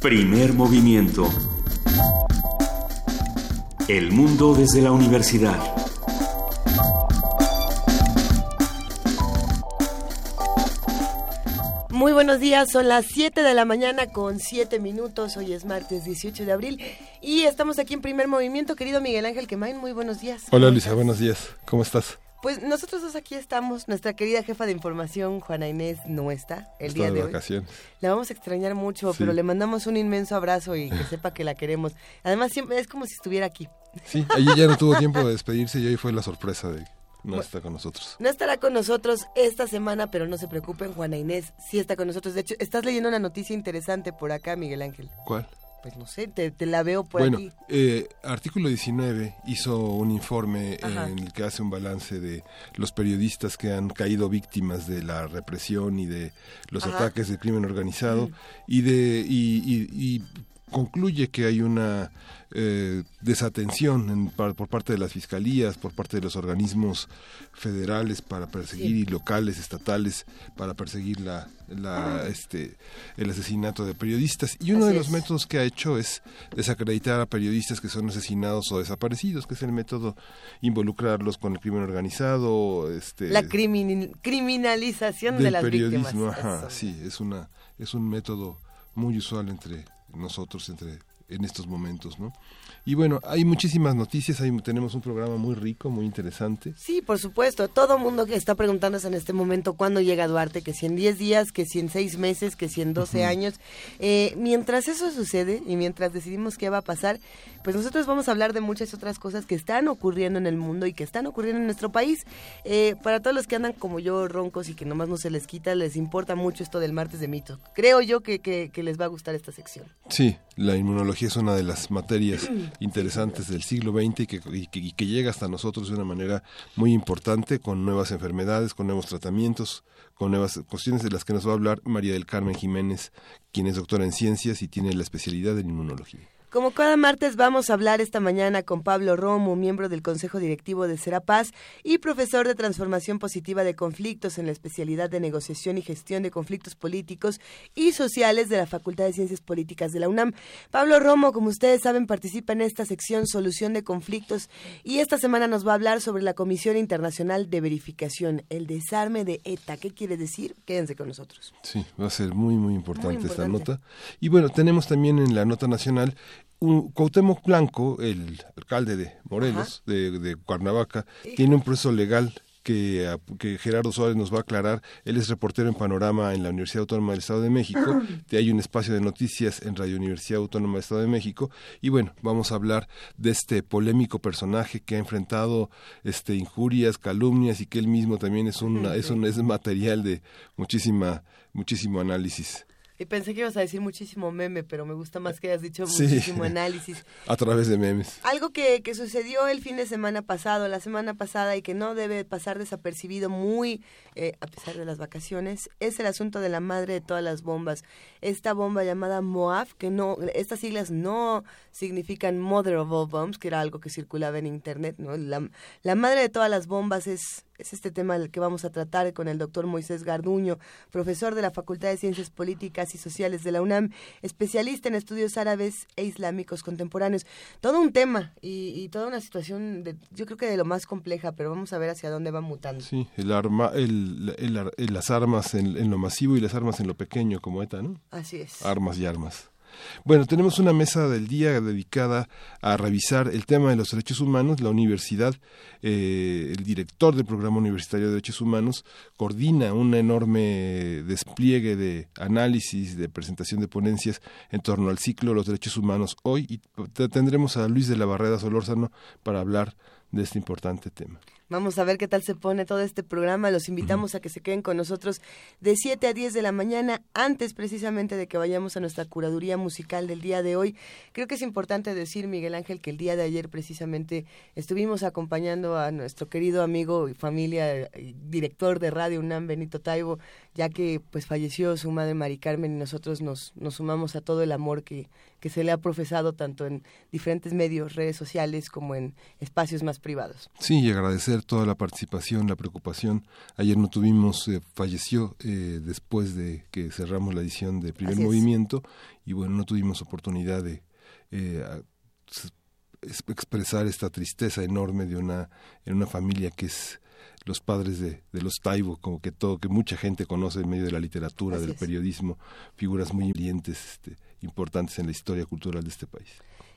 Primer movimiento. El mundo desde la universidad. Muy buenos días, son las 7 de la mañana con 7 minutos, hoy es martes 18 de abril y estamos aquí en primer movimiento, querido Miguel Ángel Quemain, muy buenos días. Hola Luisa, buenos días, ¿cómo estás? Pues nosotros dos aquí estamos, nuestra querida jefa de información, Juana Inés, no está el día de, vacaciones. hoy. La vamos a extrañar mucho, pero le mandamos un inmenso abrazo y que sepa que la queremos. Además, siempre es como si estuviera aquí. Sí, allí ya no tuvo tiempo de despedirse y hoy fue la sorpresa de no está con nosotros. No estará con nosotros esta semana, pero no se preocupen, Juana Inés sí está con nosotros. De hecho, estás leyendo una noticia interesante por acá, Miguel Ángel. ¿Cuál? Pues no sé, te, la veo por bueno, aquí. Eh, artículo 19 hizo un informe en el que hace un balance de los periodistas que han caído víctimas de la represión y de los ataques del crimen organizado mm. y de y concluye que hay una eh, desatención por parte de las fiscalías, por parte de los organismos federales para perseguir y locales, estatales, para perseguir la, este, el asesinato de periodistas. Y uno de los métodos que ha hecho es desacreditar a periodistas que son asesinados o desaparecidos, que es el método involucrarlos con el crimen organizado. Este, la criminalización de las periodismo. sí, es, una, es un método muy usual entre nosotros entre en estos momentos, ¿no? Y bueno, hay muchísimas noticias, ahí tenemos un programa muy rico, muy interesante. Sí, por supuesto, todo mundo que está preguntándose en este momento cuándo llega Duarte, que si en 10 días, que si en 6 meses, que si en 12 años. Eh, mientras eso sucede y mientras decidimos qué va a pasar, pues nosotros vamos a hablar de muchas otras cosas que están ocurriendo en el mundo y que están ocurriendo en nuestro país. Eh, para todos los que andan como yo roncos y que nomás no se les quita, les importa mucho esto del martes de mitos. Creo yo que, que, que les va a gustar esta sección. Sí, la inmunología es una de las materias interesantes del siglo XX y que, y que, llega hasta nosotros de una manera muy importante, con nuevas enfermedades, con nuevos tratamientos, con nuevas cuestiones de las que nos va a hablar María del Carmen Jiménez, quien es doctora en ciencias y tiene la especialidad en inmunología. Como cada martes vamos a hablar esta mañana con Pablo Romo, miembro del Consejo Directivo de Serapaz y profesor de Transformación Positiva de Conflictos en la especialidad de Negociación y Gestión de Conflictos Políticos y Sociales de la Facultad de Ciencias Políticas de la UNAM. Pablo Romo, como ustedes saben, participa en esta sección Solución de Conflictos y esta semana nos va a hablar sobre la Comisión Internacional de Verificación, el desarme de ETA. ¿Qué quiere decir? Quédense con nosotros. Sí, va a ser muy, muy importante, esta nota. Y bueno, tenemos también en la nota nacional un, Cuauhtémoc Blanco, el alcalde de Morelos, de, de, Cuernavaca, tiene un proceso legal que, que, Gerardo Suárez nos va a aclarar. Él es reportero en Panorama en la Universidad Autónoma del Estado de México. Hay un espacio de noticias en Radio Universidad Autónoma del Estado de México. Y bueno, vamos a hablar de este polémico personaje que ha enfrentado este injurias, calumnias y que él mismo también es un, es un es material de muchísima muchísimo análisis. Y pensé que ibas a decir muchísimo meme, pero me gusta más que hayas dicho muchísimo análisis. A través de memes. Algo que, que sucedió el fin de semana pasado, la semana pasada, y que no debe pasar desapercibido muy eh, a pesar de las vacaciones, es el asunto de la madre de todas las bombas. Esta bomba llamada MOAF, que no, estas siglas no significan Mother of All Bombs, que era algo que circulaba en internet, ¿no? La, la madre de todas las bombas es es este tema el que vamos a tratar con el doctor Moisés Garduño, profesor de la Facultad de Ciencias Políticas y Sociales de la UNAM, especialista en estudios árabes e islámicos contemporáneos. Todo un tema y, toda una situación, de, yo creo que de lo más compleja, pero vamos a ver hacia dónde va mutando. Sí, el arma, el, las armas en, en, lo masivo y las armas en lo pequeño, como ETA, ¿no? Así es. Armas y armas. Bueno, tenemos una mesa del día dedicada a revisar el tema de los derechos humanos. La universidad, eh, el director del programa universitario de derechos humanos, coordina un enorme despliegue de análisis, de presentación de ponencias en torno al ciclo de los derechos humanos hoy y tendremos a Luis de la Barrera Solórzano para hablar de este importante tema. Vamos a ver qué tal se pone todo este programa. Los invitamos a que se queden con nosotros de 7 a 10 de la mañana, antes precisamente de que vayamos a nuestra curaduría musical del día de hoy. Creo que es importante decir, Miguel Ángel, que el día de ayer precisamente estuvimos acompañando a nuestro querido amigo y familia, director de Radio UNAM, Benito Taibo, ya que pues falleció su madre Mari Carmen y nosotros nos, nos sumamos a todo el amor que, que se le ha profesado tanto en diferentes medios, redes sociales, como en espacios más privados. Sí, y agradecer agradecer toda la participación, la preocupación. Ayer no tuvimos, eh, falleció eh, después de que cerramos la edición de Primer Movimiento y bueno, no tuvimos oportunidad de eh, expresar esta tristeza enorme de una en una familia que es los padres de, de los Taibo, como que todo, que mucha gente conoce en medio de la literatura, del periodismo, figuras muy brillantes, este, importantes en la historia cultural de este país.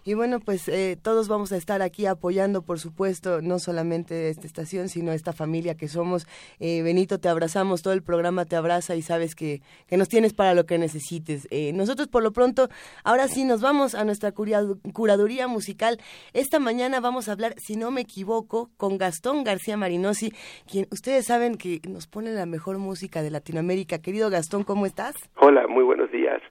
Y bueno, pues eh, todos vamos a estar aquí apoyando, por supuesto, no solamente esta estación, sino esta familia que somos. Eh, Benito, te abrazamos, todo el programa te abraza y sabes que, que nos tienes para lo que necesites. Eh, nosotros, por lo pronto, ahora sí nos vamos a nuestra curaduría musical. Esta mañana vamos a hablar, si no me equivoco, con Gastón García Marinosi, quien ustedes saben que nos pone la mejor música de Latinoamérica. Querido Gastón, ¿cómo estás? Hola, muy buenos días.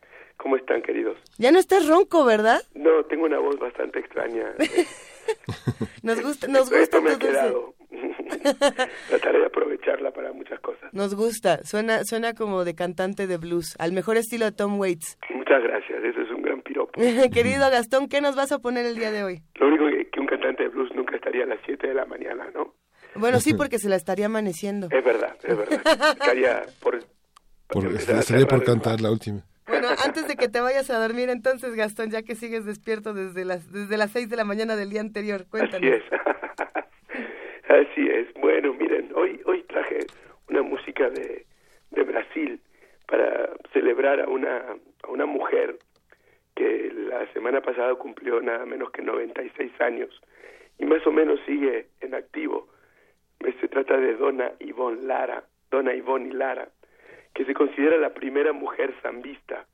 ¿Cómo están, queridos? Ya no estás ronco, ¿verdad? No, tengo una voz bastante extraña. nos gusta, nos gusta. me ha quedado. Trataré de aprovecharla para muchas cosas. Nos gusta, suena, suena como de cantante de blues, al mejor estilo de Tom Waits. Muchas gracias, eso es un gran piropo. Querido Gastón, ¿qué nos vas a poner el día de hoy? Lo único que, que un cantante de blues nunca estaría a las 7 de la mañana, ¿no? Bueno, sí, porque se la estaría amaneciendo. Es verdad, es verdad. Estaría por... por estaría por cantar la última. Bueno, antes de que te vayas a dormir, entonces, Gastón, ya que sigues despierto desde las desde las seis de la mañana del día anterior, cuéntanos. Así es. Así es. Bueno, miren, hoy hoy traje una música de, de Brasil para celebrar a una a una mujer que la semana pasada cumplió nada menos que 96 años y más o menos sigue en activo. Se trata de Dona Ivonne Lara, Dona Ivonne Lara que se considera la primera mujer zambista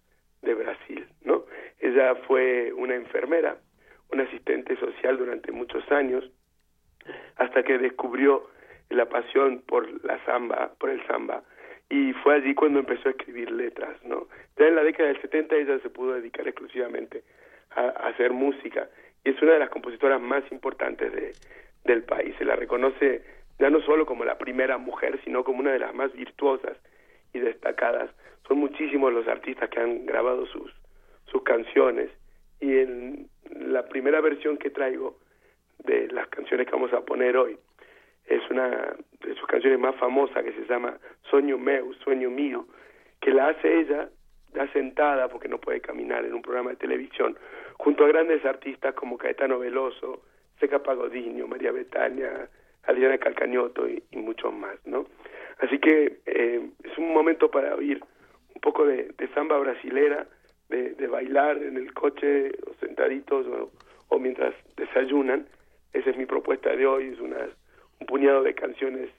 de Brasil, ¿no? Ella fue una enfermera, una asistente social durante muchos años, hasta que descubrió la pasión por la samba, por el samba, y fue allí cuando empezó a escribir letras, ¿no? Ya en la década del 70 ella se pudo dedicar exclusivamente a, a hacer música, y es una de las compositoras más importantes de, del país. Se la reconoce ya no solo como la primera mujer, sino como una de las más virtuosas y destacadas. Son muchísimos los artistas que han grabado sus, sus canciones y en la primera versión que traigo de las canciones que vamos a poner hoy es una de sus canciones más famosas que se llama Sueño Meu, Sueño Mío, que la hace ella ya sentada porque no puede caminar en un programa de televisión, junto a grandes artistas como Caetano Veloso, Seca Pagodinho, María Betania, Adriana Calcañoto y, y muchos más, ¿no? Así que eh, es un momento para oír un poco de, samba brasilera, de, bailar en el coche o sentaditos o, mientras desayunan. Esa es mi propuesta de hoy, es unas, un puñado de canciones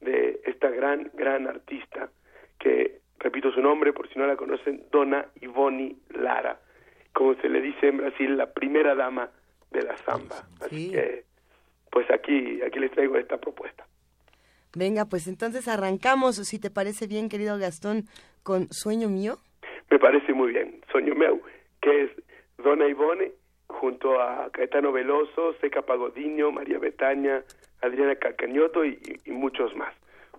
de esta gran, gran artista que, repito su nombre por si no la conocen, Dona Ivoni Lara, como se le dice en Brasil, la primera dama de la samba. Así que, pues aquí, aquí les traigo esta propuesta. Venga, pues entonces arrancamos, si te parece bien, querido Gastón, con Sueño Mío. Me parece muy bien, Sueño Meu, que es Dona Ivone, junto a Caetano Veloso, Seca Pagodinho, María Betaña, Adriana Calcañoto y, muchos más.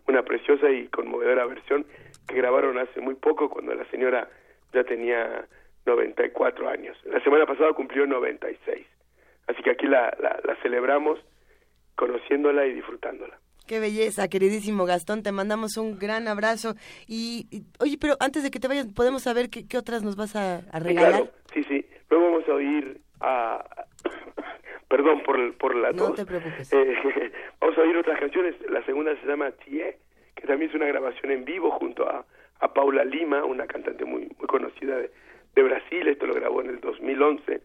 Una preciosa y conmovedora versión que grabaron hace muy poco, cuando la señora ya tenía 94 años. La semana pasada cumplió 96. Así que aquí la, la celebramos conociéndola y disfrutándola. Qué belleza, queridísimo Gastón, te mandamos un gran abrazo. Y, oye, pero antes de que te vayas, ¿podemos saber qué, qué otras nos vas a, regalar? Sí, sí, luego vamos a oír a... Perdón por, por la No te preocupes. Eh, vamos a oír otras canciones, la segunda se llama Tie, que también es una grabación en vivo junto a, a Paula Lima, una cantante muy, muy conocida de, de Brasil, esto lo grabó en el 2011.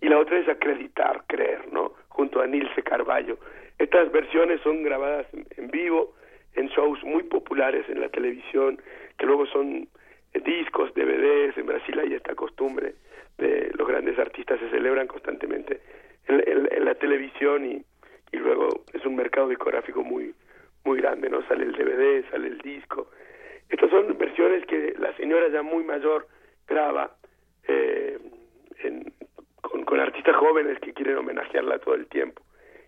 Y la otra es Acreditar, Creer, ¿no? Junto a Nilce Carballo. Estas versiones son grabadas en, vivo en shows muy populares en la televisión, que luego son eh, discos, DVDs, en Brasil hay esta costumbre de los grandes artistas se celebran constantemente en, la televisión y, y, luego es un mercado discográfico muy muy grande, ¿no? Sale el DVD, sale el disco. Estas son versiones que la señora ya muy mayor graba eh, con, con artistas jóvenes que quieren homenajearla todo el tiempo.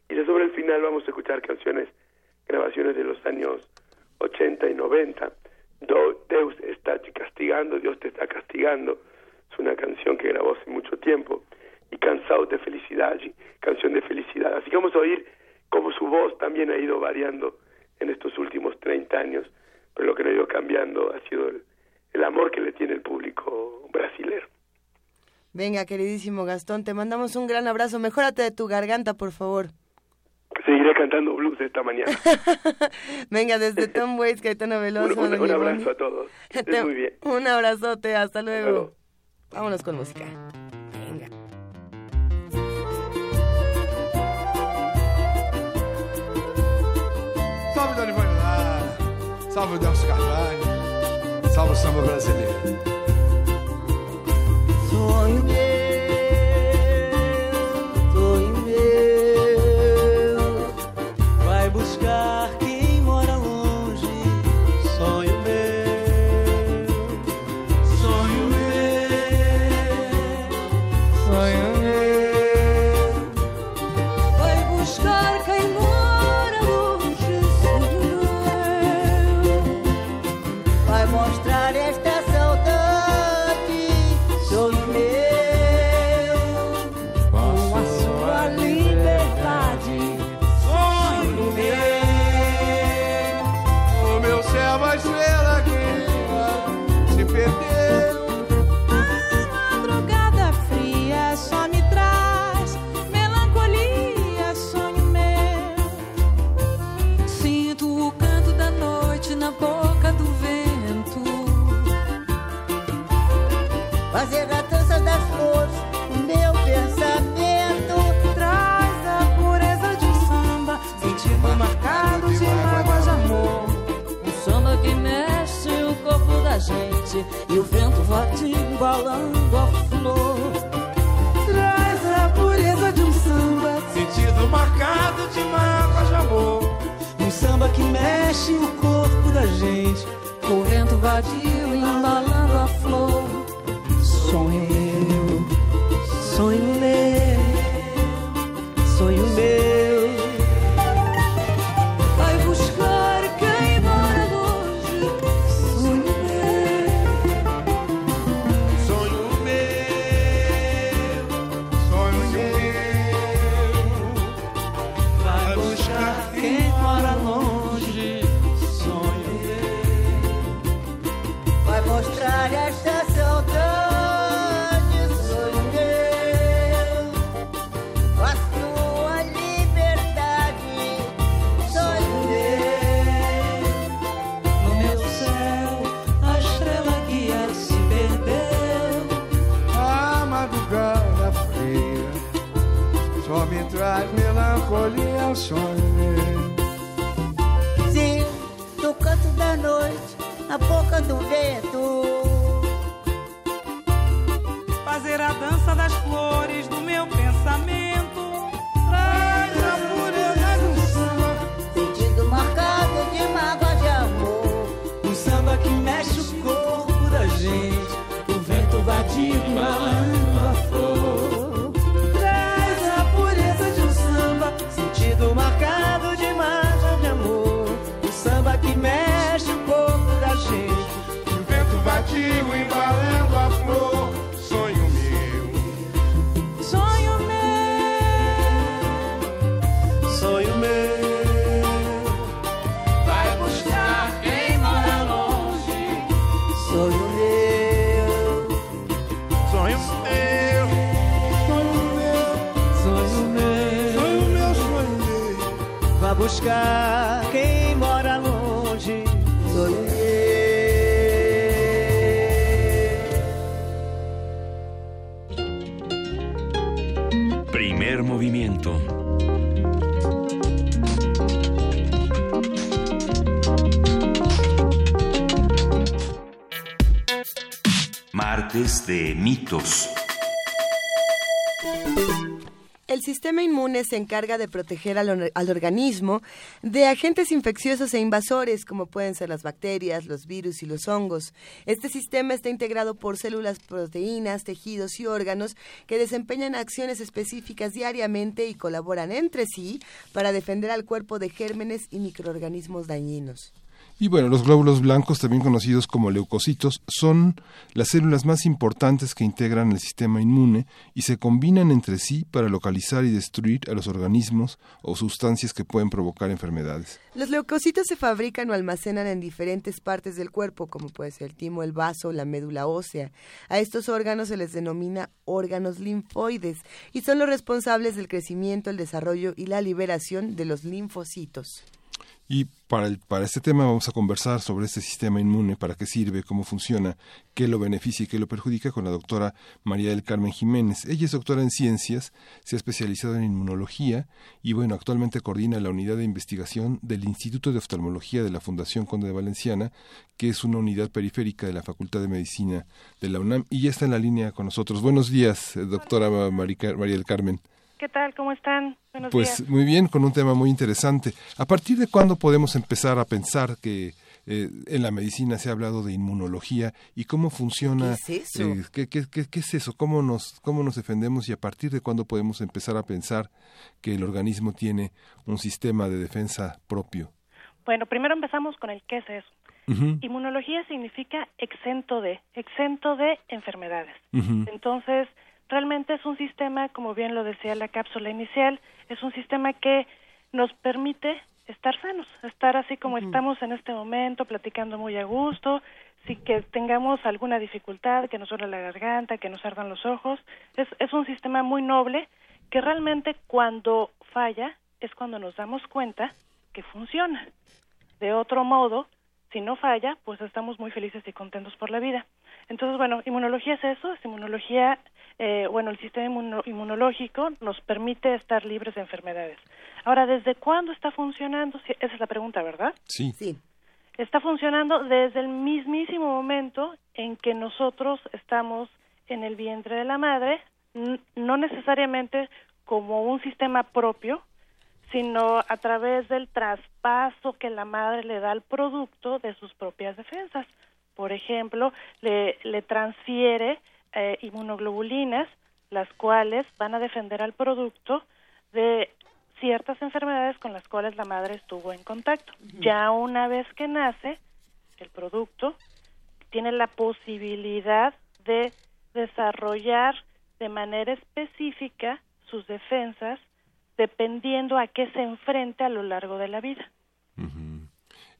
Y ya sobre el final vamos a escuchar canciones, grabaciones de los años 80 y 90. Deus está castigando, Dios te está castigando. Es una canción que grabó hace mucho tiempo. Y Cansados de Felicidad, canción de felicidad. Así que vamos a oír cómo su voz también ha ido variando en estos últimos 30 años. Pero lo que le ha ido cambiando ha sido el, amor que le tiene el público brasileño. Venga, queridísimo Gastón, te mandamos un gran abrazo. Mejórate de tu garganta, por favor cantando blues esta mañana. Venga, desde Tom Waits, Caetano Veloso. Un, un, abrazo a todos. Muy bien. Un abrazote, hasta luego. Vámonos con música. Venga. Salve Dani salve Nelson Carvalho, salve o samba brasileiro. Sonhei Zion. De mitos. El sistema inmune se encarga de proteger al, al, organismo de agentes infecciosos e invasores, como pueden ser las bacterias, los virus y los hongos. Este sistema está integrado por células, proteínas, tejidos y órganos que desempeñan acciones específicas diariamente y colaboran entre sí para defender al cuerpo de gérmenes y microorganismos dañinos. Y bueno, los glóbulos blancos, también conocidos como leucocitos, son las células más importantes que integran el sistema inmune y se combinan entre sí para localizar y destruir a los organismos o sustancias que pueden provocar enfermedades. Los leucocitos se fabrican o almacenan en diferentes partes del cuerpo, como puede ser el timo, el vaso, la médula ósea. A estos órganos se les denomina órganos linfoides y son los responsables del crecimiento, el desarrollo y la liberación de los linfocitos. Y para, el, para este tema vamos a conversar sobre este sistema inmune, para qué sirve, cómo funciona, qué lo beneficia y qué lo perjudica con la doctora María del Carmen Jiménez. Ella es doctora en ciencias, se ha especializado en inmunología y bueno, actualmente coordina la unidad de investigación del Instituto de Oftalmología de la Fundación Conde de Valenciana, que es una unidad periférica de la Facultad de Medicina de la UNAM y ya está en la línea con nosotros. Buenos días, doctora María del Carmen. ¿Qué tal? ¿Cómo están? Buenos pues muy bien, con un tema muy interesante. ¿A partir de cuándo podemos empezar a pensar que eh, en la medicina se ha hablado de inmunología y cómo funciona? ¿Qué es eso? Eh, ¿qué, qué, qué, es eso? ¿Cómo nos, ¿Cómo nos defendemos y a partir de cuándo podemos empezar a pensar que el organismo tiene un sistema de defensa propio? Bueno, primero empezamos con el qué es eso. Inmunología significa exento de, exento de enfermedades. Entonces, realmente es un sistema, como bien lo decía la cápsula inicial, es un sistema que nos permite estar sanos, estar así como estamos en este momento, platicando muy a gusto, sin que tengamos alguna dificultad, que nos duele la garganta, que nos ardan los ojos. Es, es un sistema muy noble que realmente cuando falla es cuando nos damos cuenta que funciona. De otro modo, si no falla, pues estamos muy felices y contentos por la vida. Entonces, bueno, inmunología es eso, es inmunología eh, bueno, el sistema inmunológico nos permite estar libres de enfermedades. Ahora, ¿desde cuándo está funcionando? Esa es la pregunta, ¿verdad? Sí. Sí. Está funcionando desde el mismísimo momento en que nosotros estamos en el vientre de la madre, no necesariamente como un sistema propio, sino a través del traspaso que la madre le da al producto de sus propias defensas. Por ejemplo, le, le transfiere eh, inmunoglobulinas, las cuales van a defender al producto de ciertas enfermedades con las cuales la madre estuvo en contacto. Ya una vez que nace, el producto tiene la posibilidad de desarrollar de manera específica sus defensas dependiendo a qué se enfrente a lo largo de la vida.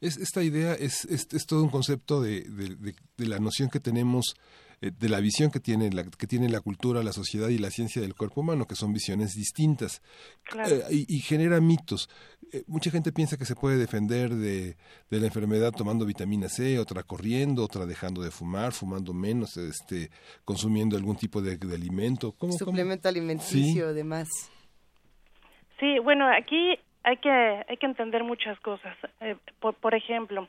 es, esta idea es, es, todo un concepto de, de la noción que tenemos eh, de la visión que tiene la, que tiene la cultura, la sociedad y la ciencia del cuerpo humano, que son visiones distintas eh, y, genera mitos. Eh, mucha gente piensa que se puede defender de, de, la enfermedad tomando vitamina C, otra corriendo, otra dejando de fumar, fumando menos, este, consumiendo algún tipo de, alimento. ¿Cómo, Suplemento alimenticio, además. Sí, bueno, aquí hay que hay que entender muchas cosas. por, por ejemplo,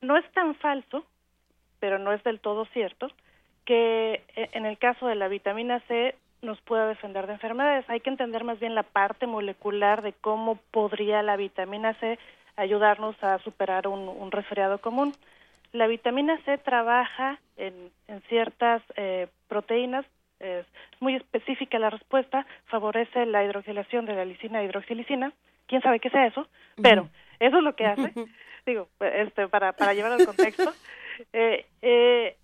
no es tan falso pero no es del todo cierto, que eh, en el caso de la vitamina C nos pueda defender de enfermedades. Hay que entender más bien la parte molecular de cómo podría la vitamina C ayudarnos a superar un, resfriado común. La vitamina C trabaja en, ciertas eh, proteínas, es muy específica la respuesta, favorece la hidroxilación de la lisina e hidroxilicina. ¿Quién sabe qué sea eso? Pero eso es lo que hace. Digo, este, para, para llevar al contexto. Eh, eh,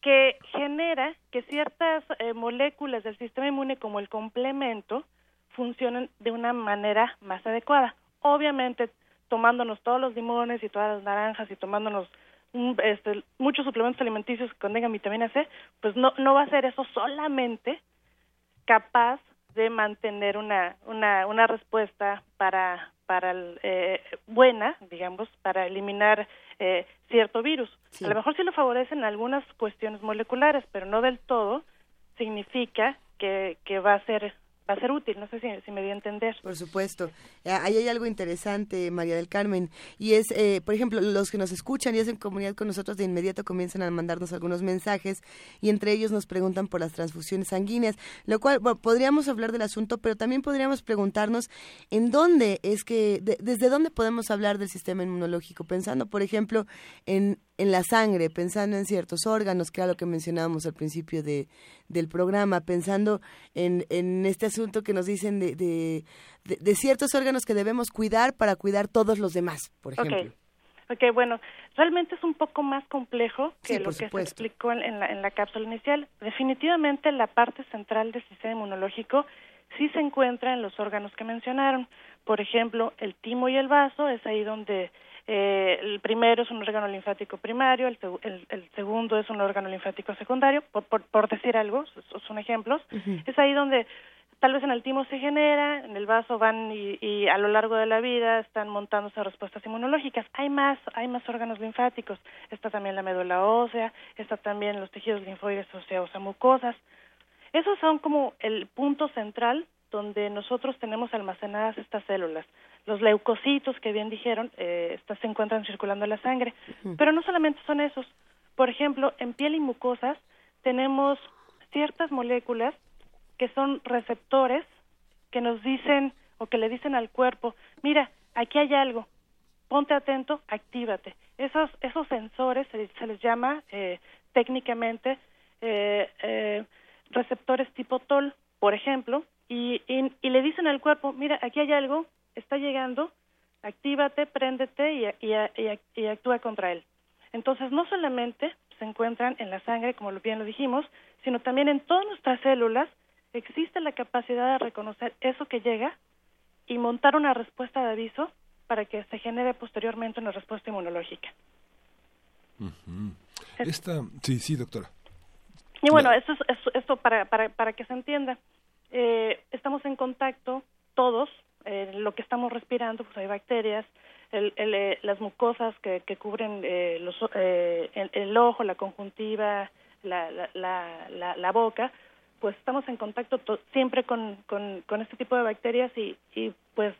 que genera que ciertas eh, moléculas del sistema inmune como el complemento funcionen de una manera más adecuada. Obviamente, tomándonos todos los limones y todas las naranjas y tomándonos este, muchos suplementos alimenticios que contengan vitamina C, pues no, no va a ser eso solamente capaz de mantener una, una, una respuesta para, para eh, buena, digamos, para eliminar eh, cierto virus. A lo mejor sí lo favorecen algunas cuestiones moleculares, pero no del todo significa que, que va a ser va a ser útil. No sé si, me di a entender. Por supuesto. Eh, ahí hay algo interesante, María del Carmen, y es, eh, por ejemplo, los que nos escuchan y hacen comunidad con nosotros de inmediato comienzan a mandarnos algunos mensajes y entre ellos nos preguntan por las transfusiones sanguíneas, lo cual podríamos hablar del asunto, pero también podríamos preguntarnos en dónde es que, desde dónde podemos hablar del sistema inmunológico, pensando, por ejemplo, en, en la sangre, pensando en ciertos órganos, que era lo que mencionábamos al principio de, del programa, pensando en, en este asunto que nos dicen de, de, ciertos órganos que debemos cuidar para cuidar todos los demás, por ejemplo. Ok, bueno, realmente es un poco más complejo que lo que se explicó en, la, en la cápsula inicial. Definitivamente la parte central del sistema inmunológico sí se encuentra en los órganos que mencionaron. Por ejemplo, el timo y el vaso es ahí donde eh, el primero es un órgano linfático primario, el, el, segundo es un órgano linfático secundario, por, por, decir algo, son ejemplos. Es ahí donde tal vez en el timo se genera, en el vaso van y, a lo largo de la vida están montándose respuestas inmunológicas. Hay más, hay más órganos linfáticos. Está también la médula ósea, está también los tejidos linfoides asociados a mucosas. Esos son como el punto central donde nosotros tenemos almacenadas estas células. Los leucocitos, que bien dijeron, eh, se encuentran circulando en la sangre. Pero no solamente son esos. Por ejemplo, en piel y mucosas tenemos ciertas moléculas que son receptores que nos dicen o que le dicen al cuerpo, mira, aquí hay algo, ponte atento, actívate. Esos, esos sensores se, les llama eh, técnicamente eh, eh, receptores tipo TOL, por ejemplo, y, y, le dicen al cuerpo, mira, aquí hay algo, está llegando, actívate, préndete y, y, y, actúa contra él. Entonces, no solamente se encuentran en la sangre, como bien lo dijimos, sino también en todas nuestras células existe la capacidad de reconocer eso que llega y montar una respuesta de aviso para que se genere posteriormente una respuesta inmunológica. Esta, sí, sí, doctora. Y bueno, eso es esto para, para, para que se entienda. Eh, estamos en contacto todos, eh, lo que estamos respirando, pues hay bacterias, el, el, eh, las mucosas que, que cubren eh, los, eh, el, el, ojo, la conjuntiva, la, la, la, la boca, pues estamos en contacto siempre con, con, con, este tipo de bacterias y, y pues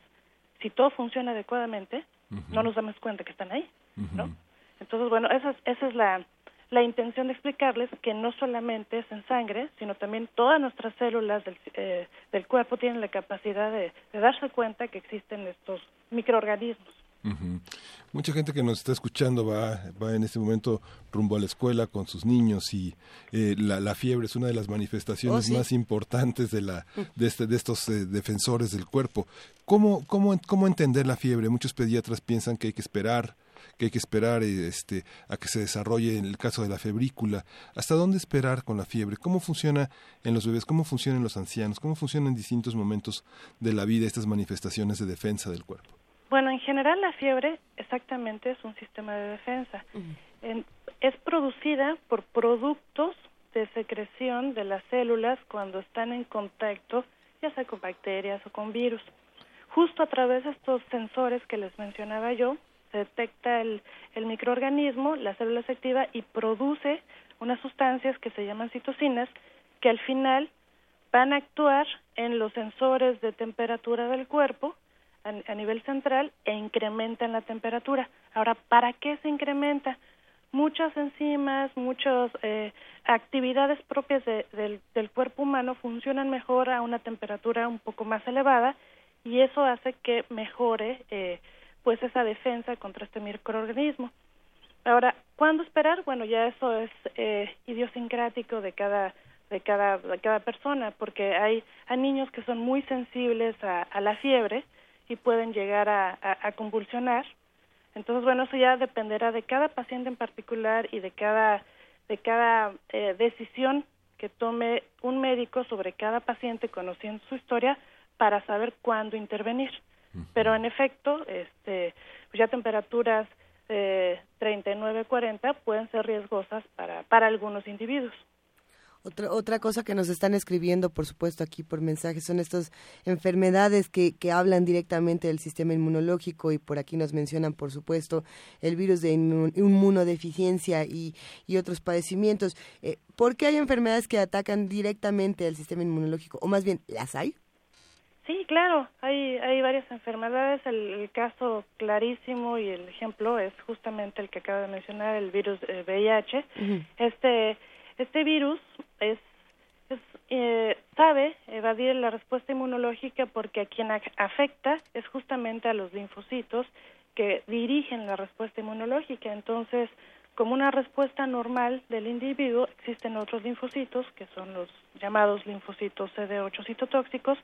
si todo funciona adecuadamente, no nos damos cuenta que están ahí, ¿no? Entonces, bueno, esa es, esa es la, la intención de explicarles que no solamente es en sangre, sino también todas nuestras células del, eh, del cuerpo tienen la capacidad de, de darse cuenta que existen estos microorganismos. Mucha gente que nos está escuchando va, va en este momento rumbo a la escuela con sus niños y eh, la, la, fiebre es una de las manifestaciones oh, más importantes de, la, de, este, de estos eh, defensores del cuerpo. ¿Cómo, cómo, ¿Cómo entender la fiebre? Muchos pediatras piensan que hay que esperar que hay que esperar este, a que se desarrolle en el caso de la febrícula. ¿Hasta dónde esperar con la fiebre? ¿Cómo funciona en los bebés? ¿Cómo funciona en los ancianos? ¿Cómo funcionan en distintos momentos de la vida estas manifestaciones de defensa del cuerpo? Bueno, en general la fiebre exactamente es un sistema de defensa. es producida por productos de secreción de las células cuando están en contacto, ya sea con bacterias o con virus. Justo a través de estos sensores que les mencionaba yo, se detecta el, el microorganismo, la célula se activa y produce unas sustancias que se llaman citocinas que al final van a actuar en los sensores de temperatura del cuerpo a, nivel central e incrementan la temperatura. Ahora, ¿para qué se incrementa? Muchas enzimas, muchas eh, actividades propias del, del cuerpo humano funcionan mejor a una temperatura un poco más elevada y eso hace que mejore eh, pues esa defensa contra este microorganismo. Ahora, ¿cuándo esperar? Bueno, ya eso es eh, idiosincrático de cada de cada de cada persona, porque hay, hay niños que son muy sensibles a, a la fiebre y pueden llegar a, a, convulsionar. Entonces, bueno, eso ya dependerá de cada paciente en particular y de cada, de cada eh, decisión que tome un médico sobre cada paciente conociendo su historia para saber cuándo intervenir. Pero en efecto, este, pues ya temperaturas eh, 39-40 pueden ser riesgosas para, para algunos individuos. Otra, otra cosa que nos están escribiendo, por supuesto, aquí por mensaje, son estas enfermedades que, que hablan directamente del sistema inmunológico y por aquí nos mencionan, por supuesto, el virus de inmunodeficiencia y, y otros padecimientos. Eh, ¿Por qué hay enfermedades que atacan directamente al sistema inmunológico? O más bien, ¿las hay? Sí, claro, hay, hay varias enfermedades. El, caso clarísimo y el ejemplo es justamente el que acaba de mencionar, el virus VIH. Eh, este este virus es, eh, sabe evadir la respuesta inmunológica porque a quien afecta es justamente a los linfocitos que dirigen la respuesta inmunológica. Entonces, como una respuesta normal del individuo, existen otros linfocitos, que son los llamados linfocitos CD8 citotóxicos,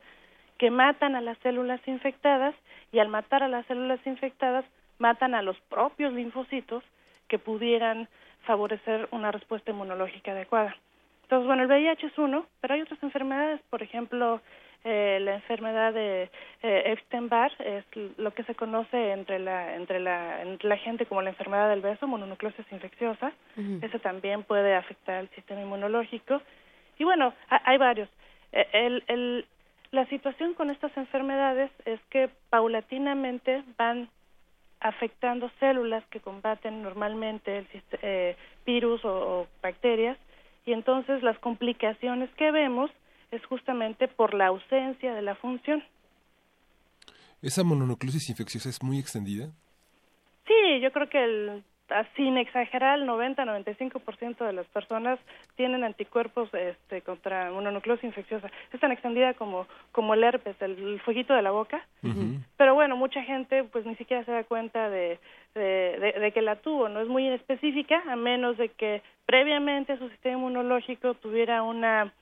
que matan a las células infectadas y al matar a las células infectadas matan a los propios linfocitos que pudieran favorecer una respuesta inmunológica adecuada. Entonces, bueno, el VIH es uno, pero hay otras enfermedades, por ejemplo, eh, la enfermedad de eh, Epstein-Barr es lo que se conoce entre la entre la entre la gente como la enfermedad del beso, mononucleosis infecciosa. Ese también puede afectar el sistema inmunológico. Y bueno, hay varios. Eh, el, el, la situación con estas enfermedades es que paulatinamente van afectando células que combaten normalmente el eh, virus o, bacterias y entonces las complicaciones que vemos es justamente por la ausencia de la función. ¿Esa mononucleosis infecciosa es muy extendida? Sí, yo creo que el sin exagerar, el 90-95% de las personas tienen anticuerpos este, contra una nucleosis infecciosa. Es tan extendida como, como el herpes, el, fueguito de la boca. Pero bueno, mucha gente pues ni siquiera se da cuenta de, de, de, que la tuvo. No es muy específica, a menos de que previamente su sistema inmunológico tuviera una,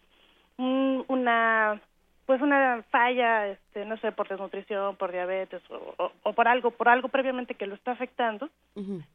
una pues una falla, este, no sé, por desnutrición, por diabetes o, o, por algo, por algo previamente que lo está afectando,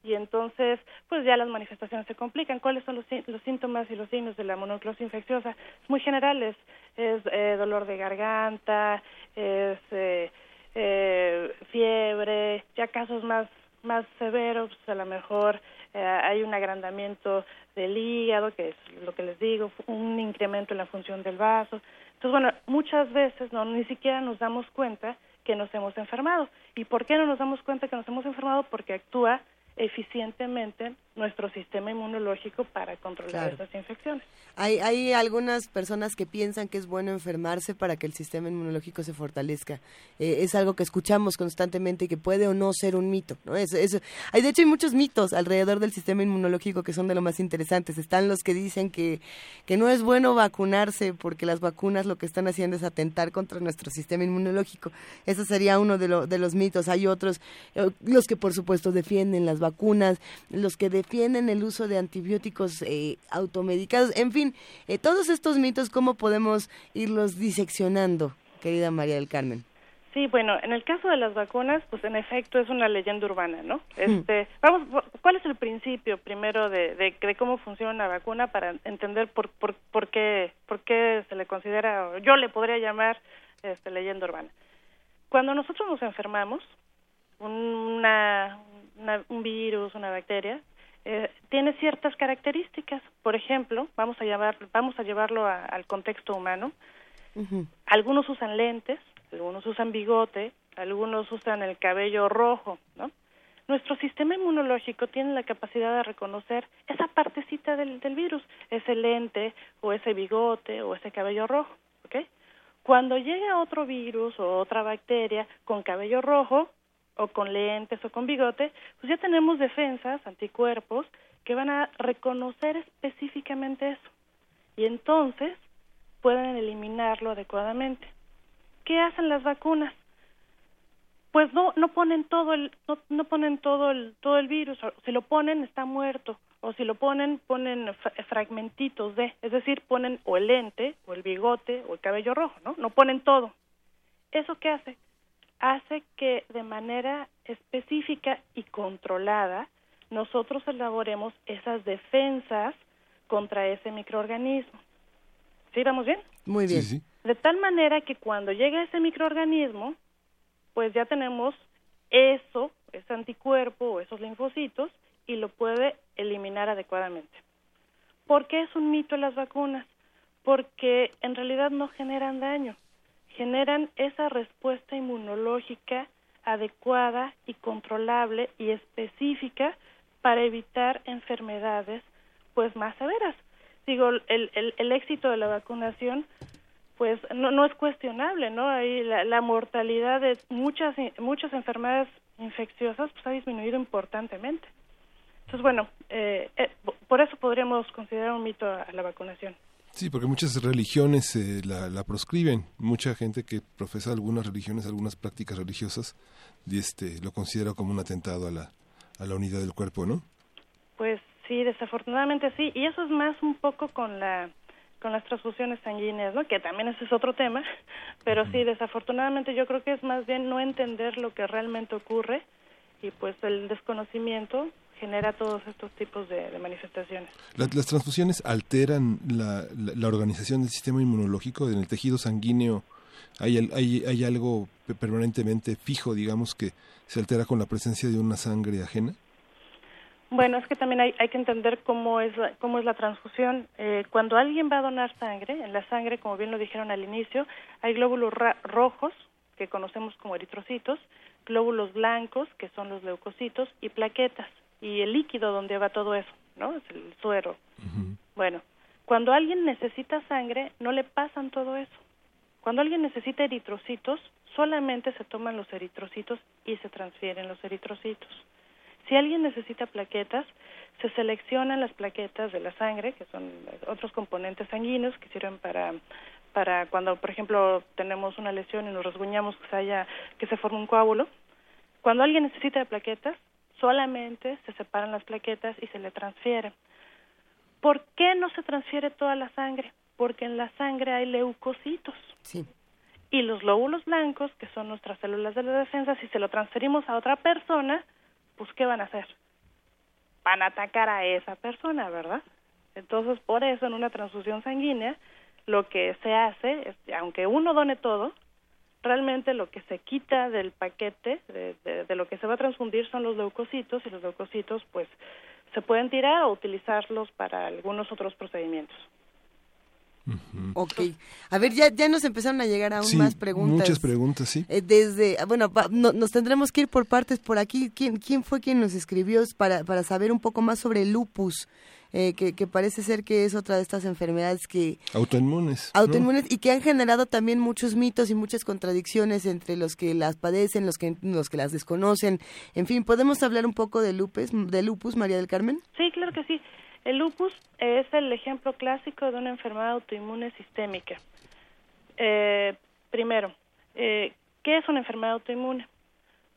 y entonces, pues ya las manifestaciones se complican. ¿Cuáles son los, los síntomas y los signos de la mononucleosis infecciosa? Es muy generales, es eh, dolor de garganta, es eh, eh, fiebre, ya casos más más severos, pues a lo mejor hay un agrandamiento del hígado, que es lo que les digo, un incremento en la función del vaso, entonces, bueno, muchas veces no ni siquiera nos damos cuenta que nos hemos enfermado. ¿Y por qué no nos damos cuenta que nos hemos enfermado? Porque actúa eficientemente nuestro sistema inmunológico para controlar esas infecciones. Hay, hay algunas personas que piensan que es bueno enfermarse para que el sistema inmunológico se fortalezca. Eh, es algo que escuchamos constantemente y que puede o no ser un mito. ¿no? Eso, eso. Hay, de hecho, hay muchos mitos alrededor del sistema inmunológico que son de lo más interesantes. Están los que dicen que, que no es bueno vacunarse porque las vacunas lo que están haciendo es atentar contra nuestro sistema inmunológico. Ese sería uno de, de los mitos. Hay otros, eh, los que por supuesto defienden las vacunas, los que defienden el uso de antibióticos eh, automedicados, en fin, eh, todos estos mitos, ¿cómo podemos irlos diseccionando, querida María del Carmen? Sí, bueno, en el caso de las vacunas, pues en efecto es una leyenda urbana, ¿no? Este, vamos, ¿cuál es el principio primero de, de, cómo funciona una vacuna para entender por, por, por qué por qué se le considera, yo le podría llamar este, leyenda urbana? Cuando nosotros nos enfermamos, una, un virus, una bacteria, eh, tiene ciertas características. Por ejemplo, vamos a llevar, vamos a llevarlo al contexto humano. Algunos usan lentes, algunos usan bigote, algunos usan el cabello rojo, ¿no? Nuestro sistema inmunológico tiene la capacidad de reconocer esa partecita del, del virus, ese lente o ese bigote o ese cabello rojo, ¿ok? Cuando llega otro virus o otra bacteria con cabello rojo, o con lentes o con bigote, pues ya tenemos defensas, anticuerpos, que van a reconocer específicamente eso. Y entonces pueden eliminarlo adecuadamente. ¿Qué hacen las vacunas? Pues no no ponen todo el no, no ponen todo el todo el virus, si lo ponen está muerto o si lo ponen ponen fragmentitos de, es decir, ponen o el lente o el bigote o el cabello rojo, ¿no? No ponen todo. ¿Eso qué hace? Hace que de manera específica y controlada nosotros elaboremos esas defensas contra ese microorganismo. ¿Sí, vamos bien? Muy bien. De tal manera que cuando llegue ese microorganismo, pues ya tenemos eso, ese anticuerpo o esos linfocitos y lo puede eliminar adecuadamente. ¿Por qué es un mito las vacunas? Porque en realidad no generan daño generan esa respuesta inmunológica adecuada y controlable y específica para evitar enfermedades pues más severas. Digo, el, el, el éxito de la vacunación pues no, no es cuestionable, ¿no? Ahí la, la mortalidad de muchas muchas enfermedades infecciosas pues ha disminuido importantemente. Entonces, bueno, eh, eh, por eso podríamos considerar un mito a la vacunación. Sí, porque muchas religiones eh, la, la, proscriben. Mucha gente que profesa algunas religiones, algunas prácticas religiosas, y este, lo considera como un atentado a la, a la unidad del cuerpo, ¿no? Pues sí, desafortunadamente sí, y eso es más un poco con la con las transfusiones sanguíneas, ¿no? Que también ese es otro tema, pero sí, desafortunadamente yo creo que es más bien no entender lo que realmente ocurre y pues el desconocimiento genera todos estos tipos de, manifestaciones. ¿Las, transfusiones alteran la, la, organización del sistema inmunológico en el tejido sanguíneo? ¿Hay, hay, ¿Hay algo permanentemente fijo, digamos, que se altera con la presencia de una sangre ajena? Bueno, es que también hay, hay que entender cómo es la, cómo es la transfusión. Eh, cuando alguien va a donar sangre, en la sangre, como bien lo dijeron al inicio, hay glóbulos rojos, que conocemos como eritrocitos, glóbulos blancos, que son los leucocitos, y plaquetas, y el líquido donde va todo eso, ¿no? Es el suero. Bueno, cuando alguien necesita sangre, no le pasan todo eso. Cuando alguien necesita eritrocitos, solamente se toman los eritrocitos y se transfieren los eritrocitos. Si alguien necesita plaquetas, se seleccionan las plaquetas de la sangre, que son otros componentes sanguíneos que sirven para para cuando, por ejemplo, tenemos una lesión y nos rasguñamos que se haya que se forme un coágulo. Cuando alguien necesita plaquetas, solamente se separan las plaquetas y se le transfieren. ¿Por qué no se transfiere toda la sangre? Porque en la sangre hay leucocitos. Sí. Y los lóbulos blancos, que son nuestras células de la defensa, si se lo transferimos a otra persona, pues ¿qué van a hacer? Van a atacar a esa persona, ¿verdad? Entonces, por eso en una transfusión sanguínea lo que se hace es, aunque uno done todo, realmente lo que se quita del paquete de, de, lo que se va a transfundir son los leucocitos y los leucocitos pues se pueden tirar o utilizarlos para algunos otros procedimientos. Ok. A ver, ya, ya nos empezaron a llegar aún más preguntas. Muchas preguntas, sí. Eh, desde, ah, bueno, nos tendremos que ir por partes por aquí. ¿Quién, quién fue quien nos escribió para, para saber un poco más sobre el lupus? Eh, que, que, parece ser que es otra de estas enfermedades que... Autoinmunes. Autoinmunes y que han generado también muchos mitos y muchas contradicciones entre los que las padecen, los que, los que las desconocen. En fin, ¿podemos hablar un poco de lupus, de lupus María del Carmen? Sí, claro que sí. El lupus es el ejemplo clásico de una enfermedad autoinmune sistémica. Eh, primero, eh, ¿qué es una enfermedad autoinmune?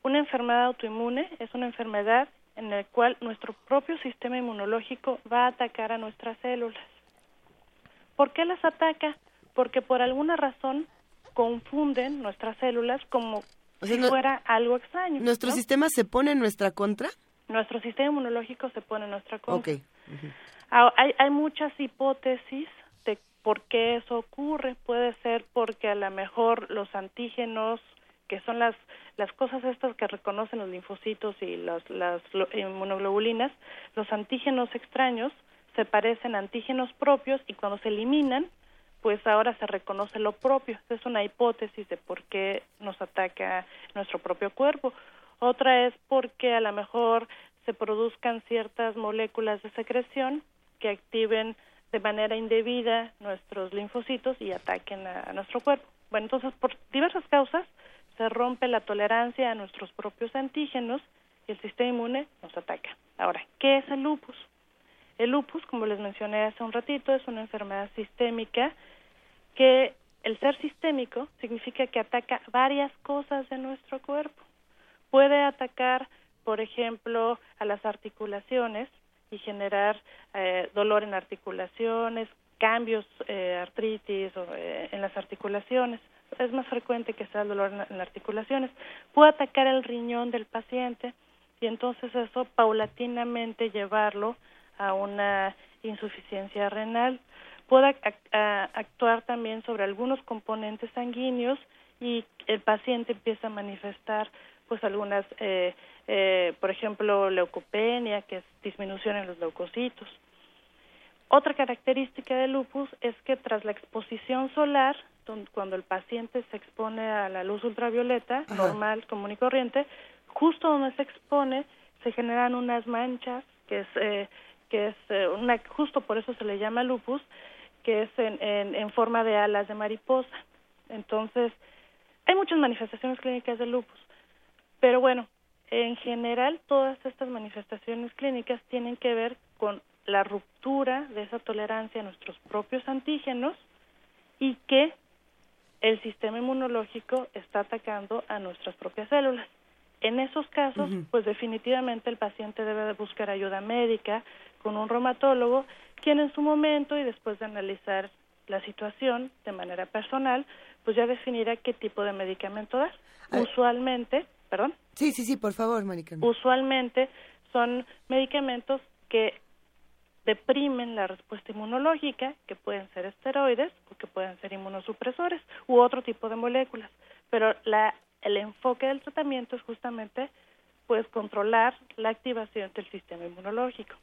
Una enfermedad autoinmune es una enfermedad en la cual nuestro propio sistema inmunológico va a atacar a nuestras células. ¿Por qué las ataca? Porque por alguna razón confunden nuestras células como si fuera algo extraño. ¿Nuestro sistema se pone en nuestra contra? Nuestro sistema inmunológico se pone en nuestra contra. Okay. Hay, hay muchas hipótesis de por qué eso ocurre. Puede ser porque a lo mejor los antígenos, que son las, las cosas estas que reconocen los linfocitos y las, las inmunoglobulinas, los antígenos extraños se parecen a antígenos propios y cuando se eliminan, pues ahora se reconoce lo propio. Es una hipótesis de por qué nos ataca nuestro propio cuerpo. Otra es porque a lo mejor se produzcan ciertas moléculas de secreción que activen de manera indebida nuestros linfocitos y ataquen a, nuestro cuerpo. Bueno, entonces por diversas causas se rompe la tolerancia a nuestros propios antígenos y el sistema inmune nos ataca. Ahora, ¿qué es el lupus? El lupus, como les mencioné hace un ratito, es una enfermedad sistémica que el ser sistémico significa que ataca varias cosas de nuestro cuerpo. Puede atacar por ejemplo, a las articulaciones y generar eh, dolor en articulaciones, cambios, eh, artritis o, eh, en las articulaciones. Es más frecuente que sea el dolor en, en, las articulaciones. Puede atacar el riñón del paciente y entonces eso paulatinamente llevarlo a una insuficiencia renal. Puede actuar también sobre algunos componentes sanguíneos y el paciente empieza a manifestar pues algunas eh, eh, por ejemplo, leucopenia, que es disminución en los leucocitos. Otra característica del lupus es que tras la exposición solar, cuando el paciente se expone a la luz ultravioleta, normal, común y corriente, justo donde se expone se generan unas manchas, que es, eh, que es eh, una, justo por eso se le llama lupus, que es en, en, en forma de alas de mariposa. Entonces, hay muchas manifestaciones clínicas del lupus, pero bueno, en general, todas estas manifestaciones clínicas tienen que ver con la ruptura de esa tolerancia a nuestros propios antígenos y que el sistema inmunológico está atacando a nuestras propias células. En esos casos, pues definitivamente el paciente debe buscar ayuda médica con un reumatólogo, quien en su momento y después de analizar la situación de manera personal, pues ya definirá qué tipo de medicamento dar. Usualmente, perdón. Sí, sí, sí, por favor, Maricarmen. Usualmente son medicamentos que deprimen la respuesta inmunológica, que pueden ser esteroides o que pueden ser inmunosupresores u otro tipo de moléculas. Pero la, el enfoque del tratamiento es justamente pues controlar la activación del sistema inmunológico.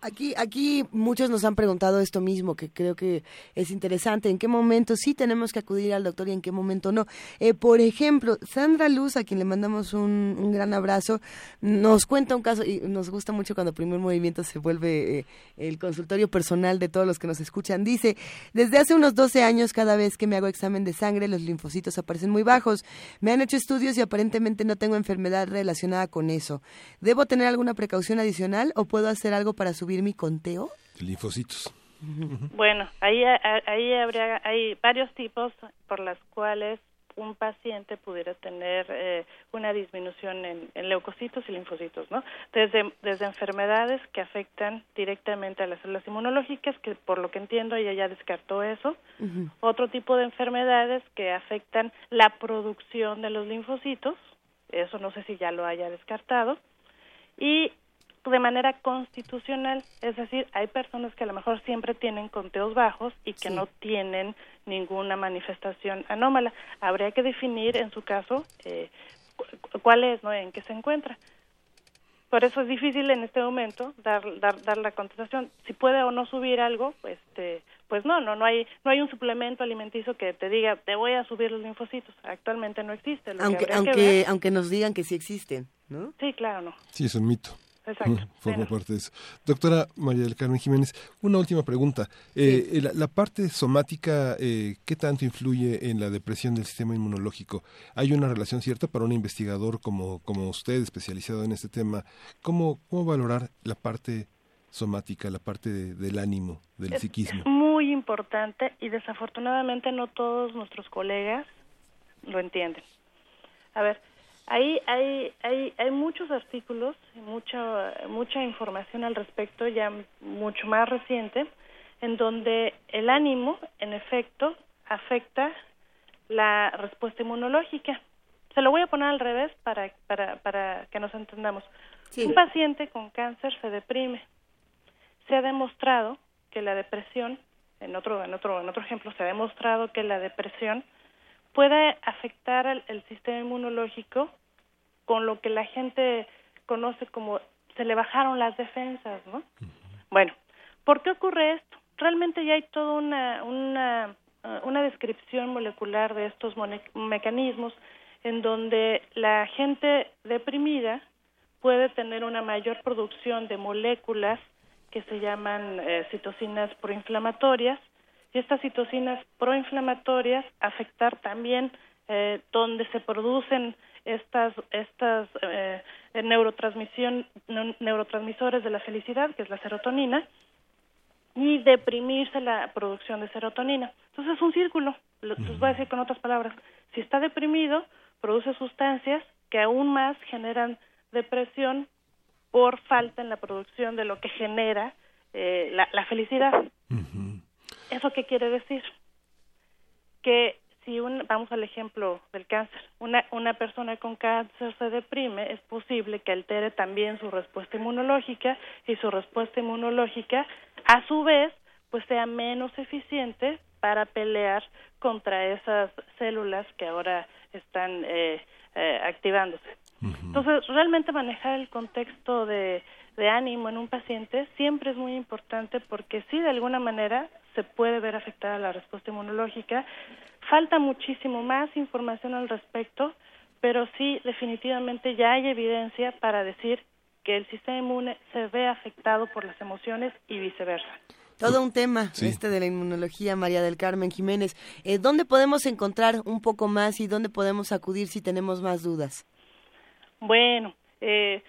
Aquí, aquí muchos nos han preguntado esto mismo, que creo que es interesante. ¿En qué momento sí tenemos que acudir al doctor y en qué momento no? Eh, por ejemplo, Sandra Luz, a quien le mandamos un, gran abrazo, nos cuenta un caso y nos gusta mucho cuando Primer Movimiento se vuelve eh, el consultorio personal de todos los que nos escuchan. Dice, desde hace unos 12 años, cada vez que me hago examen de sangre, los linfocitos aparecen muy bajos. Me han hecho estudios y aparentemente no tengo enfermedad relacionada con eso. ¿Debo tener alguna precaución adicional o puedo hacer algo para subir mi conteo? Linfocitos. Bueno, ahí, ahí habría, hay varios tipos por las cuales un paciente pudiera tener eh, una disminución en, leucocitos y linfocitos, ¿no? Desde, desde enfermedades que afectan directamente a las células inmunológicas, que por lo que entiendo ella ya descartó eso, otro tipo de enfermedades que afectan la producción de los linfocitos, eso no sé si ya lo haya descartado, y de manera constitucional, es decir, hay personas que a lo mejor siempre tienen conteos bajos y que no tienen ninguna manifestación anómala. Habría que definir en su caso eh, cuál es, ¿no? En qué se encuentra. Por eso es difícil en este momento dar, dar, dar la contestación. Si puede o no subir algo, pues, este, pues no, no, no hay, no hay un suplemento alimenticio que te diga te voy a subir los linfocitos. Actualmente no existe. aunque, aunque, aunque nos digan que sí existen, ¿no? Sí, claro, no. Sí, es un mito. Exacto. Forma parte de eso. Doctora María del Carmen Jiménez, una última pregunta. Eh, la, parte somática, eh, ¿qué tanto influye en la depresión del sistema inmunológico? ¿Hay una relación cierta para un investigador como, como usted, especializado en este tema? ¿Cómo, cómo valorar la parte somática, la parte del ánimo, del psiquismo? muy importante y desafortunadamente no todos nuestros colegas lo entienden. A ver, Ahí hay, hay, hay muchos artículos, mucha, mucha información al respecto, ya mucho más reciente, en donde el ánimo, en efecto, afecta la respuesta inmunológica. Se lo voy a poner al revés para, para, para que nos entendamos. Un paciente con cáncer se deprime. Se ha demostrado que la depresión, en otro, en otro, en otro ejemplo, se ha demostrado que la depresión puede afectar el sistema inmunológico con lo que la gente conoce como se le bajaron las defensas, ¿no? Bueno, ¿por qué ocurre esto? Realmente ya hay toda una, una, uh, una descripción molecular de estos mecanismos en donde la gente deprimida puede tener una mayor producción de moléculas que se llaman eh, citocinas proinflamatorias y estas citocinas proinflamatorias afectar también eh, donde se producen estas estas eh, neurotransmisión neurotransmisores de la felicidad que es la serotonina y deprimirse la producción de serotonina. Entonces es un círculo los voy a decir con otras palabras. Si está deprimido produce sustancias que aún más generan depresión por falta en la producción de lo que genera eh, la, felicidad eso qué quiere decir que si vamos al ejemplo del cáncer, una, una persona con cáncer se deprime, es posible que altere también su respuesta inmunológica y su respuesta inmunológica, a su vez, pues sea menos eficiente para pelear contra esas células que ahora están eh, eh, activándose. Entonces, realmente manejar el contexto de, de ánimo en un paciente siempre es muy importante porque sí, de alguna manera, se puede ver afectada la respuesta inmunológica, Falta muchísimo más información al respecto, pero sí definitivamente ya hay evidencia para decir que el sistema inmune se ve afectado por las emociones y viceversa. Todo un tema este de la inmunología, María del Carmen Jiménez. Eh, ¿Dónde podemos encontrar un poco más y dónde podemos acudir si tenemos más dudas? Bueno, eh,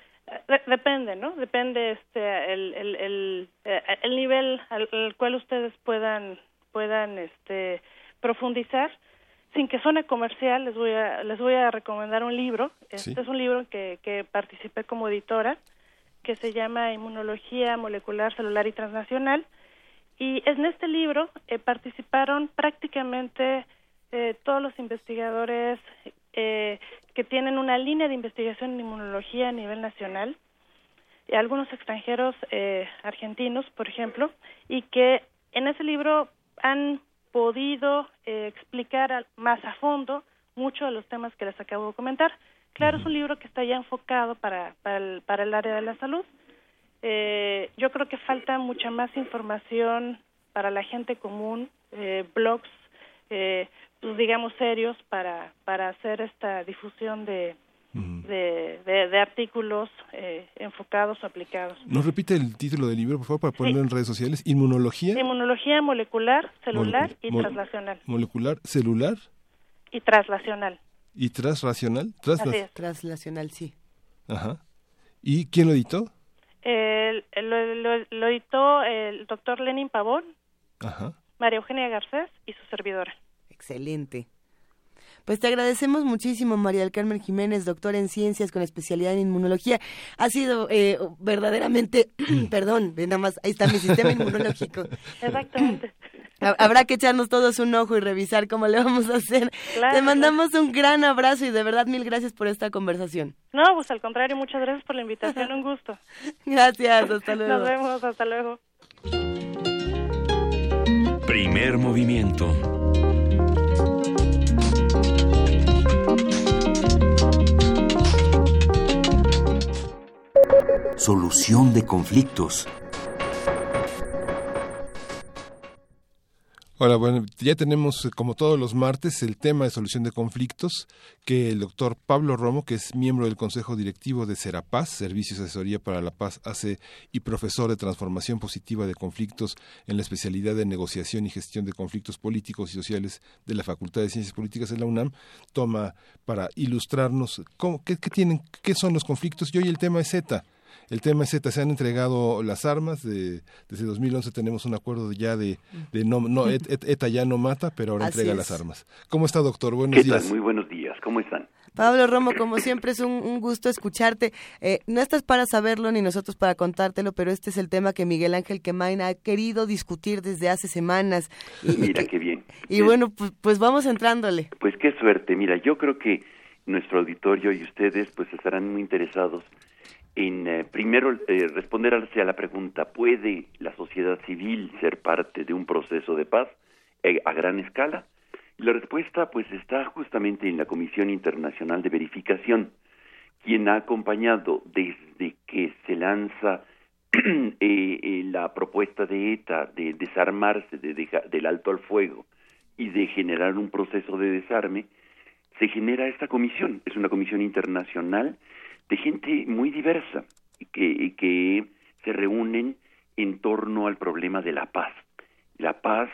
depende, ¿no? Depende este el, el, el, eh, el nivel al, al, cual ustedes puedan puedan este profundizar, sin que suene comercial, les voy a, les voy a recomendar un libro. Este es un libro que, que participé como editora, que se llama Inmunología Molecular, Celular y Transnacional. Y en este libro eh, participaron prácticamente eh, todos los investigadores eh, que tienen una línea de investigación en inmunología a nivel nacional, y algunos extranjeros argentinos, por ejemplo, y que en ese libro han podido explicar más a fondo muchos de los temas que les acabo de comentar. Claro, es un libro que está ya enfocado para, para, el, para el área de la salud. Eh, yo creo que falta mucha más información para la gente común, eh, blogs, eh, pues digamos serios para, para hacer esta difusión de, de, de, artículos eh, enfocados o aplicados. ¿Nos repite el título del libro, por favor, para ponerlo en redes sociales? Inmunología. Inmunología molecular, celular y translacional. Molecular, celular. Y translacional. ¿Y transracional? Translacional, sí. Ajá. ¿Y quién lo editó? lo, editó el doctor Lenin Pavón, Ajá. María Eugenia Garcés y su servidora. Excelente. Pues te agradecemos muchísimo, María del Carmen Jiménez, doctora en ciencias con especialidad en inmunología. Ha sido eh, verdaderamente, perdón, nada más, ahí está mi sistema inmunológico. Exactamente. Habrá que echarnos todos un ojo y revisar cómo le vamos a hacer. Te mandamos un gran abrazo y de verdad mil gracias por esta conversación. No, pues al contrario, muchas gracias por la invitación, un gusto. Gracias, hasta luego. Nos vemos, hasta luego. Primer movimiento. Solución de conflictos. Hola, bueno, ya tenemos, eh, como todos los martes, el tema de solución de conflictos que el doctor Pablo Romo, que es miembro del Consejo Directivo de Serapaz, Servicios de Asesoría para la Paz, hace y profesor de transformación positiva de conflictos en la especialidad de negociación y gestión de conflictos políticos y sociales de la Facultad de Ciencias Políticas de la UNAM, toma para ilustrarnos cómo, qué, qué tienen, qué son los conflictos. Y hoy el tema es Z el tema es Z, se han entregado las armas, de, desde 2011 tenemos un acuerdo ya de, de no, no ETA ya no mata, pero ahora entrega las armas. ¿Cómo está, doctor? Buenos días. Muy buenos días, ¿cómo están? Pablo Romo, como siempre es un, gusto escucharte. Eh, no estás para saberlo ni nosotros para contártelo, pero este es el tema que Miguel Ángel Quemain ha querido discutir desde hace semanas. Y, mira qué bien. Y bueno, pues, pues vamos entrándole. Pues qué suerte. Mira, yo creo que nuestro auditorio y ustedes pues estarán muy interesados en eh, primero eh, responder a la pregunta, ¿puede la sociedad civil ser parte de un proceso de paz eh, a gran escala? La respuesta pues está justamente en la Comisión Internacional de Verificación, quien ha acompañado desde que se lanza la propuesta de ETA de desarmarse de del alto al fuego y de generar un proceso de desarme, se genera esta comisión. Es una comisión internacional de gente muy diversa que, que se reúnen en torno al problema de la paz. La paz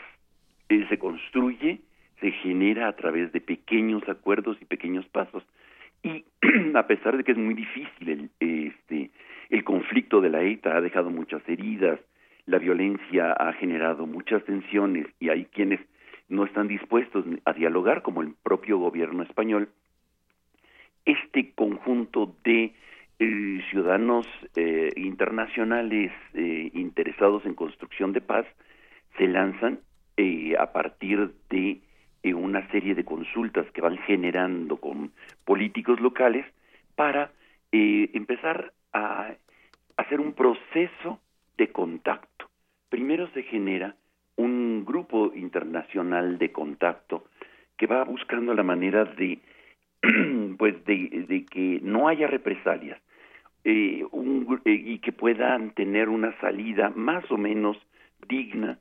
eh, se construye, se genera a través de pequeños acuerdos y pequeños pasos y a pesar de que es muy difícil el, este el conflicto de la ETA ha dejado muchas heridas, la violencia ha generado muchas tensiones y hay quienes no están dispuestos a dialogar como el propio gobierno español este conjunto de eh, ciudadanos eh, internacionales eh, interesados en construcción de paz se lanzan a partir de una serie de consultas que van generando con políticos locales para empezar a hacer un proceso de contacto. Primero se genera un grupo internacional de contacto que va buscando la manera de pues de, que no haya represalias eh, eh, y que puedan tener una salida más o menos digna,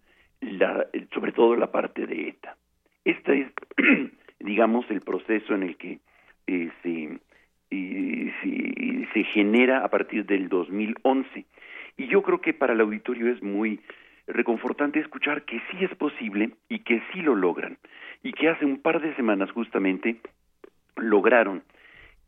sobre todo la parte de ETA. Este es, digamos, el proceso en el que eh, se, se, se genera a partir del 2011. Y yo creo que para el auditorio es muy reconfortante escuchar que sí es posible y que sí lo logran. Y que hace un par de semanas justamente lograron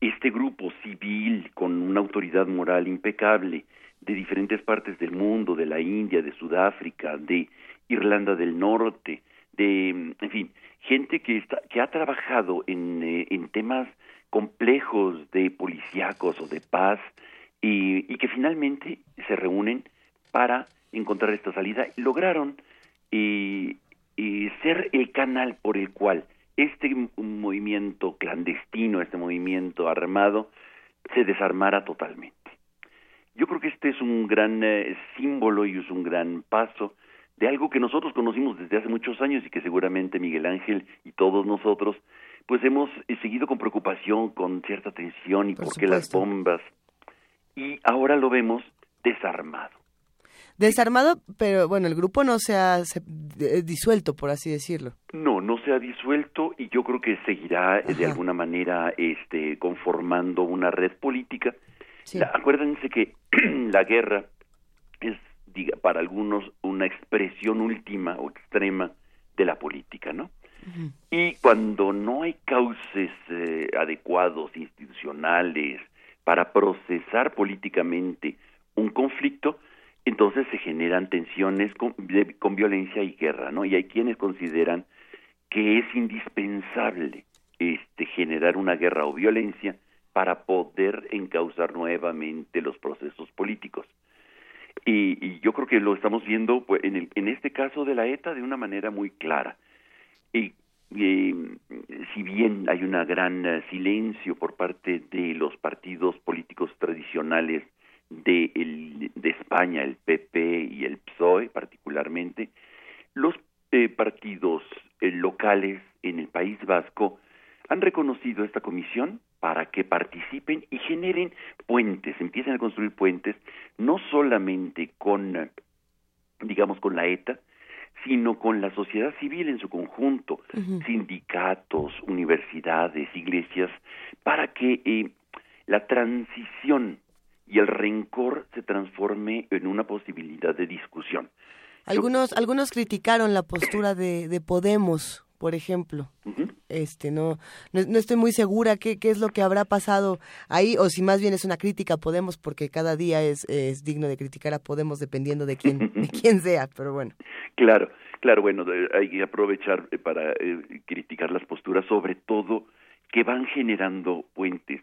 este grupo civil con una autoridad moral impecable de diferentes partes del mundo, de la India, de Sudáfrica, de Irlanda del Norte, de, en fin, gente que, está, que ha trabajado en, eh, temas complejos de policíacos o de paz y y que finalmente se reúnen para encontrar esta salida. Lograron ser el canal por el cual este movimiento clandestino, este movimiento armado, se desarmara totalmente. Yo creo que este es un gran eh, símbolo y es un gran paso de algo que nosotros conocimos desde hace muchos años y que seguramente Miguel Ángel y todos nosotros pues hemos eh, seguido con preocupación, con cierta tensión y por, qué las bombas. Y ahora lo vemos desarmado. Desarmado, pero bueno, el grupo no se ha disuelto, por así decirlo. No, no se ha disuelto y yo creo que seguirá eh, de alguna manera este, conformando una red política. acuérdense que la guerra es diga, para algunos una expresión última o extrema de la política, ¿no? Y cuando no hay cauces eh, adecuados, institucionales, para procesar políticamente un conflicto, entonces se generan tensiones con, violencia y guerra, ¿no? Y hay quienes consideran que es indispensable este generar una guerra o violencia para poder encauzar nuevamente los procesos políticos. Y, yo creo que lo estamos viendo pues, en, el, en este caso de la ETA de una manera muy clara. Y, si bien hay un gran eh, silencio por parte de los partidos políticos tradicionales de, el, de España, el PP y el PSOE particularmente, los eh, partidos eh, locales en el País Vasco han reconocido esta comisión para que participen y generen puentes, empiecen a construir puentes, no solamente con, digamos, con la ETA, sino con la sociedad civil en su conjunto, sindicatos, universidades, iglesias, para que eh, la transición y el rencor se transforme en una posibilidad de discusión. Algunos, algunos criticaron la postura de, de Podemos por ejemplo. Este no, no, estoy muy segura qué, qué es lo que habrá pasado ahí o si más bien es una crítica a Podemos porque cada día es, es digno de criticar a Podemos dependiendo de quién de quién sea, pero bueno. Claro, claro, bueno, hay que aprovechar eh, para eh, criticar las posturas sobre todo que van generando puentes.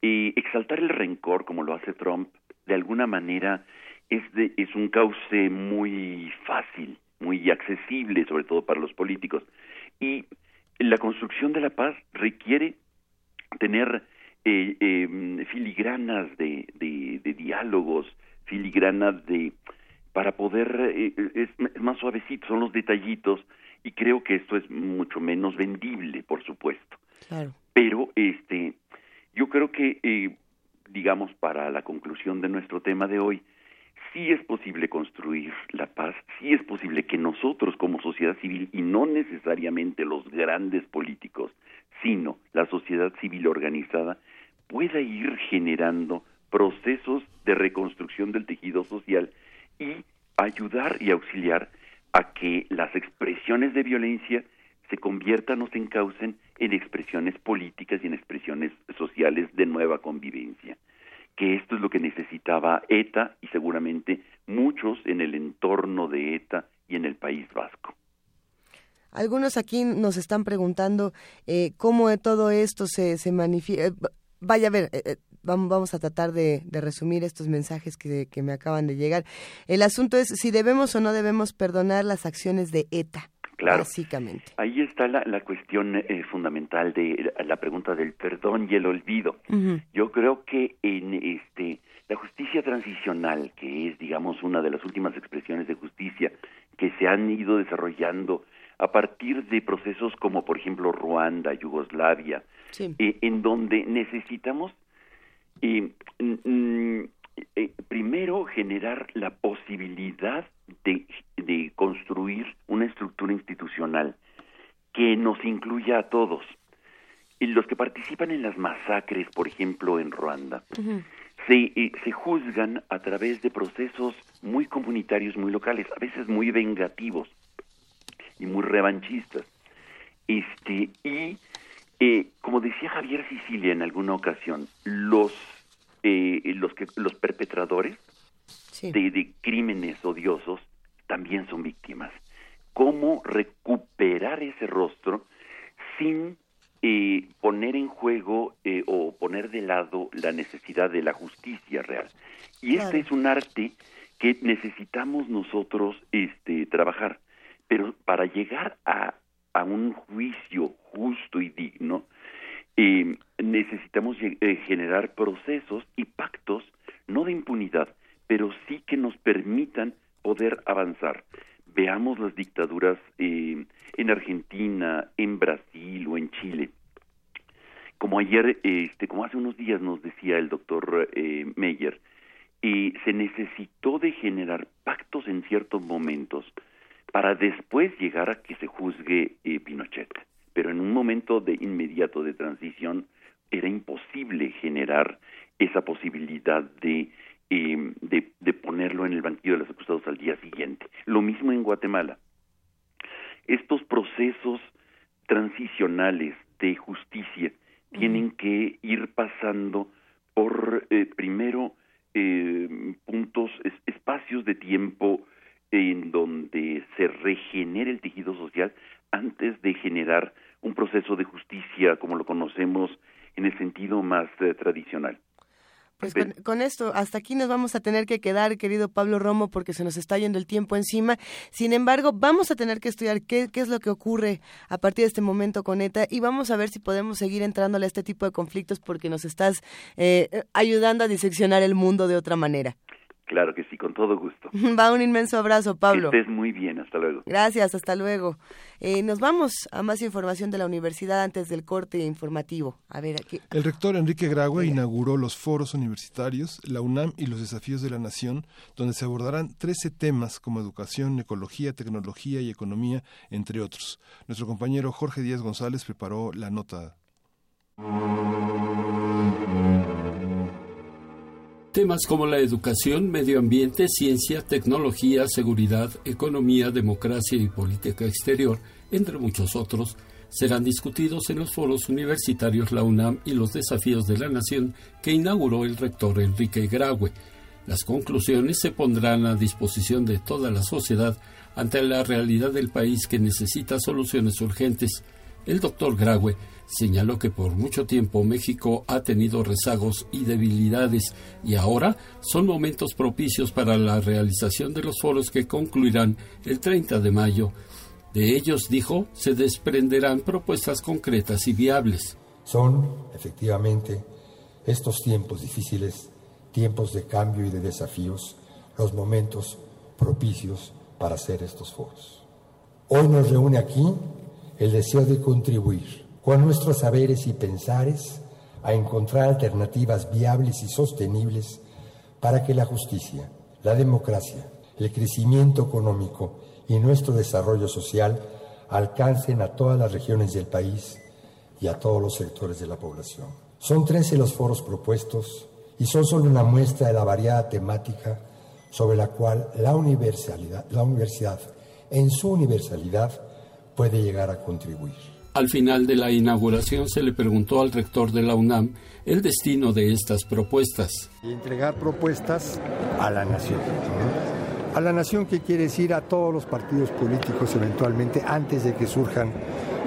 Y exaltar el rencor como lo hace Trump de alguna manera es de, es un cauce muy fácil, muy accesible, sobre todo para los políticos. Y la construcción de la paz requiere tener eh, em, filigranas de, de, diálogos, filigranas de para poder eh, es, más suavecito, son los detallitos y creo que esto es mucho menos vendible, por supuesto. Pero este, yo creo que eh, digamos para la conclusión de nuestro tema de hoy, sí es posible construir la paz, sí es posible que nosotros como sociedad civil, y no necesariamente los grandes políticos, sino la sociedad civil organizada, pueda ir generando procesos de reconstrucción del tejido social y ayudar y auxiliar a que las expresiones de violencia se conviertan o se encaucen en expresiones políticas y en expresiones sociales de nueva convivencia que esto es lo que necesitaba ETA y seguramente muchos en el entorno de ETA y en el País Vasco. Algunos aquí nos están preguntando eh, cómo todo esto se, se manifiesta. Eh, vaya a ver, eh, vamos, a tratar de, resumir estos mensajes que, que me acaban de llegar. El asunto es si debemos o no debemos perdonar las acciones de ETA. Claro. Básicamente. Ahí está la, la cuestión eh, fundamental de la pregunta del perdón y el olvido. Yo creo que en este la justicia transicional, que es digamos una de las últimas expresiones de justicia que se han ido desarrollando a partir de procesos como por ejemplo Ruanda, Yugoslavia, eh, en donde necesitamos eh, eh, primero generar la posibilidad de, de construir una estructura institucional que nos incluya a todos. Y los que participan en las masacres, por ejemplo, en Ruanda, se, eh, se juzgan a través de procesos muy comunitarios, muy locales, a veces muy vengativos y muy revanchistas. Este, y, eh, como decía Javier Sicilia en alguna ocasión, los eh, los que los perpetradores de, crímenes odiosos también son víctimas. ¿Cómo recuperar ese rostro sin eh, poner en juego eh, o poner de lado la necesidad de la justicia real? Y este es un arte que necesitamos nosotros este, trabajar. Pero para llegar a, a un juicio justo y digno, eh, necesitamos generar procesos y pactos, no de impunidad, pero sí que nos permitan poder avanzar. Veamos las dictaduras eh, en Argentina, en Brasil o en Chile. Como ayer, este, como hace unos días nos decía el doctor eh, Meyer, se necesitó de generar pactos en ciertos momentos para después llegar a que se juzgue eh, Pinochet. Pero en un momento de inmediato de transición era imposible generar esa posibilidad de, eh, de, de ponerlo en el banquillo de los acusados al día siguiente. Lo mismo en Guatemala. Estos procesos transicionales de justicia tienen que ir pasando por eh, primero eh, puntos, es, espacios de tiempo en donde se regenere el tejido social antes de generar un proceso de justicia como lo conocemos en el sentido más eh, tradicional. Pues con, con, esto, hasta aquí nos vamos a tener que quedar, querido Pablo Romo, porque se nos está yendo el tiempo encima. Sin embargo, vamos a tener que estudiar qué, qué es lo que ocurre a partir de este momento con ETA y vamos a ver si podemos seguir entrándole a este tipo de conflictos porque nos estás eh, ayudando a diseccionar el mundo de otra manera. Claro que sí, con todo gusto. Va un inmenso abrazo, Pablo. Que estés muy bien, hasta luego. Gracias, hasta luego. Eh, nos vamos a más información de la universidad antes del corte informativo. A ver, aquí. El rector Enrique Graue inauguró los foros universitarios, la UNAM y los desafíos de la nación, donde se abordarán 13 temas como educación, ecología, tecnología y economía, entre otros. Nuestro compañero Jorge Díaz González preparó la nota. Temas como la educación, medio ambiente, ciencia, tecnología, seguridad, economía, democracia y política exterior, entre muchos otros, serán discutidos en los foros universitarios La UNAM y los desafíos de la nación que inauguró el rector Enrique Graue. Las conclusiones se pondrán a disposición de toda la sociedad ante la realidad del país que necesita soluciones urgentes. El doctor Graue señaló que por mucho tiempo México ha tenido rezagos y debilidades y ahora son momentos propicios para la realización de los foros que concluirán el 30 de mayo. De ellos, dijo, se desprenderán propuestas concretas y viables. Son, efectivamente, estos tiempos difíciles, tiempos de cambio y de desafíos, los momentos propicios para hacer estos foros. Hoy nos reúne aquí el deseo de contribuir con nuestros saberes y pensares a encontrar alternativas viables y sostenibles para que la justicia, la democracia, el crecimiento económico y nuestro desarrollo social alcancen a todas las regiones del país y a todos los sectores de la población. Son 13 los foros propuestos y son solo una muestra de la variada temática sobre la cual la, universalidad, la universidad en su universalidad puede llegar a contribuir. Al final de la inauguración se le preguntó al rector de la UNAM el destino de estas propuestas. Y entregar propuestas a la nación. ¿no? A la nación que quiere decir a todos los partidos políticos eventualmente antes de que surjan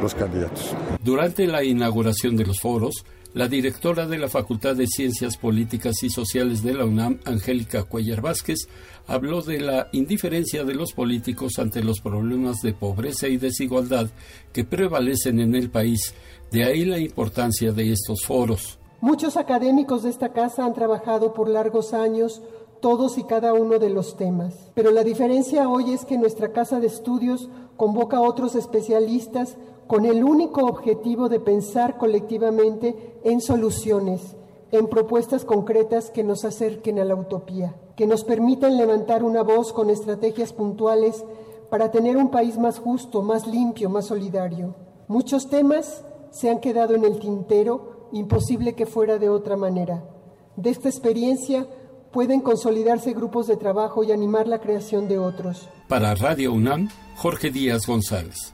los candidatos. Durante la inauguración de los foros, la directora de la Facultad de Ciencias Políticas y Sociales de la UNAM, Angélica Cuellar Vázquez, habló de la indiferencia de los políticos ante los problemas de pobreza y desigualdad que prevalecen en el país. De ahí la importancia de estos foros. Muchos académicos de esta casa han trabajado por largos años todos y cada uno de los temas. Pero la diferencia hoy es que nuestra casa de estudios convoca a otros especialistas con el único objetivo de pensar colectivamente en soluciones, en propuestas concretas que nos acerquen a la utopía, que nos permitan levantar una voz con estrategias puntuales para tener un país más justo, más limpio, más solidario. Muchos temas se han quedado en el tintero, imposible que fuera de otra manera. De esta experiencia pueden consolidarse grupos de trabajo y animar la creación de otros. Para Radio UNAM, Jorge Díaz González.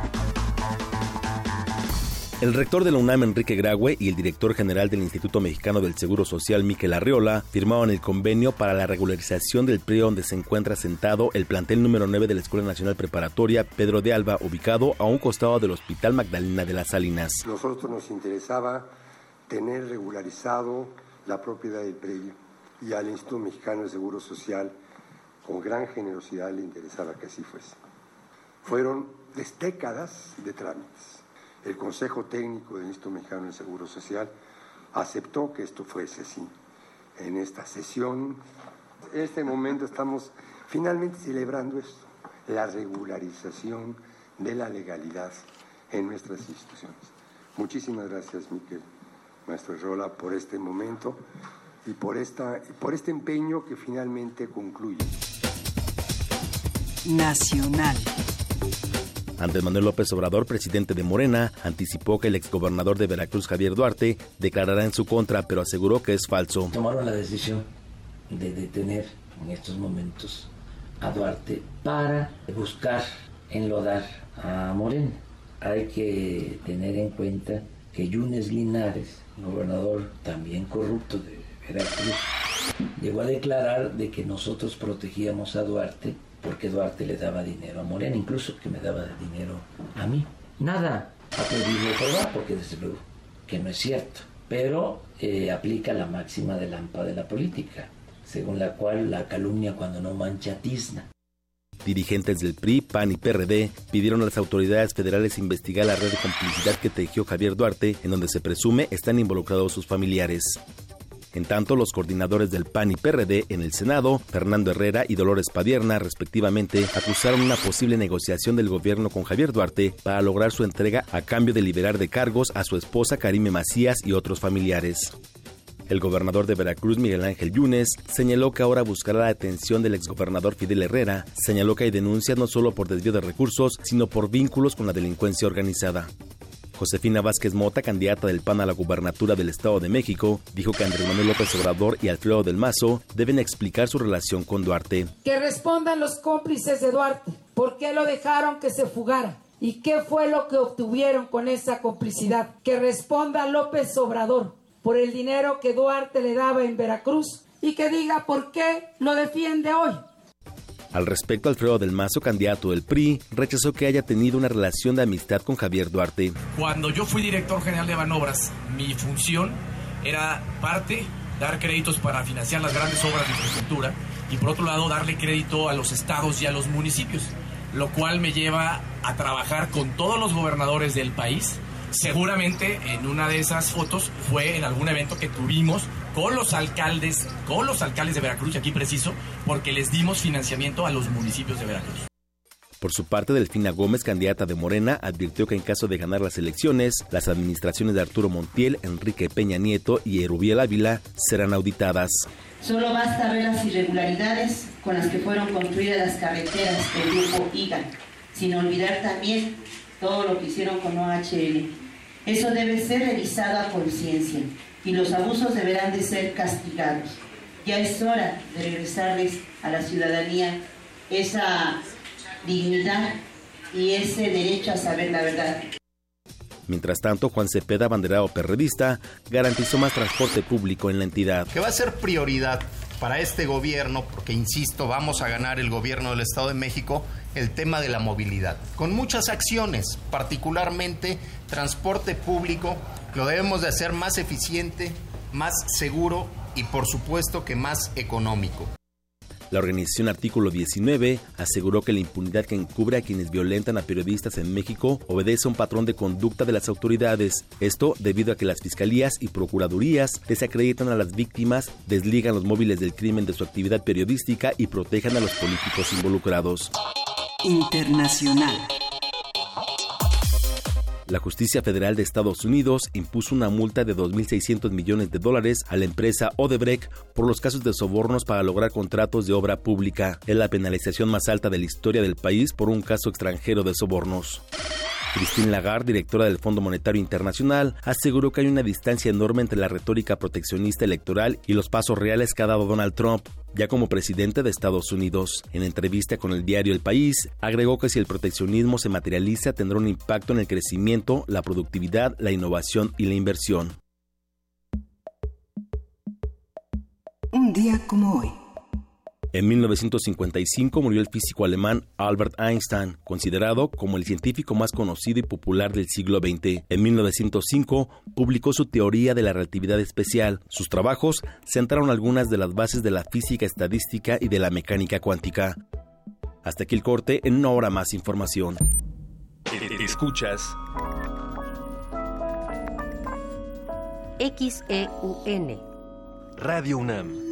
El rector de la UNAM, Enrique Graue, y el director general del Instituto Mexicano del Seguro Social, Miquel Arriola, firmaron el convenio para la regularización del predio donde se encuentra sentado el plantel número 9 de la Escuela Nacional Preparatoria Pedro de Alba, ubicado a un costado del Hospital Magdalena de las Salinas. Nosotros nos interesaba tener regularizado la propiedad del predio y al Instituto Mexicano del Seguro Social, con gran generosidad, le interesaba que así fuese. Fueron décadas de trámites el Consejo Técnico del Instituto Mexicano del Seguro Social aceptó que esto fuese así. En esta sesión, en este momento estamos finalmente celebrando esto, la regularización de la legalidad en nuestras instituciones. Muchísimas gracias, Miquel, maestro Rola, por este momento y por, esta, por este empeño que finalmente concluye. Nacional. Andrés Manuel López Obrador, presidente de Morena, anticipó que el exgobernador de Veracruz, Javier Duarte, declarará en su contra, pero aseguró que es falso. Tomaron la decisión de detener en estos momentos a Duarte para buscar enlodar a Morena. Hay que tener en cuenta que Yunes Linares, gobernador también corrupto de Veracruz, llegó a declarar de que nosotros protegíamos a Duarte porque Duarte le daba dinero a Morena, incluso que me daba dinero a mí. Nada ha podido probar, porque desde luego que no es cierto, pero eh, aplica la máxima de Lampa de la política, según la cual la calumnia cuando no mancha tizna. Dirigentes del PRI, PAN y PRD pidieron a las autoridades federales investigar la red de complicidad que tejió Javier Duarte, en donde se presume están involucrados sus familiares. En tanto, los coordinadores del PAN y PRD en el Senado, Fernando Herrera y Dolores Padierna, respectivamente, acusaron una posible negociación del gobierno con Javier Duarte para lograr su entrega a cambio de liberar de cargos a su esposa Karime Macías y otros familiares. El gobernador de Veracruz, Miguel Ángel Yunes, señaló que ahora buscará la detención del exgobernador Fidel Herrera. Señaló que hay denuncias no solo por desvío de recursos, sino por vínculos con la delincuencia organizada. Josefina Vázquez Mota, candidata del PAN a la gubernatura del Estado de México, dijo que Andrés Manuel López Obrador y Alfredo del Mazo deben explicar su relación con Duarte. Que respondan los cómplices de Duarte. ¿Por qué lo dejaron que se fugara? ¿Y qué fue lo que obtuvieron con esa complicidad? Que responda López Obrador por el dinero que Duarte le daba en Veracruz y que diga por qué lo defiende hoy. Al respecto, Alfredo del Mazo, candidato del PRI, rechazó que haya tenido una relación de amistad con Javier Duarte. Cuando yo fui director general de Banobras, mi función era parte dar créditos para financiar las grandes obras de infraestructura y por otro lado darle crédito a los estados y a los municipios, lo cual me lleva a trabajar con todos los gobernadores del país. Seguramente en una de esas fotos fue en algún evento que tuvimos con los alcaldes, con los alcaldes de Veracruz, aquí preciso, porque les dimos financiamiento a los municipios de Veracruz. Por su parte, Delfina Gómez, candidata de Morena, advirtió que en caso de ganar las elecciones, las administraciones de Arturo Montiel, Enrique Peña Nieto y Erubiel Ávila serán auditadas. Solo basta ver las irregularidades con las que fueron construidas las carreteras del grupo IGA, sin olvidar también todo lo que hicieron con OHL. Eso debe ser revisado a conciencia y los abusos deberán de ser castigados. Ya es hora de regresarles a la ciudadanía esa dignidad y ese derecho a saber la verdad. Mientras tanto, Juan Cepeda, banderado perredista, garantizó más transporte público en la entidad. Que va a ser prioridad para este gobierno, porque insisto, vamos a ganar el gobierno del Estado de México, el tema de la movilidad. Con muchas acciones, particularmente transporte público, lo debemos de hacer más eficiente, más seguro y por supuesto que más económico. La organización Artículo 19 aseguró que la impunidad que encubre a quienes violentan a periodistas en México obedece a un patrón de conducta de las autoridades. Esto debido a que las fiscalías y procuradurías desacreditan a las víctimas, desligan los móviles del crimen de su actividad periodística y protejan a los políticos involucrados. Internacional. La justicia federal de Estados Unidos impuso una multa de 2.600 millones de dólares a la empresa Odebrecht por los casos de sobornos para lograr contratos de obra pública. Es la penalización más alta de la historia del país por un caso extranjero de sobornos. Christine Lagarde, directora del Fondo Monetario Internacional, aseguró que hay una distancia enorme entre la retórica proteccionista electoral y los pasos reales que ha dado Donald Trump, ya como presidente de Estados Unidos. En entrevista con el diario El País, agregó que si el proteccionismo se materializa tendrá un impacto en el crecimiento, la productividad, la innovación y la inversión. Un día como hoy. En 1955 murió el físico alemán Albert Einstein, considerado como el científico más conocido y popular del siglo XX. En 1905 publicó su teoría de la relatividad especial. Sus trabajos centraron algunas de las bases de la física estadística y de la mecánica cuántica. Hasta aquí el corte, en una hora más información. Escuchas XEUN Radio UNAM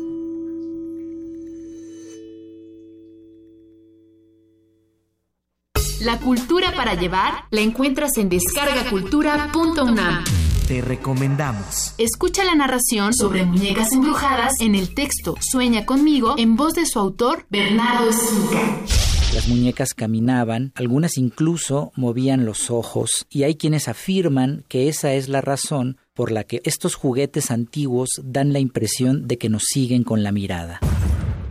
La cultura para llevar la encuentras en descargacultura.unam. Te recomendamos. Escucha la narración sobre muñecas embrujadas en el texto Sueña conmigo en voz de su autor Bernardo Esquinca. Las muñecas caminaban, algunas incluso movían los ojos, y hay quienes afirman que esa es la razón por la que estos juguetes antiguos dan la impresión de que nos siguen con la mirada.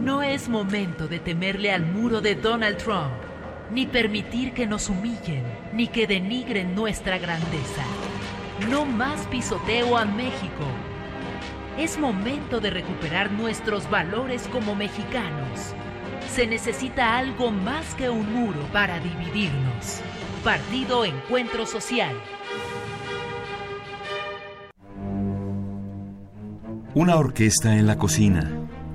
No es momento de temerle al muro de Donald Trump, ni permitir que nos humillen, ni que denigren nuestra grandeza. No más pisoteo a México. Es momento de recuperar nuestros valores como mexicanos. Se necesita algo más que un muro para dividirnos. Partido Encuentro Social. Una orquesta en la cocina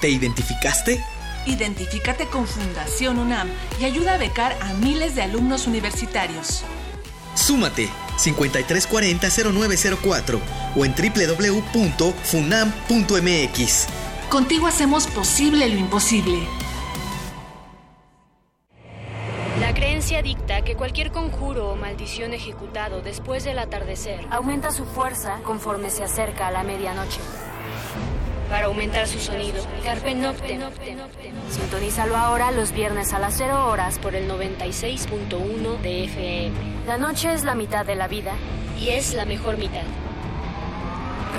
¿Te identificaste? Identifícate con Fundación UNAM y ayuda a becar a miles de alumnos universitarios. Súmate 5340-0904 o en www.funam.mx. Contigo hacemos posible lo imposible. La creencia dicta que cualquier conjuro o maldición ejecutado después del atardecer aumenta su fuerza conforme se acerca a la medianoche. Para aumentar su sonido, Carpe Noctem. Sintonízalo ahora los viernes a las 0 horas por el 96.1 de FM. La noche es la mitad de la vida y es la mejor mitad.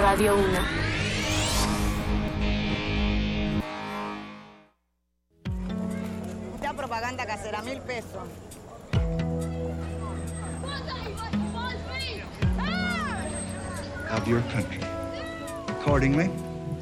Radio 1. Mucha propaganda casera, mil pesos. of your country. Accordingly,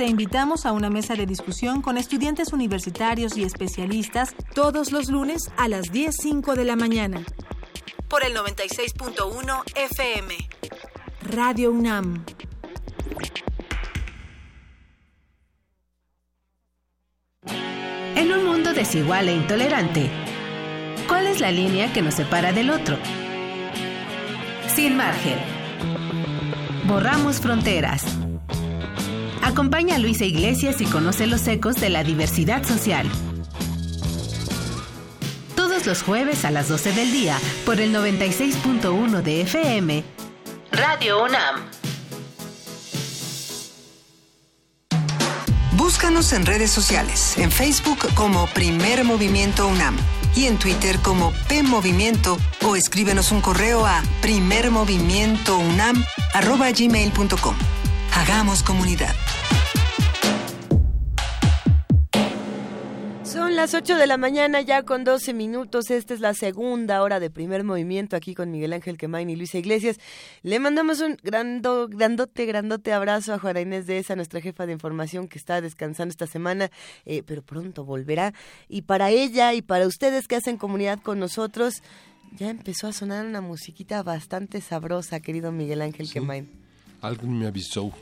Te invitamos a una mesa de discusión con estudiantes universitarios y especialistas todos los lunes a las 10.05 de la mañana. Por el 96.1 FM. Radio UNAM. En un mundo desigual e intolerante, ¿cuál es la línea que nos separa del otro? Sin margen. Borramos fronteras. Acompaña a Luisa Iglesias y conoce los ecos de la diversidad social. Todos los jueves a las 12 del día por el 96.1 de FM. Radio UNAM. Búscanos en redes sociales, en Facebook como Primer Movimiento UNAM y en Twitter como P Movimiento o escríbenos un correo a primermovimientounam@gmail.com. Hagamos comunidad. Las 8 de la mañana ya con 12 minutos. Esta es la segunda hora de primer movimiento aquí con Miguel Ángel Quemain y Luisa Iglesias. Le mandamos un grando, grandote, grandote abrazo a Juana Inés de esa, nuestra jefa de información que está descansando esta semana, eh, pero pronto volverá. Y para ella y para ustedes que hacen comunidad con nosotros, ya empezó a sonar una musiquita bastante sabrosa, querido Miguel Ángel sí. Quemain. Alguien me avisó.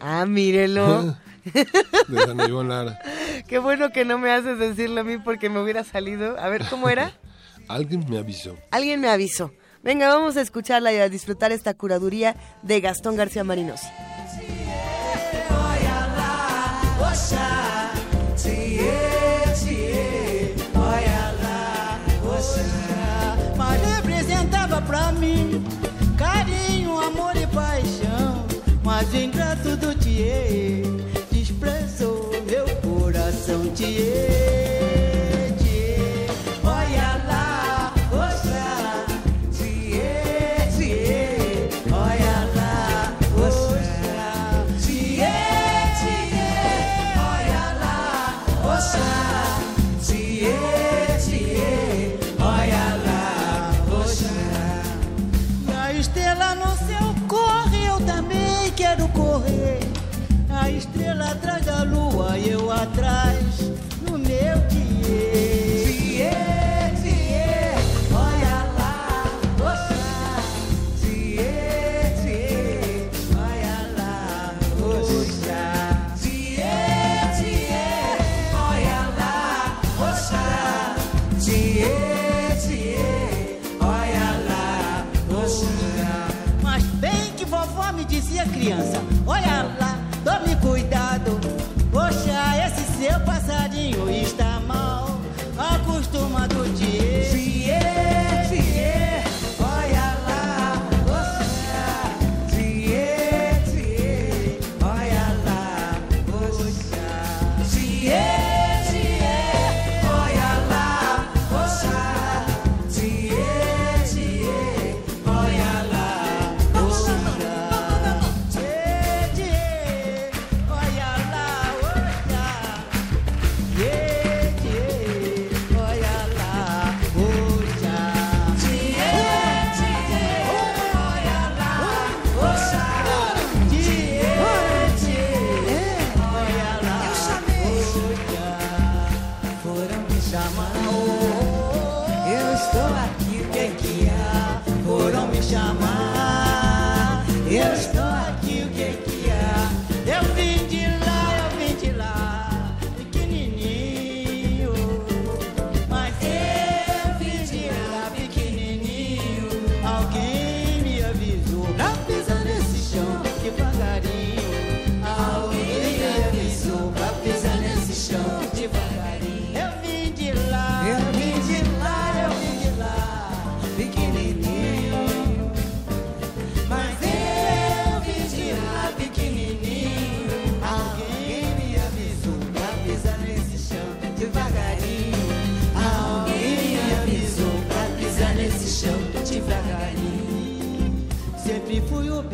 Ah, mírelo. de Dani Lara. Qué bueno que no me haces decirlo a mí porque me hubiera salido. A ver, ¿cómo era? Alguien me avisó. Alguien me avisó. Venga, vamos a escucharla y a disfrutar esta curaduría de Gastón García Marinosi. desprezou meu coração, te atrás da lua, eu atrás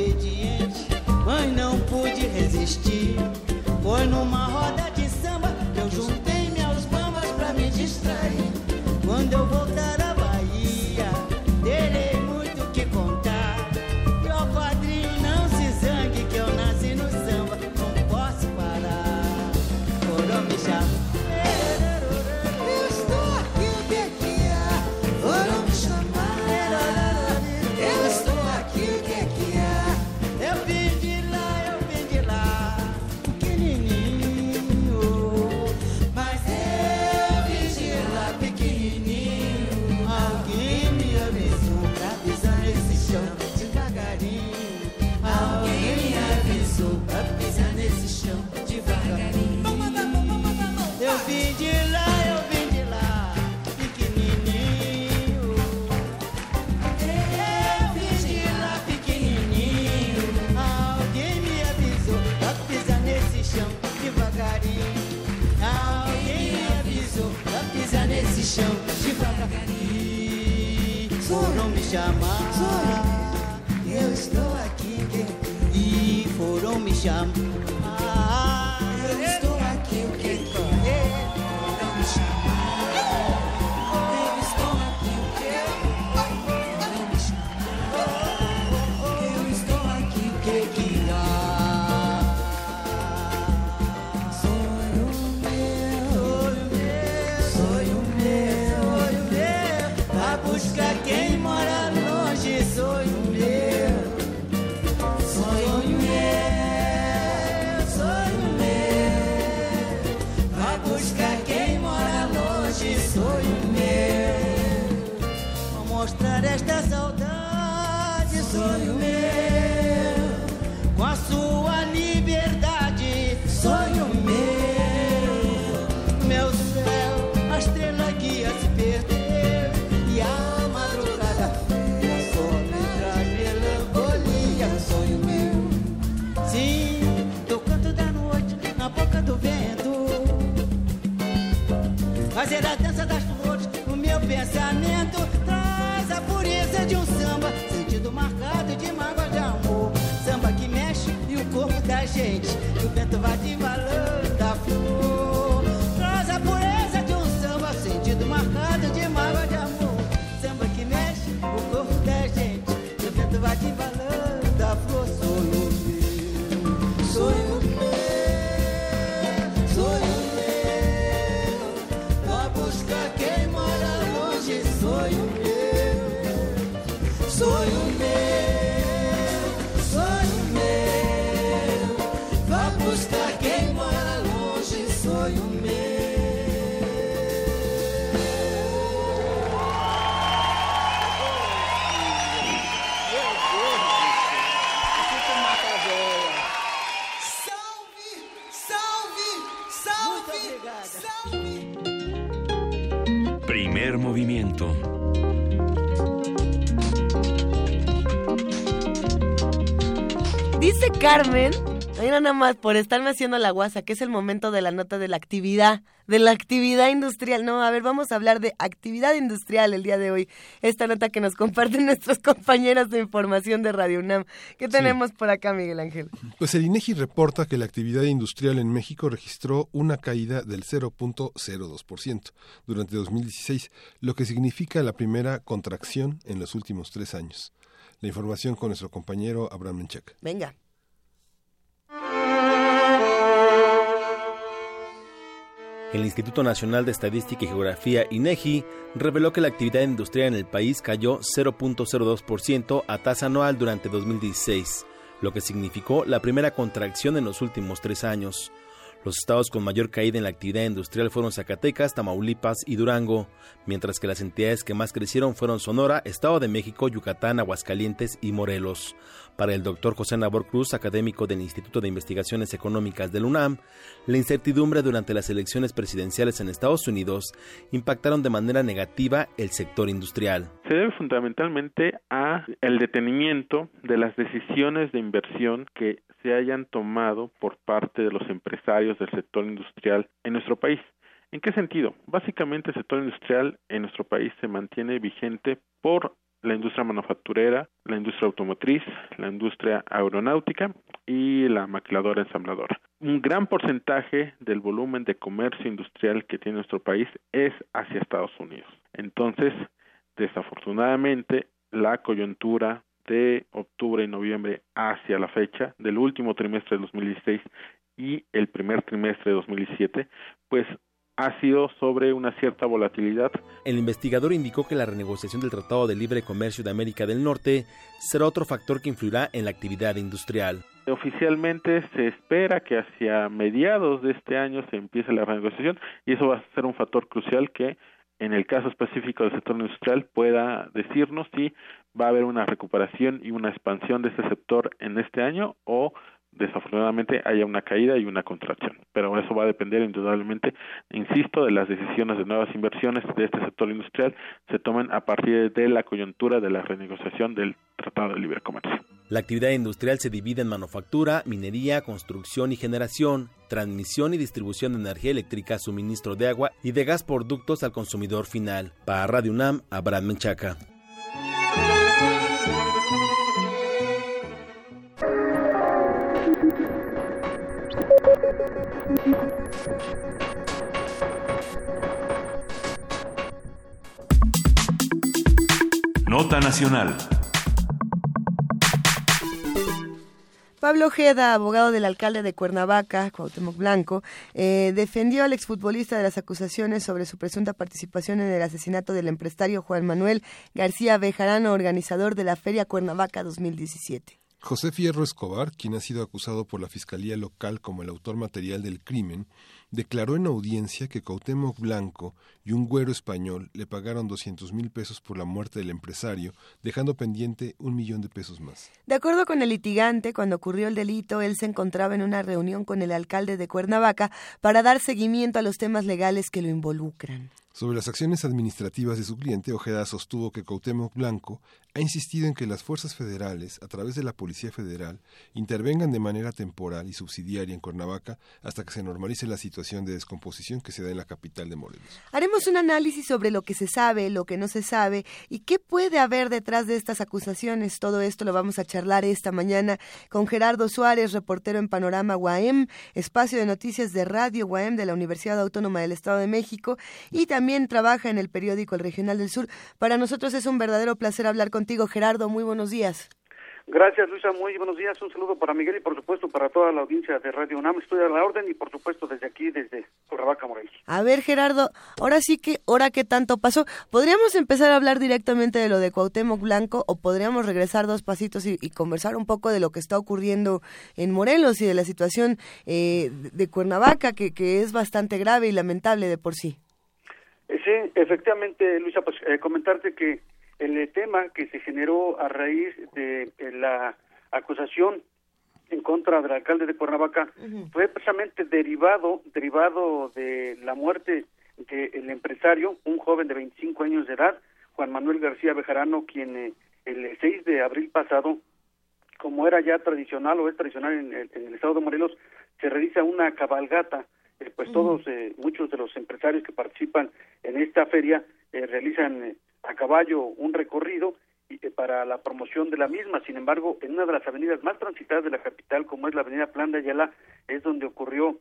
obediente. Mãe, não pude resistir. Foi numa roda Chamar, eu estou aqui. E foram me chamar, corpo da gente, e o vento vai te movimiento. Dice Carmen, mira nada más por estarme haciendo la guasa, que es el momento de la nota de la actividad, de la actividad industrial. No, a ver, vamos a hablar de actividad industrial el día de hoy. Esta nota que nos comparten nuestros compañeros de información de Radio UNAM. ¿Qué tenemos por acá, Miguel Ángel? Pues el INEGI reporta que la actividad industrial en México registró una caída del 0.02% durante 2016, lo que significa la primera contracción en los últimos tres años. La información con nuestro compañero Abraham Menchac. Venga. El Instituto Nacional de Estadística y Geografía, INEGI, reveló que la actividad industrial en el país cayó 0.02% a tasa anual durante 2016, lo que significó la primera contracción en los últimos tres años. Los estados con mayor caída en la actividad industrial fueron Zacatecas, Tamaulipas y Durango, mientras que las entidades que más crecieron fueron Sonora, Estado de México, Yucatán, Aguascalientes y Morelos. Para el doctor José Nabor Cruz, académico del Instituto de Investigaciones Económicas del UNAM, la incertidumbre durante las elecciones presidenciales en Estados Unidos impactaron de manera negativa el sector industrial. Se debe fundamentalmente a el detenimiento de las decisiones de inversión que se hayan tomado por parte de los empresarios del sector industrial en nuestro país. ¿En qué sentido? Básicamente el sector industrial en nuestro país se mantiene vigente por la industria manufacturera, la industria automotriz, la industria aeronáutica y la maquiladora ensambladora. Un gran porcentaje del volumen de comercio industrial que tiene nuestro país es hacia Estados Unidos. Entonces, desafortunadamente, la coyuntura de octubre y noviembre hacia la fecha del último trimestre de 2016 y el primer trimestre de 2017, pues ha sido sobre una cierta volatilidad. El investigador indicó que la renegociación del Tratado de Libre Comercio de América del Norte será otro factor que influirá en la actividad industrial. Oficialmente se espera que hacia mediados de este año se empiece la renegociación y eso va a ser un factor crucial que en el caso específico del sector industrial pueda decirnos si va a haber una recuperación y una expansión de este sector en este año o desafortunadamente haya una caída y una contracción. Pero eso va a depender indudablemente, insisto, de las decisiones de nuevas inversiones de este sector industrial se tomen a partir de la coyuntura de la renegociación del Tratado de Libre Comercio. La actividad industrial se divide en manufactura, minería, construcción y generación, transmisión y distribución de energía eléctrica, suministro de agua y de gas por ductos al consumidor final. Para Radio UNAM, Abraham Menchaca. Nota Nacional. Pablo Ojeda, abogado del alcalde de Cuernavaca, Cuauhtémoc Blanco, eh, defendió al exfutbolista de las acusaciones sobre su presunta participación en el asesinato del empresario Juan Manuel García Bejarano, organizador de la Feria Cuernavaca 2017. José Fierro Escobar, quien ha sido acusado por la Fiscalía Local como el autor material del crimen, declaró en audiencia que Cuauhtémoc Blanco y un güero español le pagaron 200 mil pesos por la muerte del empresario, dejando pendiente un millón de pesos más. De acuerdo con el litigante, cuando ocurrió el delito, él se encontraba en una reunión con el alcalde de Cuernavaca para dar seguimiento a los temas legales que lo involucran. Sobre las acciones administrativas de su cliente, Ojeda sostuvo que Cuauhtémoc Blanco ha insistido en que las fuerzas federales, a través de la Policía Federal, intervengan de manera temporal y subsidiaria en Cuernavaca hasta que se normalice la situación de descomposición que se da en la capital de Morelos. Haremos un análisis sobre lo que se sabe, lo que no se sabe y qué puede haber detrás de estas acusaciones. Todo esto lo vamos a charlar esta mañana con Gerardo Suárez, reportero en Panorama UAM, espacio de noticias de Radio UAM de la Universidad Autónoma del Estado de México y también trabaja en el periódico El Regional del Sur. Para nosotros es un verdadero placer hablar contigo, Gerardo. Muy buenos días. Gracias, Luisa. Muy buenos días. Un saludo para Miguel y, por supuesto, para toda la audiencia de Radio UNAM. Estoy a la orden y, por supuesto, desde aquí, desde Cuernavaca, Morelos. A ver, Gerardo, ahora sí que, ahora que tanto pasó, ¿podríamos empezar a hablar directamente de lo de Cuauhtémoc Blanco o podríamos regresar dos pasitos y, y conversar un poco de lo que está ocurriendo en Morelos y de la situación eh, de Cuernavaca, que, que es bastante grave y lamentable de por sí? Eh, sí, efectivamente, Luisa, pues eh, comentarte que el tema que se generó a raíz de eh, la acusación en contra del alcalde de Cuernavaca fue precisamente derivado derivado de la muerte del empresario, un joven de 25 años de edad, Juan Manuel García Bejarano, quien eh, el 6 de abril pasado, como era ya tradicional o es tradicional en el, en el estado de Morelos, se realiza una cabalgata eh, pues todos, eh, muchos de los empresarios que participan en esta feria eh, realizan eh, a caballo un recorrido y, eh, para la promoción de la misma. Sin embargo, en una de las avenidas más transitadas de la capital, como es la avenida Plan de Ayala, es donde ocurrió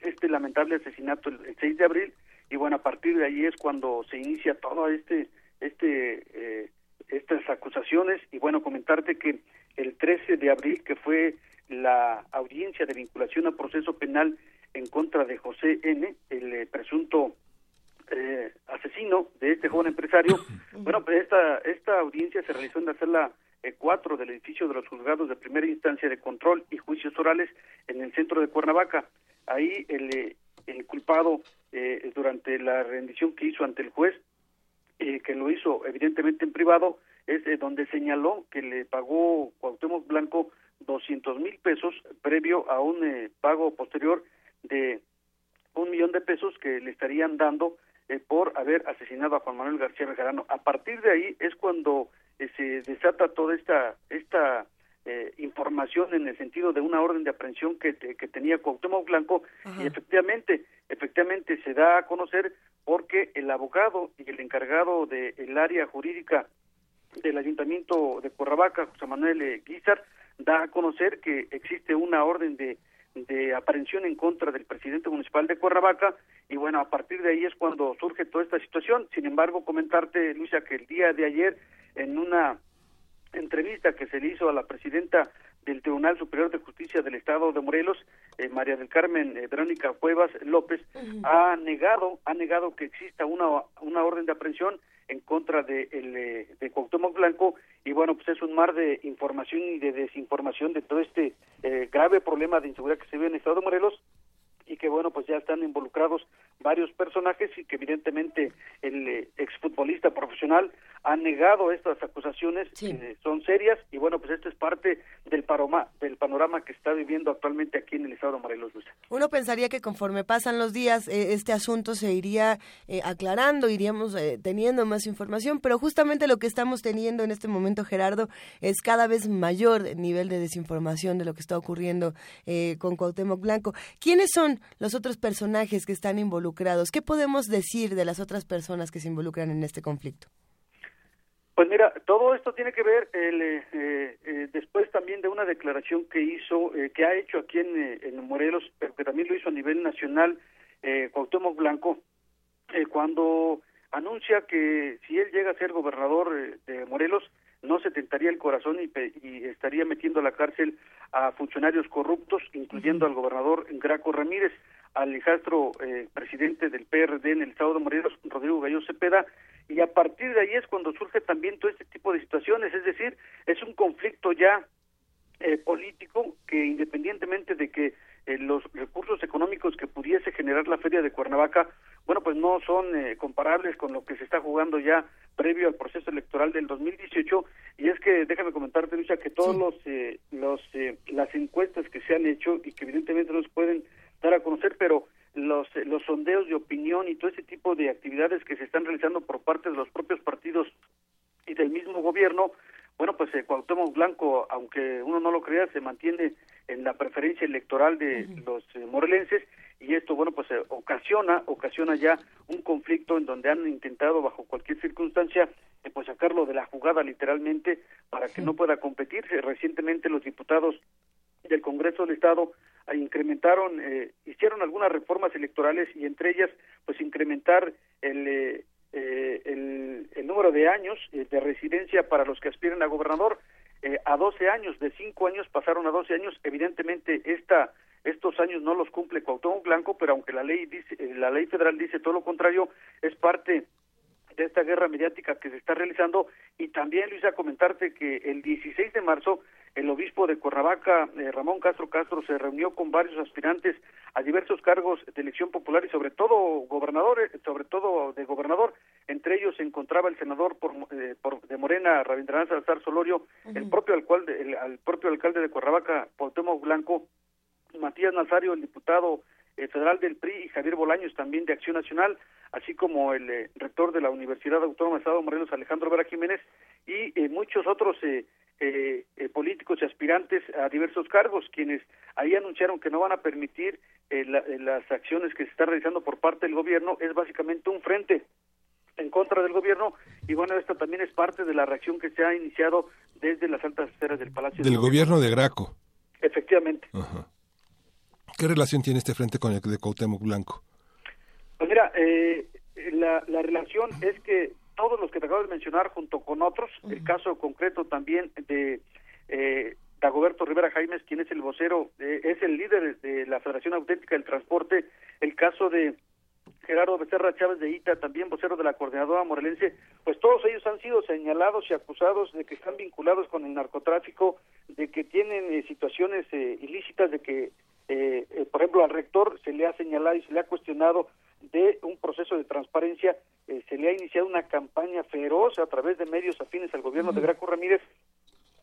este lamentable asesinato el, el 6 de abril. Y bueno, a partir de ahí es cuando se inicia todo este este estas acusaciones. Y bueno, comentarte que el 13 de abril, que fue la audiencia de vinculación a proceso penal en contra de José N., el eh, presunto eh, asesino de este joven empresario. Bueno, pues esta, esta audiencia se realizó en la sala eh, 4 del edificio de los juzgados de primera instancia de control y juicios orales en el centro de Cuernavaca. Ahí el, eh, el culpado, eh, durante la rendición que hizo ante el juez, eh, que lo hizo evidentemente en privado, es eh, donde señaló que le pagó Cuauhtémoc Blanco 200 mil pesos previo a un pago posterior de un millón de pesos que le estarían dando eh, por haber asesinado a Juan Manuel García Bejarano. A partir de ahí es cuando eh, se desata toda esta esta eh, información en el sentido de una orden de aprehensión que, que tenía Cuauhtémoc Blanco y efectivamente efectivamente se da a conocer porque el abogado y el encargado del área jurídica del Ayuntamiento de Cuernavaca, José Manuel eh, Guizar, da a conocer que existe una orden de, de aprehensión en contra del presidente municipal de Cuernavaca y bueno, a partir de ahí es cuando surge toda esta situación. Sin embargo, comentarte, Luisa, que el día de ayer en una entrevista que se le hizo a la presidenta del Tribunal Superior de Justicia del Estado de Morelos, eh, María del Carmen eh, Verónica Cuevas López, ha negado ha negado que exista una una orden de aprehensión en contra de el eh, de Cuauhtémoc Blanco. Y bueno pues es un mar de información y de desinformación de todo este eh, grave problema de inseguridad que se ve en el Estado de Morelos y que bueno pues ya están involucrados varios personajes y que evidentemente el eh, exfutbolista profesional ha negado estas acusaciones que son serias y bueno pues esto es parte del paroma, del panorama que está viviendo actualmente aquí en el estado de Morelos Luisa. Uno pensaría que conforme pasan los días eh, este asunto se iría eh, aclarando, iríamos eh, teniendo más información, pero justamente lo que estamos teniendo en este momento, Gerardo, es cada vez mayor el nivel de desinformación de lo que está ocurriendo eh, con Cuauhtémoc Blanco. ¿Quiénes son los otros personajes que están involucrados? ¿Qué podemos decir de las otras personas que se involucran en este conflicto? Pues mira, todo esto tiene que ver el, eh, eh, después también de una declaración que hizo, eh, que ha hecho aquí en, eh, Morelos, pero que también lo hizo a nivel nacional, eh, Cuauhtémoc Blanco, eh, cuando anuncia que si él llega a ser gobernador eh, de Morelos, no se tentaría el corazón y, y estaría metiendo a la cárcel a funcionarios corruptos, incluyendo al gobernador Graco Ramírez, al hijastro eh, presidente del PRD en el estado de Morelos, Rodrigo Gallo Cepeda, y a partir de ahí es cuando surge también todo este tipo de situaciones, es decir, es un conflicto ya eh, político que independientemente de que eh, los recursos económicos que pudiese generar la feria de Cuernavaca, bueno, pues no son eh, comparables con lo que se está jugando ya previo al proceso electoral del 2018 y es que déjame comentarte Luisa que todos los eh, los eh, las encuestas que se han hecho y que evidentemente no se pueden dar a conocer, pero los eh, los sondeos de opinión y todo ese tipo de actividades que se están realizando por parte de los propios partidos y del mismo gobierno, bueno, pues eh, Cuauhtémoc Blanco, aunque uno no lo crea, se mantiene en la preferencia electoral de los eh, morelenses y esto, bueno, pues eh, ocasiona, ocasiona ya un conflicto en donde han intentado bajo cualquier circunstancia eh, pues sacarlo de la jugada literalmente para que no pueda competir. Recientemente los diputados del Congreso del Estado incrementaron, eh, hicieron algunas reformas electorales y entre ellas, pues incrementar el, eh, eh, el, el número de años eh, de residencia para los que aspiran a gobernador eh, a 12 años, de 5 años pasaron a 12 años. Evidentemente, esta estos años no los cumple Cuauhtémoc Blanco, pero aunque la ley dice, eh, la ley federal dice todo lo contrario, es parte de esta guerra mediática que se está realizando. Y también Luisa comentarte que el 16 de marzo el obispo de Cuernavaca eh, Ramón Castro Castro se reunió con varios aspirantes a diversos cargos de elección popular y sobre todo gobernadores sobre todo de gobernador. Entre ellos se encontraba el senador por, eh, por- de Morena Rabindranath Salazar Solorio el propio alcalde el, al propio alcalde de Cuernavaca Cuauhtémoc Blanco Matías Nazario, el diputado federal del PRI, y Javier Bolaños, también de Acción Nacional, así como el eh, rector de la Universidad Autónoma del Estado de Morelos, Alejandro Vera Jiménez, y eh, muchos otros eh, eh, eh, políticos y aspirantes a diversos cargos, quienes ahí anunciaron que no van a permitir eh, la- eh, las acciones que se están realizando por parte del gobierno. Es básicamente un frente en contra del gobierno y bueno, esto también es parte de la reacción que se ha iniciado desde las altas esferas del Palacio Del de gobierno de Graco. Efectivamente. Ajá. ¿Qué relación tiene este frente con el de Cuauhtémoc Blanco? Pues mira, eh, la, la relación es que todos los que te acabo de mencionar, junto con otros, el caso concreto también de eh, Dagoberto Rivera Jaimes, quien es el vocero, eh, es el líder de la Federación Auténtica del Transporte, el caso de Gerardo Becerra Chávez de Ita, también vocero de la coordinadora morelense, pues todos ellos han sido señalados y acusados de que están vinculados con el narcotráfico, de que tienen eh, situaciones eh, ilícitas, de que, eh, eh, por ejemplo, al rector se le ha señalado y se le ha cuestionado de un proceso de transparencia, eh, se le ha iniciado una campaña feroz a través de medios afines al gobierno de Graco Ramírez.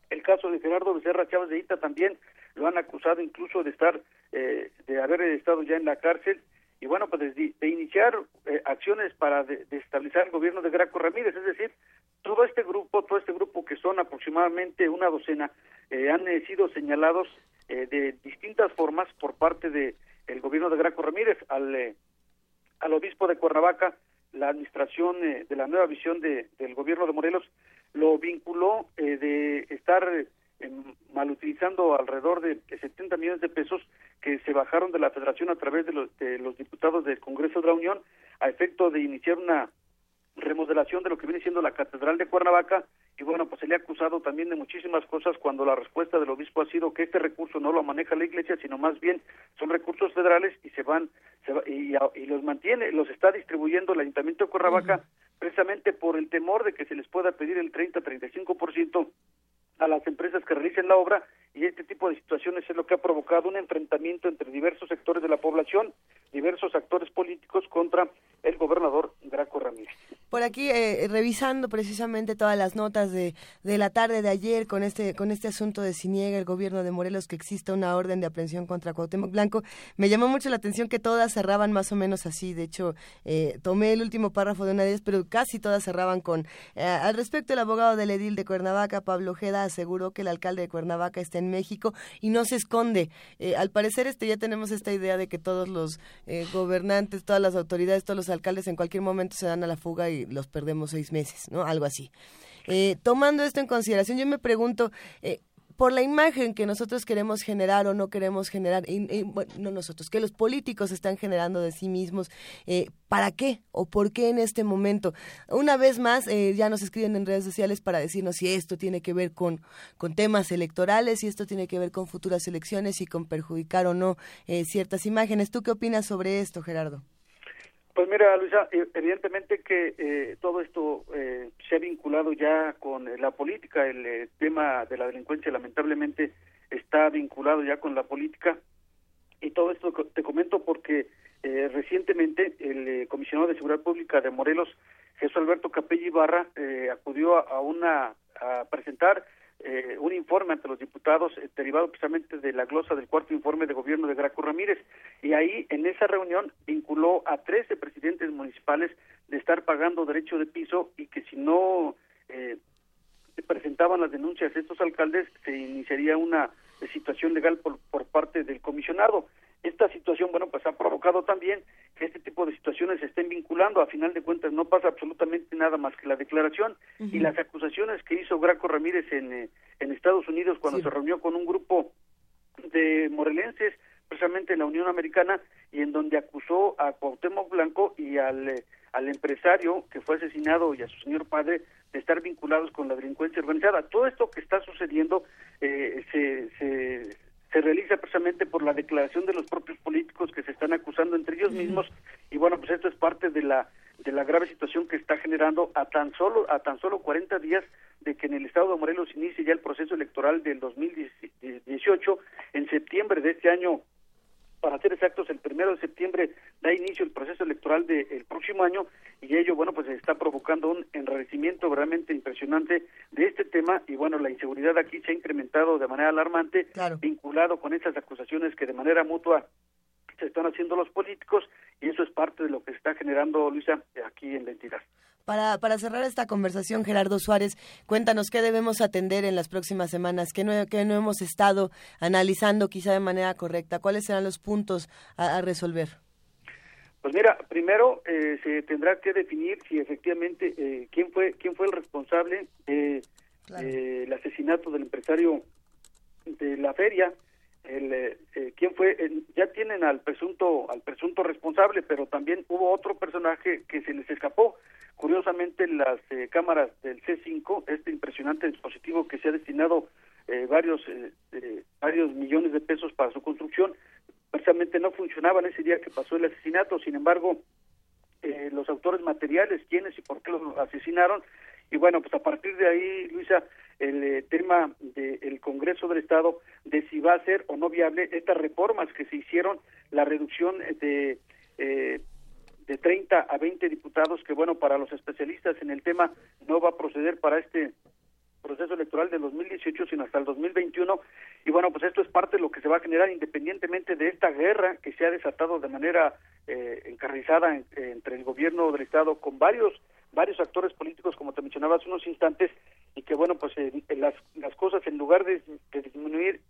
El caso de Gerardo Becerra Chávez de Ita también lo han acusado incluso de estar, eh, de haber estado ya en la cárcel y bueno, pues de, de iniciar eh, acciones para de, de el gobierno de Graco Ramírez, es decir, todo este grupo, todo este grupo que son aproximadamente una docena, eh, han eh, sido señalados eh, de distintas formas por parte de el gobierno de Graco Ramírez al eh, al obispo de Cuernavaca, la administración eh, de la nueva visión de, del gobierno de Morelos lo vinculó de estar malutilizando alrededor de 70 millones de pesos que se bajaron de la federación a través de los, de los diputados del Congreso de la Unión a efecto de iniciar una remodelación de lo que viene siendo la Catedral de Cuernavaca. Y bueno, pues se le ha acusado también de muchísimas cosas cuando la respuesta del obispo ha sido que este recurso no lo maneja la iglesia, sino más bien son recursos federales y se van se va- y, y los mantiene, los está distribuyendo el Ayuntamiento de Cuernavaca precisamente por el temor de que se les pueda pedir el 30-35% a las empresas que realicen la obra y este tipo de situaciones es lo que ha provocado un enfrentamiento entre diversos sectores de la población, diversos actores políticos contra el gobernador Graco Ramírez. Por aquí, eh, revisando precisamente todas las notas de, de la tarde de ayer con este, con este asunto de si niega el gobierno de Morelos que exista una orden de aprehensión contra Cuauhtémoc Blanco, me llamó mucho la atención que todas cerraban más o menos así. De hecho, eh, tomé el último párrafo de una de ellas, pero casi todas cerraban con... eh, al respecto, el abogado del edil de Cuernavaca, Pablo Ojeda, aseguró que el alcalde de Cuernavaca está en México y no se esconde. Eh, al parecer, este ya tenemos esta idea de que todos los eh, gobernantes, todas las autoridades, todos los alcaldes en cualquier momento se dan a la fuga y los perdemos seis meses, ¿no? Algo así. Eh, tomando esto en consideración, yo me pregunto, por la imagen que nosotros queremos generar o no queremos generar, y- bueno, no nosotros, que los políticos están generando de sí mismos, eh, ¿para qué o por qué en este momento? Una vez más, eh, ya nos escriben en redes sociales para decirnos si esto tiene que ver con, con temas electorales, si esto tiene que ver con futuras elecciones y con perjudicar o no eh, ciertas imágenes. ¿Tú qué opinas sobre esto, Gerardo? Pues mira, Luisa, eh, evidentemente que eh, todo esto eh, se ha vinculado ya con la política, el eh, tema de la delincuencia lamentablemente está vinculado ya con la política. Y todo esto te comento porque eh, recientemente el eh, comisionado de Seguridad Pública de Morelos, Jesús Alberto Capella Ibarra, eh, acudió a una a presentar eh, un informe ante los diputados eh, derivado precisamente de la glosa del cuarto informe de gobierno de Graco Ramírez y ahí en esa reunión vinculó a 13 presidentes municipales de estar pagando derecho de piso y que si no eh, presentaban las denuncias de estos alcaldes se iniciaría una situación legal por, por parte del comisionado. Esta situación, bueno, pues ha provocado también que este tipo de situaciones se estén vinculando. A final de cuentas no pasa absolutamente nada más que la declaración y las acusaciones que hizo Graco Ramírez en, eh, en Estados Unidos cuando se reunió con un grupo de morelenses, precisamente en la Unión Americana, y en donde acusó a Cuauhtémoc Blanco y al, eh, al empresario que fue asesinado y a su señor padre de estar vinculados con la delincuencia organizada. Todo esto que está sucediendo eh, se, se, se realiza precisamente por la declaración de los propios políticos que se están acusando entre ellos mismos. Y bueno, pues esto es parte de la de la grave situación que está generando a tan solo a tan solo 40 días de que en el estado de Morelos inicie ya el proceso electoral del 2018 en septiembre de este año para ser exactos, el primero de septiembre da inicio el proceso electoral del próximo año y ello, bueno, pues está provocando un enrarecimiento realmente impresionante de este tema y bueno, la inseguridad aquí se ha incrementado de manera alarmante, vinculado con esas acusaciones que de manera mutua se están haciendo los políticos y eso es parte de lo que está generando, Luisa, aquí en la entidad. Para, para cerrar esta conversación, Gerardo Suárez, cuéntanos qué debemos atender en las próximas semanas, qué no, qué no hemos estado analizando quizá de manera correcta, cuáles serán los puntos a, a resolver. Pues mira, primero eh, se tendrá que definir si efectivamente eh, quién fue quién fue el responsable de eh, el asesinato del empresario de la feria, el, eh, eh, quién fue ya tienen al presunto al presunto responsable, pero también hubo otro personaje que se les escapó. Curiosamente, las eh, cámaras del C5, este impresionante dispositivo que se ha destinado eh, varios eh, varios millones de pesos para su construcción, precisamente no funcionaban ese día que pasó el asesinato. Sin embargo, eh, los autores materiales, quiénes y por qué los asesinaron. Y bueno, pues a partir de ahí, Luisa, el tema del Congreso del Estado de si va a ser o no viable estas reformas que se hicieron, la reducción de eh, de 30 a 20 diputados, que bueno, para los especialistas en el tema no va a proceder para este proceso electoral del 2018, sino hasta el 2021. Y bueno, pues esto es parte de lo que se va a generar independientemente de esta guerra que se ha desatado de manera eh, encarnizada en- entre el gobierno del Estado con varios varios actores políticos, como te mencionaba hace unos instantes, y que bueno, pues eh, las, las cosas en lugar de, de disminuir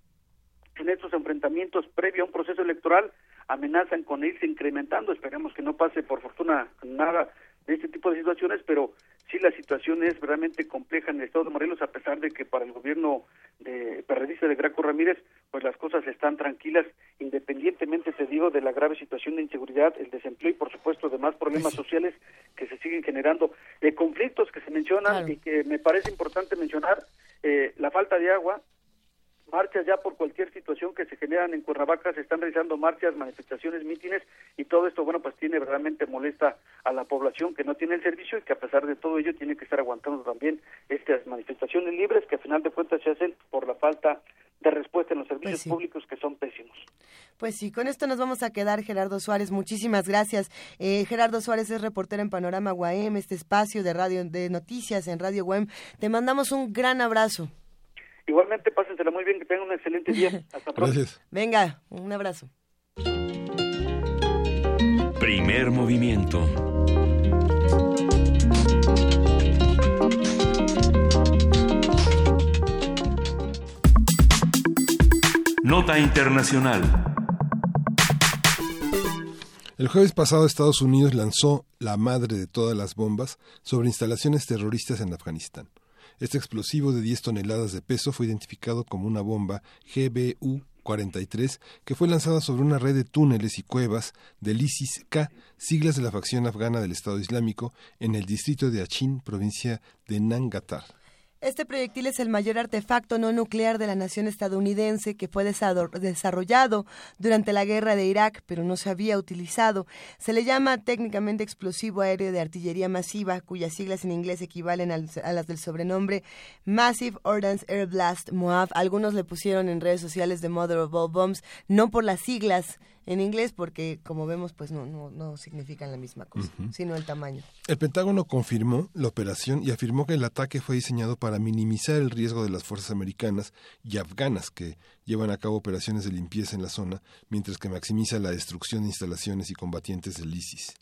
en estos enfrentamientos previo a un proceso electoral amenazan con irse incrementando. Esperemos que no pase, por fortuna, nada de este tipo de situaciones, pero sí la situación es realmente compleja en el estado de Morelos, a pesar de que para el gobierno de perredista de Graco Ramírez, pues las cosas están tranquilas, independientemente, te digo, de la grave situación de inseguridad, el desempleo y, por supuesto, demás problemas sociales que se siguen generando, de conflictos que se mencionan y que me parece importante mencionar, eh, la falta de agua, marchas ya por cualquier situación que se generan en Cuernavaca, se están realizando marchas, manifestaciones, mítines y todo esto, bueno, pues tiene realmente molesta a la población que no tiene el servicio y que a pesar de todo ello tiene que estar aguantando también estas manifestaciones libres que a final de cuentas se hacen por la falta de respuesta en los servicios públicos que son pésimos. Pues sí, con esto nos vamos a quedar, Gerardo Suárez. Muchísimas gracias. Eh, Gerardo Suárez es reportero en Panorama UAM, este espacio de radio de noticias en Radio UAM. Te mandamos un gran abrazo. Igualmente, pásensela muy bien, que tengan un excelente día. Hasta pronto. Venga, un abrazo. Primer movimiento. Nota Internacional. El jueves pasado Estados Unidos lanzó la madre de todas las bombas sobre instalaciones terroristas en Afganistán. Este explosivo de 10 toneladas de peso fue identificado como una bomba GBU 43 que fue lanzada sobre una red de túneles y cuevas del ISIS-K, siglas de la facción afgana del Estado Islámico, en el distrito de Achin, provincia de Nangatar. Este proyectil es el mayor artefacto no nuclear de la nación estadounidense que fue desarrollado durante la guerra de Irak, pero no se había utilizado. Se le llama técnicamente explosivo aéreo de artillería masiva, cuyas siglas en inglés equivalen a las del sobrenombre Massive Ordnance Air Blast MOAB. Algunos le pusieron en redes sociales de Mother of All Bombs, no por las siglas en inglés porque como vemos pues no no no significan la misma cosa, sino el tamaño. El Pentágono confirmó la operación y afirmó que el ataque fue diseñado para minimizar el riesgo de las fuerzas americanas y afganas que llevan a cabo operaciones de limpieza en la zona, mientras que maximiza la destrucción de instalaciones y combatientes del ISIS.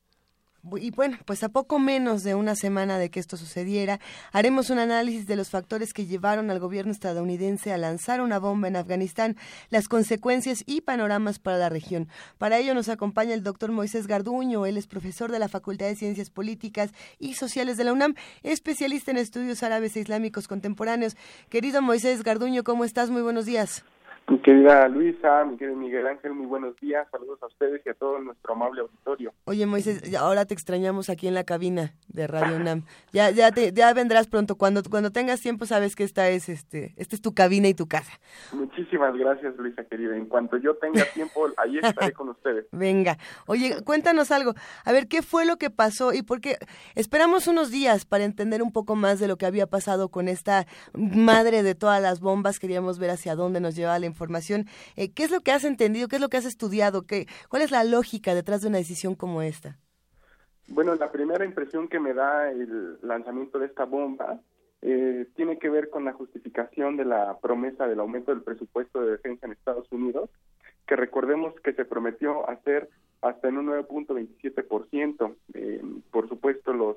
Y bueno, pues a poco menos de una semana de que esto sucediera, haremos un análisis de los factores que llevaron al gobierno estadounidense a lanzar una bomba en Afganistán, las consecuencias y panoramas para la región. Para ello nos acompaña el doctor Moisés Garduño, él es profesor de la Facultad de Ciencias Políticas y Sociales de la UNAM, especialista en estudios árabes e islámicos contemporáneos. Querido Moisés Garduño, ¿cómo estás? Muy buenos días. Mi querida Luisa, mi querido Miguel Ángel, muy buenos días. Saludos a ustedes y a todo nuestro amable auditorio. Oye, Moisés, ahora te extrañamos aquí en la cabina de Radio UNAM. Ya, ya, te, ya vendrás pronto. Cuando, cuando tengas tiempo, sabes que esta es, este, esta es tu cabina y tu casa. Muchísimas gracias, Luisa, querida. En cuanto yo tenga tiempo, ahí estaré con ustedes. Venga. Oye, cuéntanos algo. A ver, ¿qué fue lo que pasó? Y porque esperamos unos días para entender un poco más de lo que había pasado con esta madre de todas las bombas. Queríamos ver hacia dónde nos llevaba la información. Eh, ¿Qué es lo que has entendido? ¿Qué es lo que has estudiado? ¿Qué, ¿Cuál es la lógica detrás de una decisión como esta? Bueno, la primera impresión que me da el lanzamiento de esta bomba eh, tiene que ver con la justificación de la promesa del aumento del presupuesto de defensa en Estados Unidos, que recordemos que se prometió hacer hasta en un 9.27%. Eh, por supuesto, los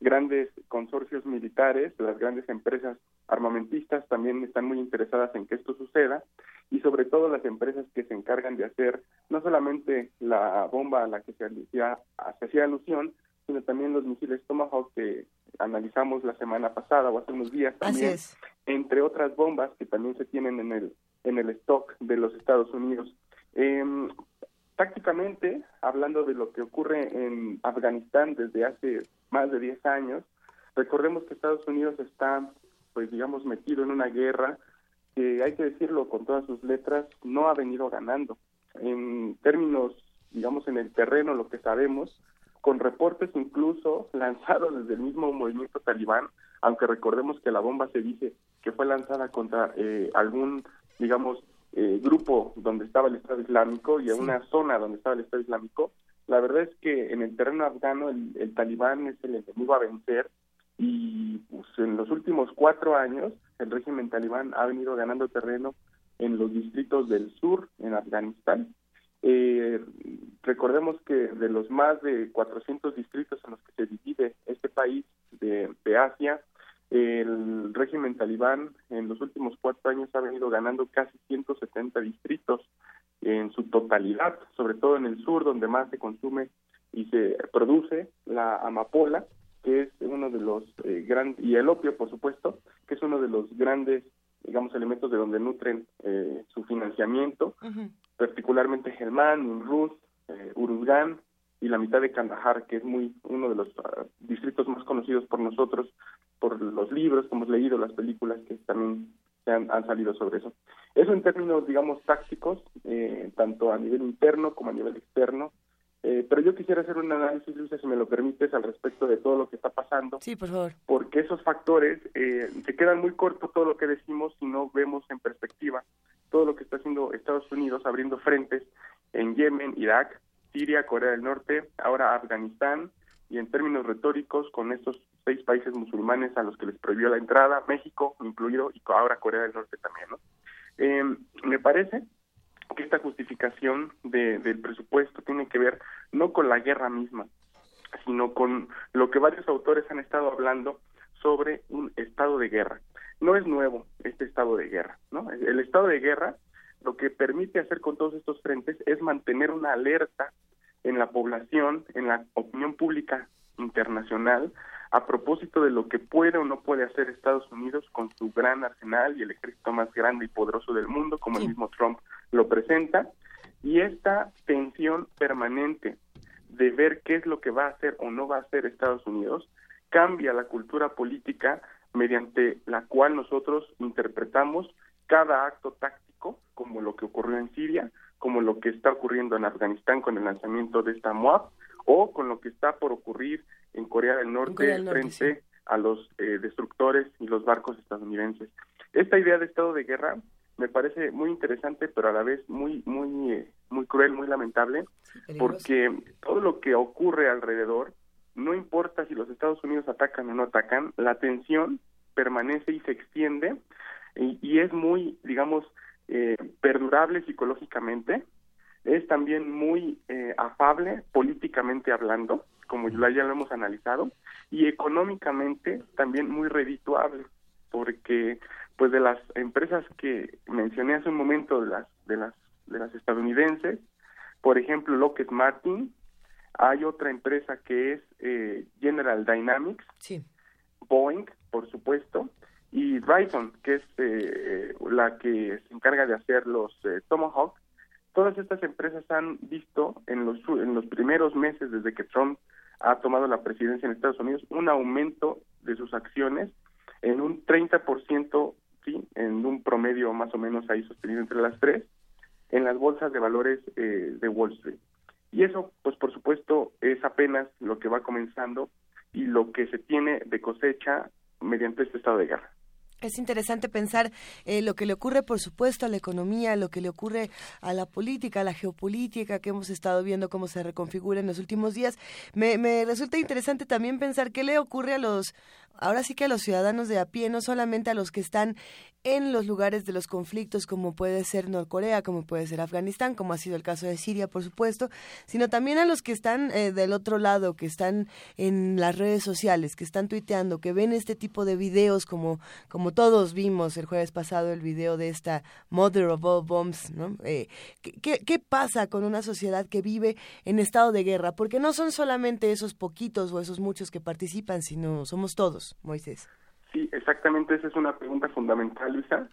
grandes consorcios militares, las grandes empresas armamentistas también están muy interesadas en que esto suceda y sobre todo las empresas que se encargan de hacer no solamente la bomba a la que se hacía, se hacía alusión, sino también los misiles Tomahawk que analizamos la semana pasada o hace unos días también, entre otras bombas que también se tienen en el en el stock de los Estados Unidos. Eh, tácticamente, hablando de lo que ocurre en Afganistán desde hace más de 10 años, recordemos que Estados Unidos está, pues digamos, metido en una guerra que hay que decirlo con todas sus letras, no ha venido ganando. En términos, digamos, en el terreno, lo que sabemos, con reportes incluso lanzados desde el mismo movimiento talibán, aunque recordemos que la bomba se dice que fue lanzada contra eh, algún, digamos, eh, grupo donde estaba el Estado Islámico y a una zona donde estaba el Estado Islámico, la verdad es que en el terreno afgano el, talibán es el enemigo a vencer y pues, en los últimos cuatro años el régimen talibán ha venido ganando terreno en los distritos del sur en Afganistán. Eh, recordemos que de los más de 400 distritos en los que se divide este país de, de Asia, el régimen talibán en los últimos cuatro años ha venido ganando casi 170 distritos en su totalidad, sobre todo en el sur, donde más se consume y se produce la amapola, que es uno de los eh, grandes, y el opio, por supuesto, que es uno de los grandes, digamos, elementos de donde nutren eh, su financiamiento, particularmente Helmand, Nimruz, eh, Uruzgan y la mitad de Kandahar, que es muy uno de los ah, distritos más conocidos por nosotros, por los libros que hemos leído, las películas que también se han, han salido sobre eso. Eso en términos, digamos, tácticos, eh, tanto a nivel interno como a nivel externo. Eh, pero yo quisiera hacer un análisis, Luisa, si me lo permites, al respecto de todo lo que está pasando. Sí, por favor. Porque esos factores eh, se quedan muy cortos todo lo que decimos si no vemos en perspectiva todo lo que está haciendo Estados Unidos abriendo frentes en Yemen, Irak, Siria, Corea del Norte, ahora Afganistán, y en términos retóricos con estos seis países musulmanes a los que les prohibió la entrada, México incluido, y ahora Corea del Norte también, ¿no? Eh, me parece que esta justificación de, del presupuesto tiene que ver no con la guerra misma, sino con lo que varios autores han estado hablando sobre un estado de guerra. No es nuevo este estado de guerra, ¿no? El estado de guerra lo que permite hacer con todos estos frentes es mantener una alerta en la población, en la opinión pública internacional, a propósito de lo que puede o no puede hacer Estados Unidos con su gran arsenal y el ejército más grande y poderoso del mundo, como el mismo Trump lo presenta, y esta tensión permanente de ver qué es lo que va a hacer o no va a hacer Estados Unidos cambia la cultura política mediante la cual nosotros interpretamos cada acto táctico, como lo que ocurrió en Siria, como lo que está ocurriendo en Afganistán con el lanzamiento de esta MOAB, o con lo que está por ocurrir en Corea del Norte, Corea del Norte, frente a los eh, destructores y los barcos estadounidenses. Esta idea de estado de guerra me parece muy interesante, pero a la vez muy muy eh, muy cruel, muy lamentable, porque todo lo que ocurre alrededor, no importa si los Estados Unidos atacan o no atacan, la tensión permanece y se extiende y, y es muy, digamos, eh, perdurable psicológicamente, es también muy eh, afable políticamente hablando, como ya ya lo hemos analizado, y económicamente también muy redituable, porque pues de las empresas que mencioné hace un momento de las de las de las estadounidenses, por ejemplo Lockheed Martin, hay otra empresa que es eh, General Dynamics, Boeing, por supuesto, y Raytheon, que es eh, la que se encarga de hacer los eh, Tomahawk. Todas estas empresas han visto en los en los primeros meses desde que Trump ha tomado la presidencia en Estados Unidos un aumento de sus acciones en un 30%, sí, en un promedio más o menos ahí sostenido entre las tres, en las bolsas de valores eh, de Wall Street. Y eso, pues por supuesto, es apenas lo que va comenzando y lo que se tiene de cosecha mediante este estado de guerra. Es interesante pensar eh, lo que le ocurre, por supuesto, a la economía, lo que le ocurre a la política, a la geopolítica que hemos estado viendo cómo se reconfigura en los últimos días. Me, me resulta interesante también pensar qué le ocurre a los, ahora sí que a los ciudadanos de a pie, no solamente a los que están en los lugares de los conflictos, como puede ser Norcorea, como puede ser Afganistán, como ha sido el caso de Siria, por supuesto, sino también a los que están eh, del otro lado, que están en las redes sociales, que están tuiteando, que ven este tipo de videos, como, como todos vimos el jueves pasado el video de esta Mother of All Bombs, ¿no? Eh, ¿qué, ¿Qué pasa con una sociedad que vive en estado de guerra? Porque no son solamente esos poquitos o esos muchos que participan, sino somos todos, Moisés. Sí, exactamente, esa es una pregunta fundamental, Luisa.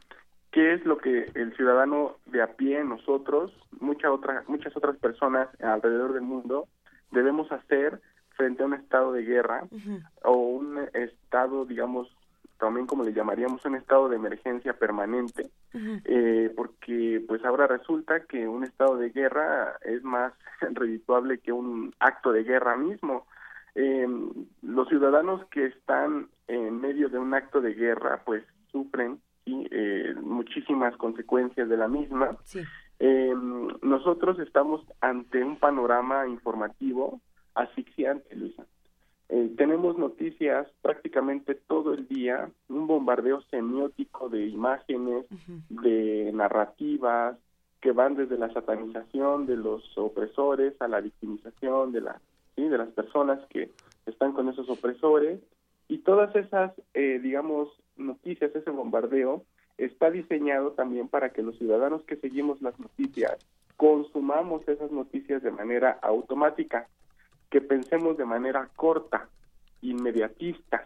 ¿Qué es lo que el ciudadano de a pie, nosotros, mucha otra, muchas otras personas alrededor del mundo, debemos hacer frente a un estado de guerra o un estado, digamos, también como le llamaríamos, un estado de emergencia permanente? eh, porque pues ahora resulta que un estado de guerra es más redituable que un acto de guerra mismo. Eh, los ciudadanos que están en medio de un acto de guerra pues sufren ¿sí? eh, muchísimas consecuencias de la misma. Eh, nosotros estamos ante un panorama informativo asfixiante, Luisa. Eh, tenemos noticias prácticamente todo el día, un bombardeo semiótico de imágenes, de narrativas, que van desde la satanización de los opresores a la victimización de, la, de las personas que están con esos opresores. Y todas esas, eh, digamos, noticias, ese bombardeo, está diseñado también para que los ciudadanos que seguimos las noticias consumamos esas noticias de manera automática. que pensemos de manera corta, inmediatista,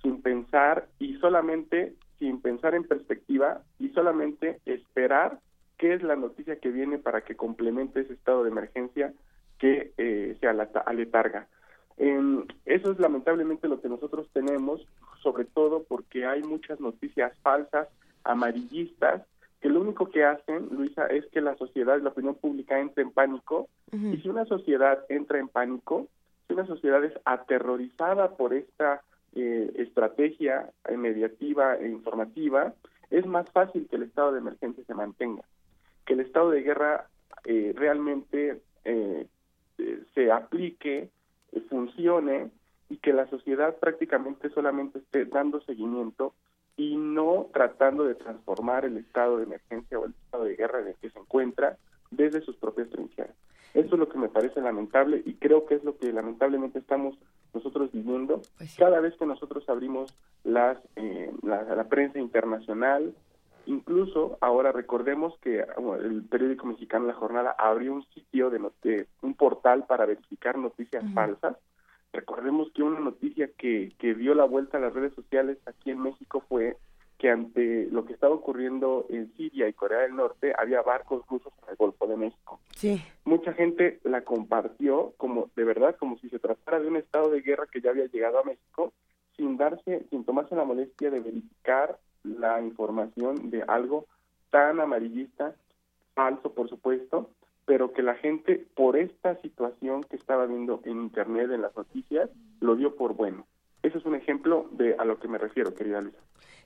sin pensar y solamente, sin pensar en perspectiva y solamente esperar qué es la noticia que viene para que complemente ese estado de emergencia que eh, se aletarga. Eso es lamentablemente lo que nosotros tenemos, sobre todo porque hay muchas noticias falsas, amarillistas, que lo único que hacen, Luisa, es que la sociedad, la opinión pública entre en pánico, y si una sociedad entra en pánico, si una sociedad es aterrorizada por esta eh, estrategia eh, mediativa e informativa, es más fácil que el estado de emergencia se mantenga, que el estado de guerra eh, realmente eh, eh, se aplique, eh, funcione y que la sociedad prácticamente solamente esté dando seguimiento y no tratando de transformar el estado de emergencia o el estado de guerra en el que se encuentra desde sus propias trincheras. Eso es lo que me parece lamentable y creo que es lo que lamentablemente estamos nosotros viviendo cada vez que nosotros abrimos las eh, la, la prensa internacional incluso ahora recordemos que bueno, el periódico mexicano La Jornada abrió un sitio de, de- un portal para verificar noticias falsas. Recordemos que una noticia que, que dio la vuelta a las redes sociales aquí en México fue que ante lo que estaba ocurriendo en Siria y Corea del Norte había barcos rusos en el Golfo de México. Sí. mucha gente la compartió como de verdad como si se tratara de un estado de guerra que ya había llegado a México sin darse sin tomarse la molestia de verificar la información de algo tan amarillista falso por supuesto pero que la gente por esta situación que estaba viendo en internet en las noticias lo dio por bueno ese es un ejemplo de a lo que me refiero querida Luisa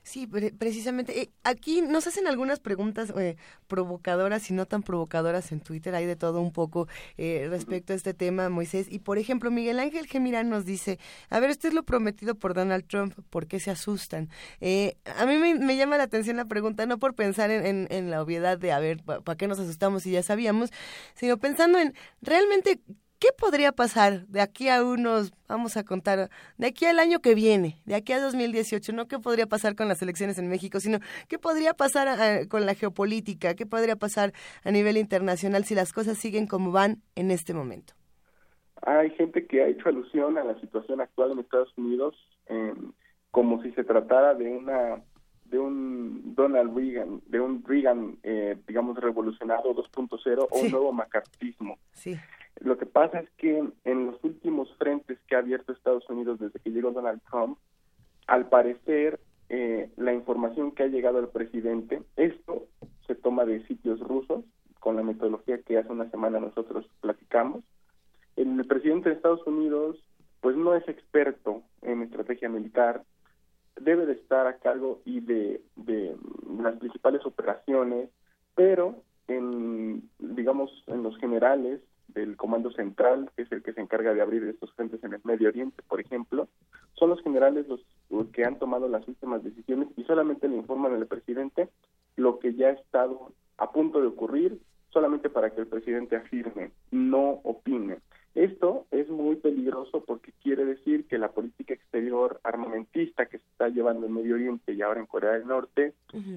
Sí, pre- precisamente. Eh, aquí nos hacen algunas preguntas eh, provocadoras y no tan provocadoras en Twitter. Hay de todo un poco eh, respecto a este tema, Moisés. Y por ejemplo, Miguel Ángel Gemirán nos dice: A ver, usted es lo prometido por Donald Trump, ¿por qué se asustan? Eh, a mí me, me llama la atención la pregunta, no por pensar en, en- en la obviedad de, a ver, ¿para qué nos asustamos si ya sabíamos? Sino pensando en realmente. ¿Qué podría pasar de aquí a unos, vamos a contar, de aquí al año que viene, de aquí a 2018? No qué podría pasar con las elecciones en México, sino qué podría pasar ah, con la geopolítica, qué podría pasar a nivel internacional si las cosas siguen como van en este momento. hay gente que ha hecho alusión a la situación actual en Estados Unidos eh, como si se tratara de una de un Donald Reagan, de un Reagan, eh, digamos, revolucionado 2.0 o un nuevo macartismo. Sí. Lo que pasa es que en los últimos frentes que ha abierto Estados Unidos desde que llegó Donald Trump, al parecer eh, la información que ha llegado al presidente, esto se toma de sitios rusos, con la metodología que hace una semana nosotros platicamos. El presidente de Estados Unidos, pues no es experto en estrategia militar, debe de estar a cargo y de, de las principales operaciones, pero en, digamos, en los generales del Comando Central, que es el que se encarga de abrir estos frentes en el Medio Oriente, por ejemplo, son los generales los, los que han tomado las últimas decisiones y solamente le informan al presidente lo que ya ha estado a punto de ocurrir, solamente para que el presidente afirme, no opine. Esto es muy peligroso porque quiere decir que la política exterior armamentista que se está llevando en Medio Oriente y ahora en Corea del Norte,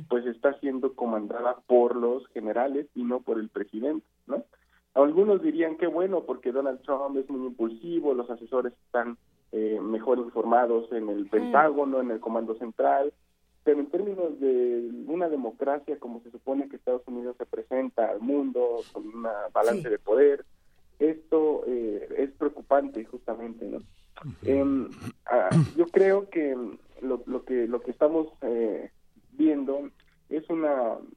pues está siendo comandada por los generales y no por el presidente, ¿no? Algunos dirían que bueno porque Donald Trump es muy impulsivo, los asesores están eh, mejor informados en el Pentágono, en el Comando Central, pero en términos de una democracia como se supone que Estados Unidos se presenta al mundo con una balance Sí. de poder, esto eh, es preocupante justamente, ¿no? Em, ah, yo creo que lo, lo que lo que estamos eh, viendo es una, eh, una- un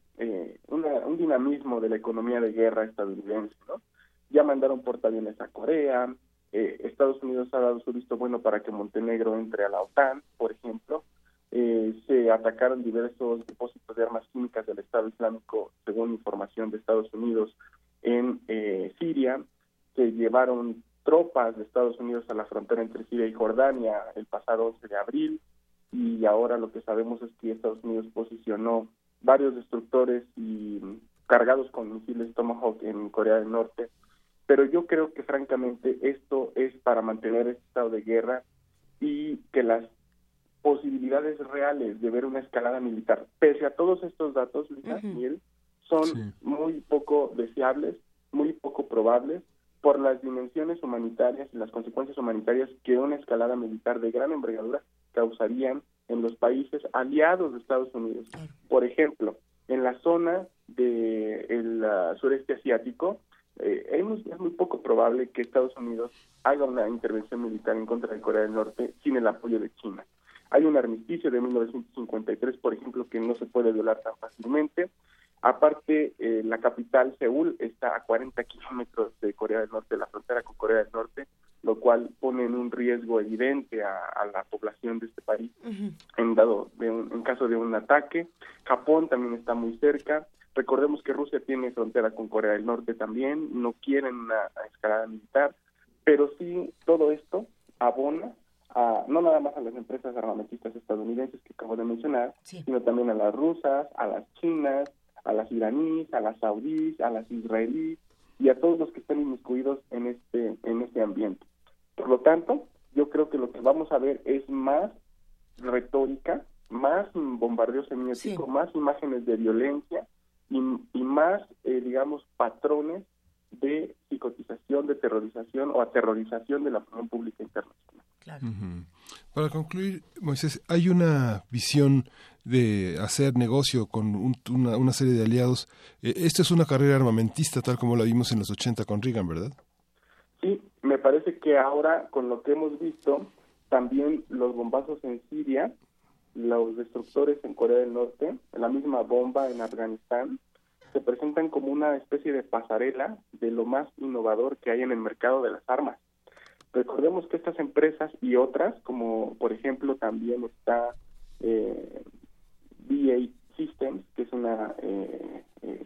dinamismo de la economía de guerra estadounidense, ¿no? Ya mandaron portaaviones a Corea, eh, Estados Unidos ha dado su visto bueno para que Montenegro entre a la OTAN, por ejemplo, eh, se atacaron diversos depósitos de armas químicas del Estado Islámico, según información de Estados Unidos, en eh, Siria, se llevaron tropas de Estados Unidos a la frontera entre Siria y Jordania el pasado 11 de abril. Y ahora lo que sabemos es que Estados Unidos posicionó varios destructores y cargados con misiles Tomahawk en Corea del Norte. Pero yo creo que francamente esto es para mantener este estado de guerra y que las posibilidades reales de ver una escalada militar, pese a todos estos datos, Luisa, Miguel, son muy poco deseables, muy poco probables, por las dimensiones humanitarias y las consecuencias humanitarias que una escalada militar de gran envergadura causarían en los países aliados de Estados Unidos. Por ejemplo, en la zona del sureste asiático, eh, es, muy, es muy poco probable que Estados Unidos haga una intervención militar en contra de Corea del Norte sin el apoyo de China. Hay un armisticio de 1953, por ejemplo, que no se puede violar tan fácilmente. Aparte, eh, la capital, Seúl, está a 40 kilómetros de Corea del Norte, la frontera con Corea del Norte, lo cual pone en un riesgo evidente a, la población de este país en dado de en caso de un ataque. Japón también está muy cerca. Recordemos que Rusia tiene frontera con Corea del Norte también, no quieren una escalada militar, pero sí todo esto abona a, no nada más a las empresas armamentistas estadounidenses que acabo de mencionar, sino también a las rusas, a las chinas, a las iraníes, a las saudíes, a las israelíes y a todos los que están inmiscuidos en este en este ambiente. Por lo tanto, yo creo que lo que vamos a ver es más retórica, más bombardeo semiótico, más imágenes de violencia y, más, eh, digamos, patrones de psicotización, de terrorización o aterrorización de la opinión pública internacional. Para concluir, Moisés, hay una visión de hacer negocio con una, una, serie de aliados. Eh, esta es una carrera armamentista tal como la vimos en los 80 con Reagan, ¿verdad? Sí, me parece que ahora con lo que hemos visto, también los bombazos en Siria, los destructores en Corea del Norte, la misma bomba en Afganistán, se presentan como una especie de pasarela de lo más innovador que hay en el mercado de las armas. Recordemos que estas empresas y otras, como por ejemplo también está eh, BA Systems, que es una eh, eh,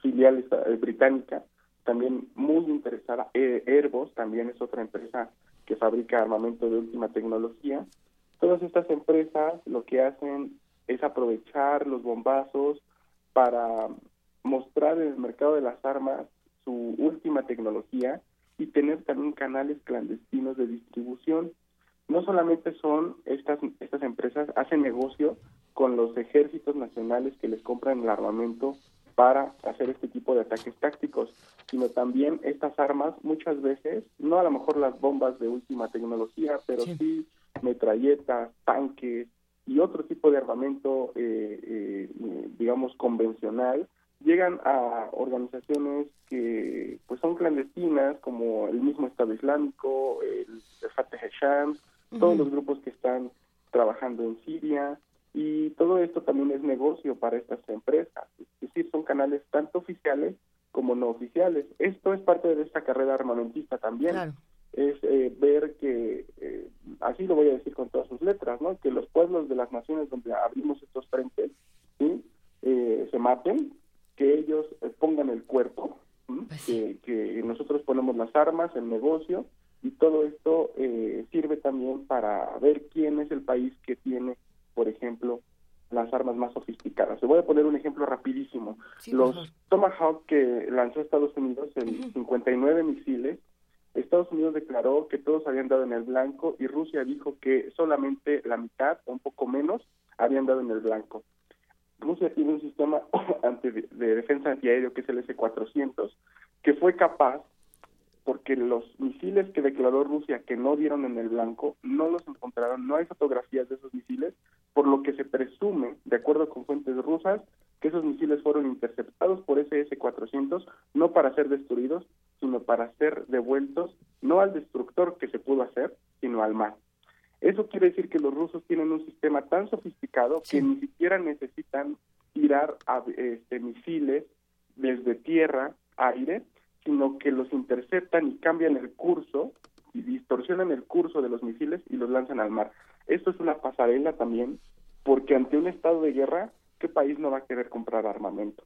filial eh, británica, también muy interesada. Airbus también es otra empresa que fabrica armamento de última tecnología. Todas estas empresas lo que hacen es aprovechar los bombazos para mostrar en el mercado de las armas su última tecnología y tener también canales clandestinos de distribución. No solamente son estas, estas empresas, hacen negocio con los ejércitos nacionales que les compran el armamento para hacer este tipo de ataques tácticos, sino también estas armas muchas veces, no a lo mejor las bombas de última tecnología, pero sí, metralletas, tanques y otro tipo de armamento, eh, eh, digamos, convencional, llegan a organizaciones que pues son clandestinas, como el mismo Estado Islámico, el, Fateh Shams, todos los grupos que están trabajando en Siria, y todo esto también es negocio para estas empresas, es decir, son canales tanto oficiales como no oficiales. Esto es parte de esta carrera armamentista también. Es eh, ver que, eh, así lo voy a decir con todas sus letras, ¿no? que los pueblos de las naciones donde abrimos estos frentes ¿sí? Eh, se maten, que ellos pongan el cuerpo, pues que, que nosotros ponemos las armas, el negocio, y todo esto sirve también para ver quién es el país que tiene por ejemplo, las armas más sofisticadas. Le voy a poner un ejemplo rapidísimo. los Tomahawk que lanzó Estados Unidos en 59 misiles, Estados Unidos declaró que todos habían dado en el blanco y Rusia dijo que solamente la mitad o un poco menos habían dado en el blanco. Rusia tiene un sistema de, de defensa antiaéreo que es el S-400 que fue capaz porque los misiles que declaró Rusia que no dieron en el blanco no los encontraron, no hay fotografías de esos misiles, por lo que se presume, de acuerdo con fuentes rusas, que esos misiles fueron interceptados por ese S-400 no para ser destruidos, sino para ser devueltos no al destructor que se pudo hacer, sino al mar. Eso quiere decir que los rusos tienen un sistema tan sofisticado que ni siquiera necesitan tirar a, este, misiles desde tierra, aire, sino que los interceptan y cambian el curso y distorsionan el curso de los misiles y los lanzan al mar. Esto es una pasarela también, porque ante un estado de guerra, ¿qué país no va a querer comprar armamento?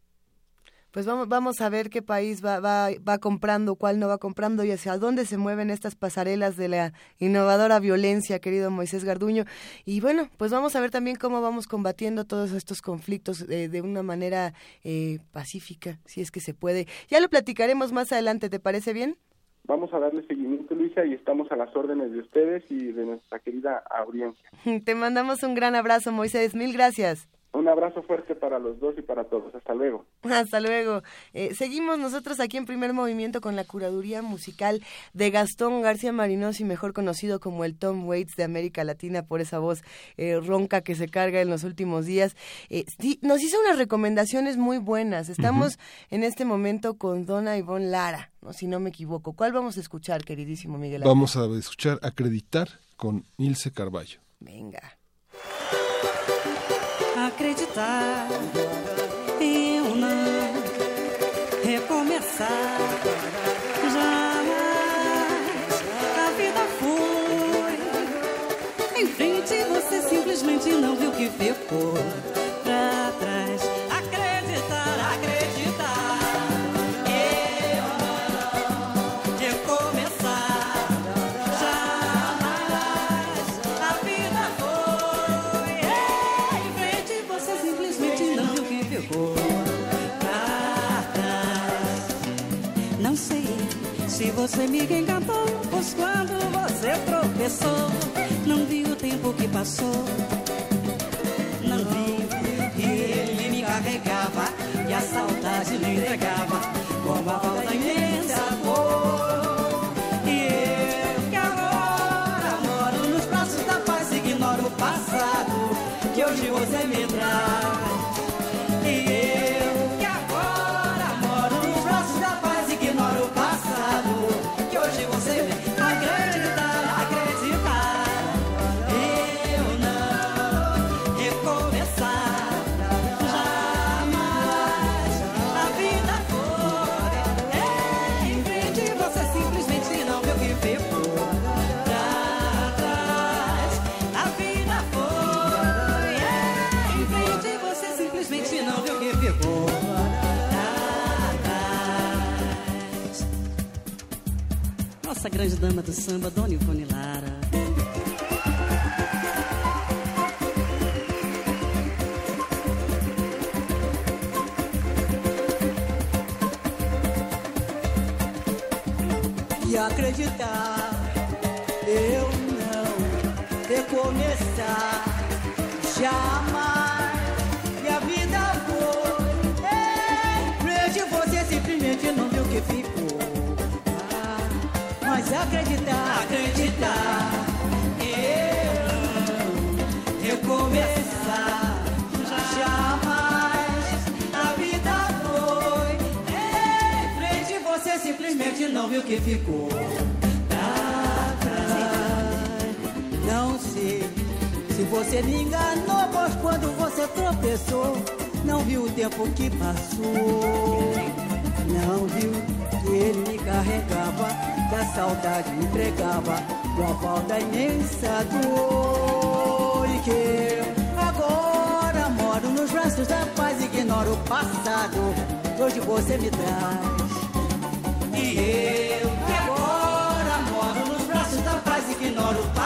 Pues vamos, vamos a ver qué país va, va, va comprando, cuál no va comprando y hacia dónde se mueven estas pasarelas de la innovadora violencia, querido Moisés Garduño. Y bueno, pues vamos a ver también cómo vamos combatiendo todos estos conflictos eh, de una manera eh, pacífica, si es que se puede. Ya lo platicaremos más adelante, ¿te parece bien? Vamos a darle seguimiento, Luisa, y estamos a las órdenes de ustedes y de nuestra querida audiencia. Te mandamos un gran abrazo, Moisés. Mil gracias. Un abrazo fuerte para los dos y para todos. Hasta luego. Hasta luego. Eh, seguimos nosotros aquí en primer movimiento con la curaduría musical de Gastón García Marinos y mejor conocido como el Tom Waits de América Latina por esa voz eh, ronca que se carga en los últimos días. Eh, sí, nos hizo unas recomendaciones muy buenas. Estamos en este momento con Donna Ivonne Lara, ¿no? si no me equivoco. ¿Cuál vamos a escuchar, queridísimo Miguel? Ángel? Vamos a escuchar Acreditar con Ilse Carballo. Venga. Acreditar eu não recomeçar. Jamais a vida foi. Em frente você simplesmente não viu que ficou você me encantou pois quando você tropeçou não viu o tempo que passou. Não viu e ele me carregava e a saudade lhe entregava nossa grande dama do samba Dona Ivone Lara. E acreditar eu não recomeçar jamais acreditar eu recomeçar jamais a vida foi em frente você simplesmente não viu que ficou. Não sei se você me enganou, pois quando você tropeçou, não viu o tempo que passou. Não viu que ele me carregava, da saudade entregava, com a falta imensa dor. E que agora moro nos braços da paz, ignoro o passado, hoje você me traz. E eu que agora moro nos braços da paz, ignoro o passado,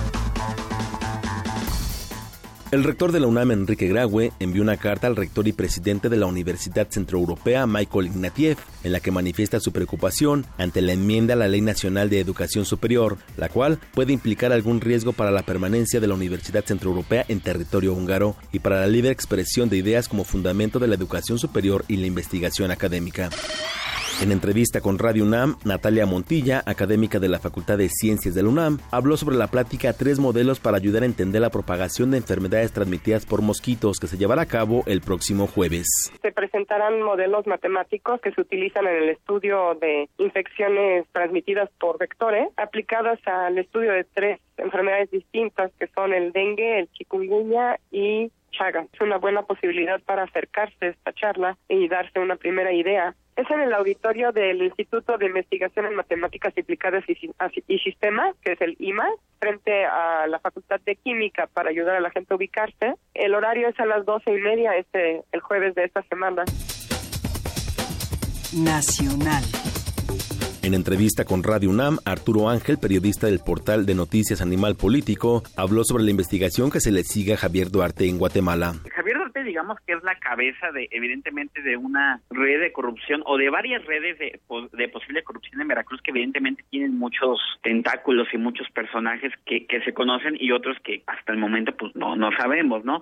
El rector de la UNAM, Enrique Graue, envió una carta al rector y presidente de la Universidad Centroeuropea, Michael Ignatieff, en la que manifiesta su preocupación ante la enmienda a la Ley Nacional de Educación Superior, la cual puede implicar algún riesgo para la permanencia de la Universidad Centroeuropea en territorio húngaro y para la libre expresión de ideas como fundamento de la educación superior y la investigación académica. En entrevista con Radio UNAM, Natalia Montilla, académica de la Facultad de Ciencias de la UNAM, habló sobre la plática Tres modelos para ayudar a entender la propagación de enfermedades transmitidas por mosquitos que se llevará a cabo el próximo jueves. Se presentarán modelos matemáticos que se utilizan en el estudio de infecciones transmitidas por vectores, aplicadas al estudio de tres enfermedades distintas que son el dengue, el chikungunya y Chaga. Es una buena posibilidad para acercarse a esta charla y darse una primera idea. Es en el auditorio del Instituto de Investigación en Matemáticas Aplicadas y Sistemas, que es el IMA, frente a la Facultad de Química para ayudar a la gente a ubicarse. El horario es a las doce y media este, el jueves de esta semana. Nacional. En entrevista con Radio UNAM, Arturo Ángel, periodista del portal de noticias Animal Político, habló sobre la investigación que se le sigue a Javier Duarte en Guatemala. Javier Duarte, digamos que es la cabeza de, evidentemente, de una red de corrupción o de varias redes de, de posible corrupción en Veracruz que evidentemente tienen muchos tentáculos y muchos personajes que, que se conocen y otros que hasta el momento pues no, no sabemos, ¿no?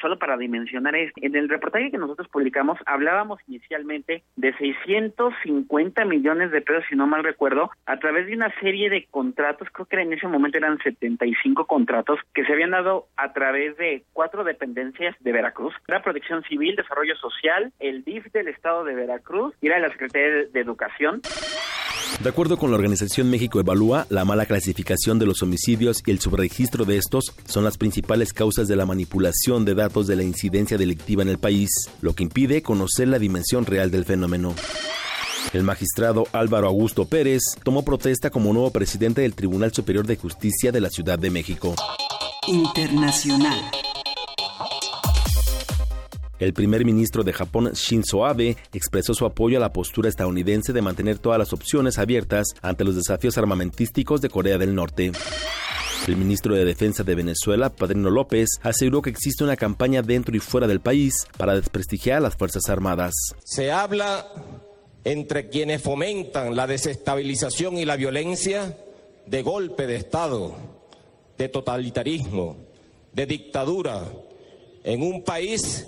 Solo para dimensionar esto, en el reportaje que nosotros publicamos hablábamos inicialmente de 650 millones de pesos, si no mal recuerdo, a través de una serie de contratos, creo que en ese momento eran 75 contratos que se habían dado a través de cuatro dependencias de Veracruz, la Protección Civil, Desarrollo Social, el DIF del Estado de Veracruz y era la Secretaría de Educación. De acuerdo con la organización México Evalúa, la mala clasificación de los homicidios y el subregistro de estos son las principales causas de la manipulación de datos de la incidencia delictiva en el país, lo que impide conocer la dimensión real del fenómeno. El magistrado Álvaro Augusto Pérez tomó protesta como nuevo presidente del Tribunal Superior de Justicia de la Ciudad de México. Internacional. El primer ministro de Japón, Shinzo Abe, expresó su apoyo a la postura estadounidense de mantener todas las opciones abiertas ante los desafíos armamentísticos de Corea del Norte. El ministro de Defensa de Venezuela, Padrino López, aseguró que existe una campaña dentro y fuera del país para desprestigiar a las Fuerzas Armadas. Se habla entre quienes fomentan la desestabilización y la violencia de golpe de Estado, de totalitarismo, de dictadura, en un país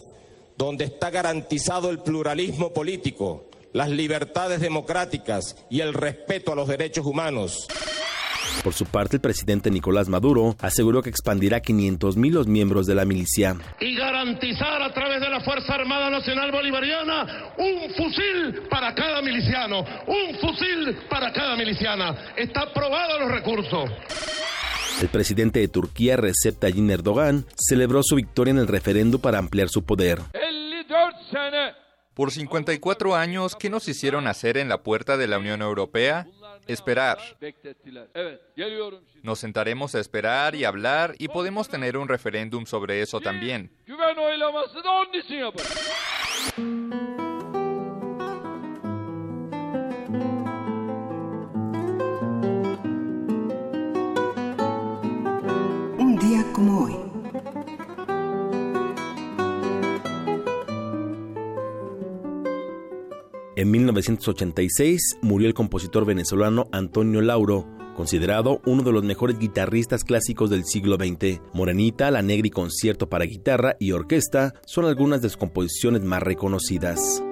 donde está garantizado el pluralismo político, las libertades democráticas y el respeto a los derechos humanos. Por su parte, el presidente Nicolás Maduro aseguró que expandirá 500.000 los miembros de la milicia. y garantizar a través de la Fuerza Armada Nacional Bolivariana un fusil para cada miliciano, un fusil para cada miliciana. Está aprobado los recursos. El presidente de Turquía, Recep Tayyip Erdogan, celebró su victoria en el referendo para ampliar su poder. Por 54 años, ¿qué nos hicieron hacer en la puerta de la Unión Europea? Esperar. Nos sentaremos a esperar y hablar y podemos tener un referéndum sobre eso también. Como hoy. En 1986 murió el compositor venezolano Antonio Lauro, considerado uno de los mejores guitarristas clásicos del siglo XX. Morenita, La Negra y Concierto para guitarra y orquesta son algunas de sus composiciones más reconocidas.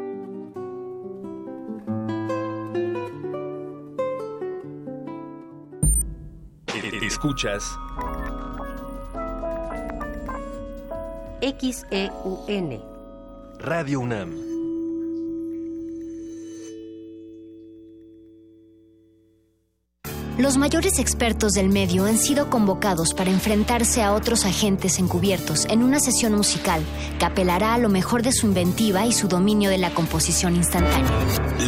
Escuchas XEUN. Radio UNAM. Los mayores expertos del medio han sido convocados para enfrentarse a otros agentes encubiertos en una sesión musical que apelará a lo mejor de su inventiva y su dominio de la composición instantánea.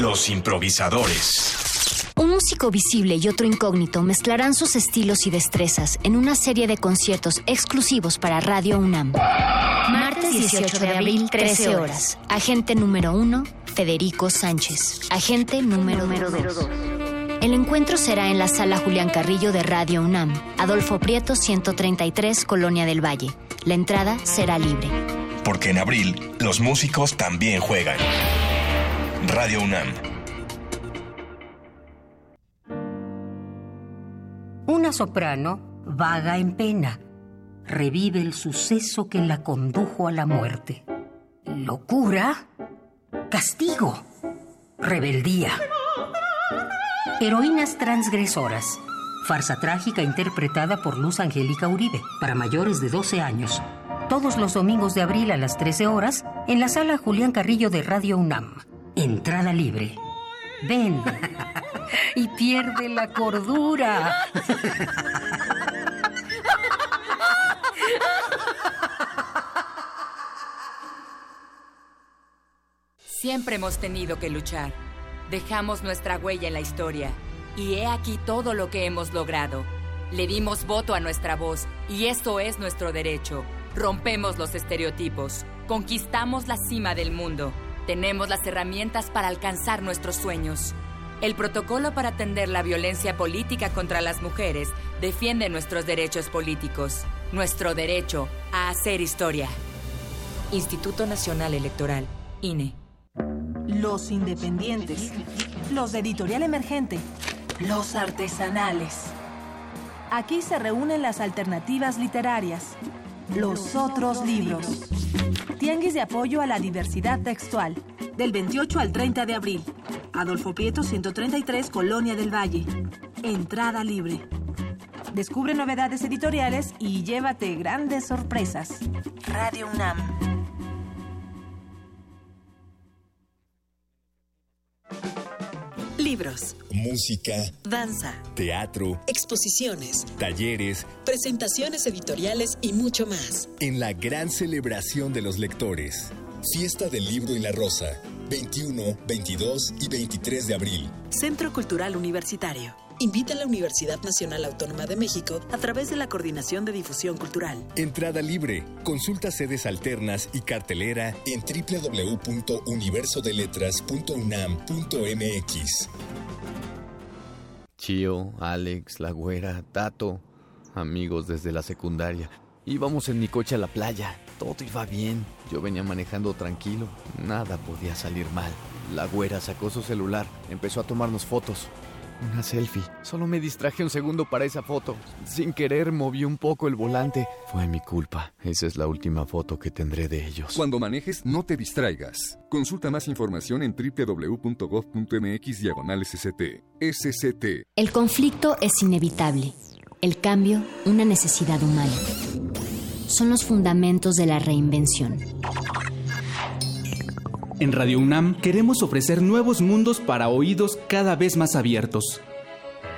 Los improvisadores. Un músico visible y otro incógnito mezclarán sus estilos y destrezas en una serie de conciertos exclusivos para Radio UNAM. Martes 18 de abril, 13 horas. Agente número 1, Federico Sánchez. Agente número 2. El encuentro será en la sala Julián Carrillo de Radio UNAM, Adolfo Prieto 133, Colonia del Valle. La entrada será libre. Porque en abril los músicos también juegan. Radio UNAM. Una soprano vaga en pena. Revive el suceso que la condujo a la muerte. Locura, castigo, rebeldía. Heroínas transgresoras. Farsa trágica interpretada por Luz Angélica Uribe, para mayores de 12 años. Todos los domingos de abril a las 13 horas, en la sala Julián Carrillo de Radio UNAM. Entrada libre. Ven. y pierde la cordura. Siempre hemos tenido que luchar. Dejamos nuestra huella en la historia. Y he aquí todo lo que hemos logrado. Le dimos voto a nuestra voz y esto es nuestro derecho. Rompemos los estereotipos. Conquistamos la cima del mundo. Tenemos las herramientas para alcanzar nuestros sueños. El protocolo para atender la violencia política contra las mujeres defiende nuestros derechos políticos. Nuestro derecho a hacer historia. Instituto Nacional Electoral, INE. Los independientes. Los de editorial emergente. Los artesanales. Aquí se reúnen las alternativas literarias. Los otros libros. Tianguis de apoyo a la diversidad textual. Del 28 al 30 de abril. Adolfo Prieto 133, Colonia del Valle. Entrada libre. Descubre novedades editoriales y llévate grandes sorpresas. Radio UNAM. Libros, Música, danza, teatro, exposiciones, talleres, presentaciones editoriales y mucho más. en la gran celebración de los lectores. Fiesta del Libro y la Rosa, 21, 22 y 23 de abril. Centro Cultural Universitario. Invita a la Universidad Nacional Autónoma de México a través de la Coordinación de Difusión Cultural. Entrada libre. Consulta sedes alternas y cartelera en www.universodeletras.unam.mx. Chio, Alex, La Güera, Tato, amigos desde la secundaria. Íbamos en mi coche a la playa, todo iba bien. Yo venía manejando tranquilo, nada podía salir mal. La Güera sacó su celular, empezó a tomarnos fotos. Una selfie. Solo me distraje un segundo para esa foto. Sin querer moví un poco el volante. Fue mi culpa. Esa es la última foto que tendré de ellos. Cuando manejes, no te distraigas. Consulta más información en www.gov.mx diagonal SCT. SCT. El conflicto es inevitable. El cambio, una necesidad humana. Son los fundamentos de la reinvención. En Radio UNAM queremos ofrecer nuevos mundos para oídos cada vez más abiertos.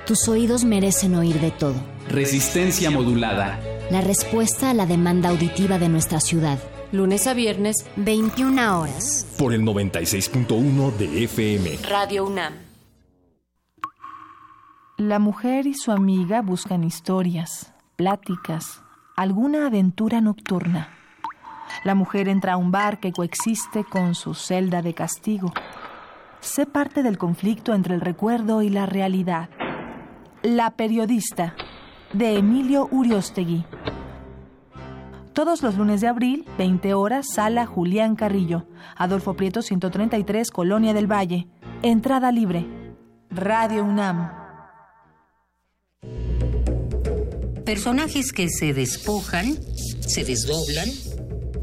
Tus oídos merecen oír de todo. Resistencia modulada. La respuesta a la demanda auditiva de nuestra ciudad. Lunes a viernes, 21 horas. Por el 96.1 de FM. Radio UNAM. La mujer y su amiga buscan historias, pláticas, alguna aventura nocturna. La mujer entra a un bar que coexiste con su celda de castigo. Sé parte del conflicto entre el recuerdo y la realidad. La periodista, de Emilio Uriostegui. Todos los lunes de abril, 20 horas, sala Julián Carrillo, Adolfo Prieto 133, Colonia del Valle. Entrada libre. Radio UNAM. Personajes que se despojan, se desdoblan,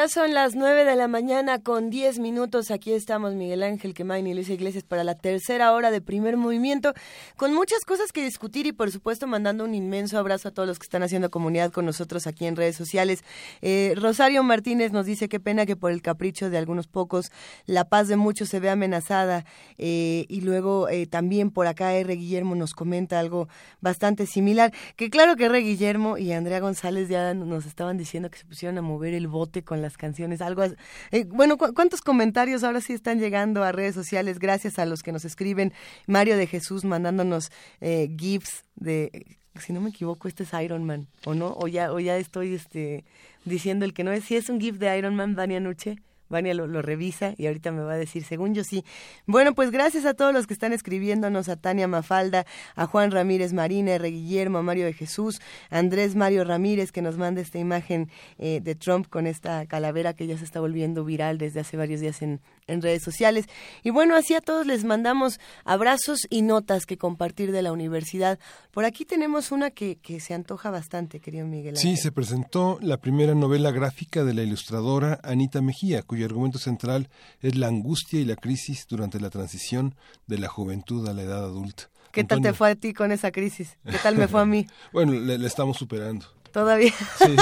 ya son las nueve de la mañana con diez minutos. Aquí estamos Miguel Ángel Quemain y Luis Iglesias para la tercera hora de primer movimiento, con muchas cosas que discutir y por supuesto mandando un inmenso abrazo a todos los que están haciendo comunidad con nosotros aquí en redes sociales. Eh, Rosario Martínez nos dice qué pena que por el capricho de algunos pocos la paz de muchos se ve amenazada. Eh, y luego eh, también por acá R. Guillermo nos comenta algo bastante similar, que claro que R. Guillermo y Andrea González ya nos estaban diciendo que se pusieron a mover el bote con canciones, algo eh, bueno, ¿cuántos comentarios ahora sí están llegando a redes sociales? Gracias a los que nos escriben. Mario de Jesús mandándonos eh, gifs de si no me equivoco, este es Iron Man, ¿o no? O ya, o ya estoy este diciendo el que no es, si es un GIF de Iron Man, Vania Nuche. Vania lo, lo, revisa y ahorita me va a decir, según yo sí. Bueno, pues gracias a todos los que están escribiéndonos, a Tania Mafalda, a Juan Ramírez Marina, R. Guillermo, a Mario de Jesús, a Andrés Mario Ramírez, que nos manda esta imagen eh, de Trump con esta calavera que ya se está volviendo viral desde hace varios días en, en redes sociales. Y bueno, así a todos les mandamos abrazos y notas que compartir de la universidad. Por aquí tenemos una que, que se antoja bastante, querido Miguel. Sí, se presentó la primera novela gráfica de la ilustradora Anita Mejía, cuyo argumento central es la angustia y la crisis durante la transición de la juventud a la edad adulta. ¿Qué tal te fue a ti con esa crisis? ¿Qué tal me fue a mí? bueno, le, le estamos superando. ¿Todavía? Sí,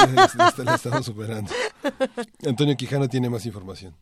le estamos superando. Antonio Quijano tiene más información.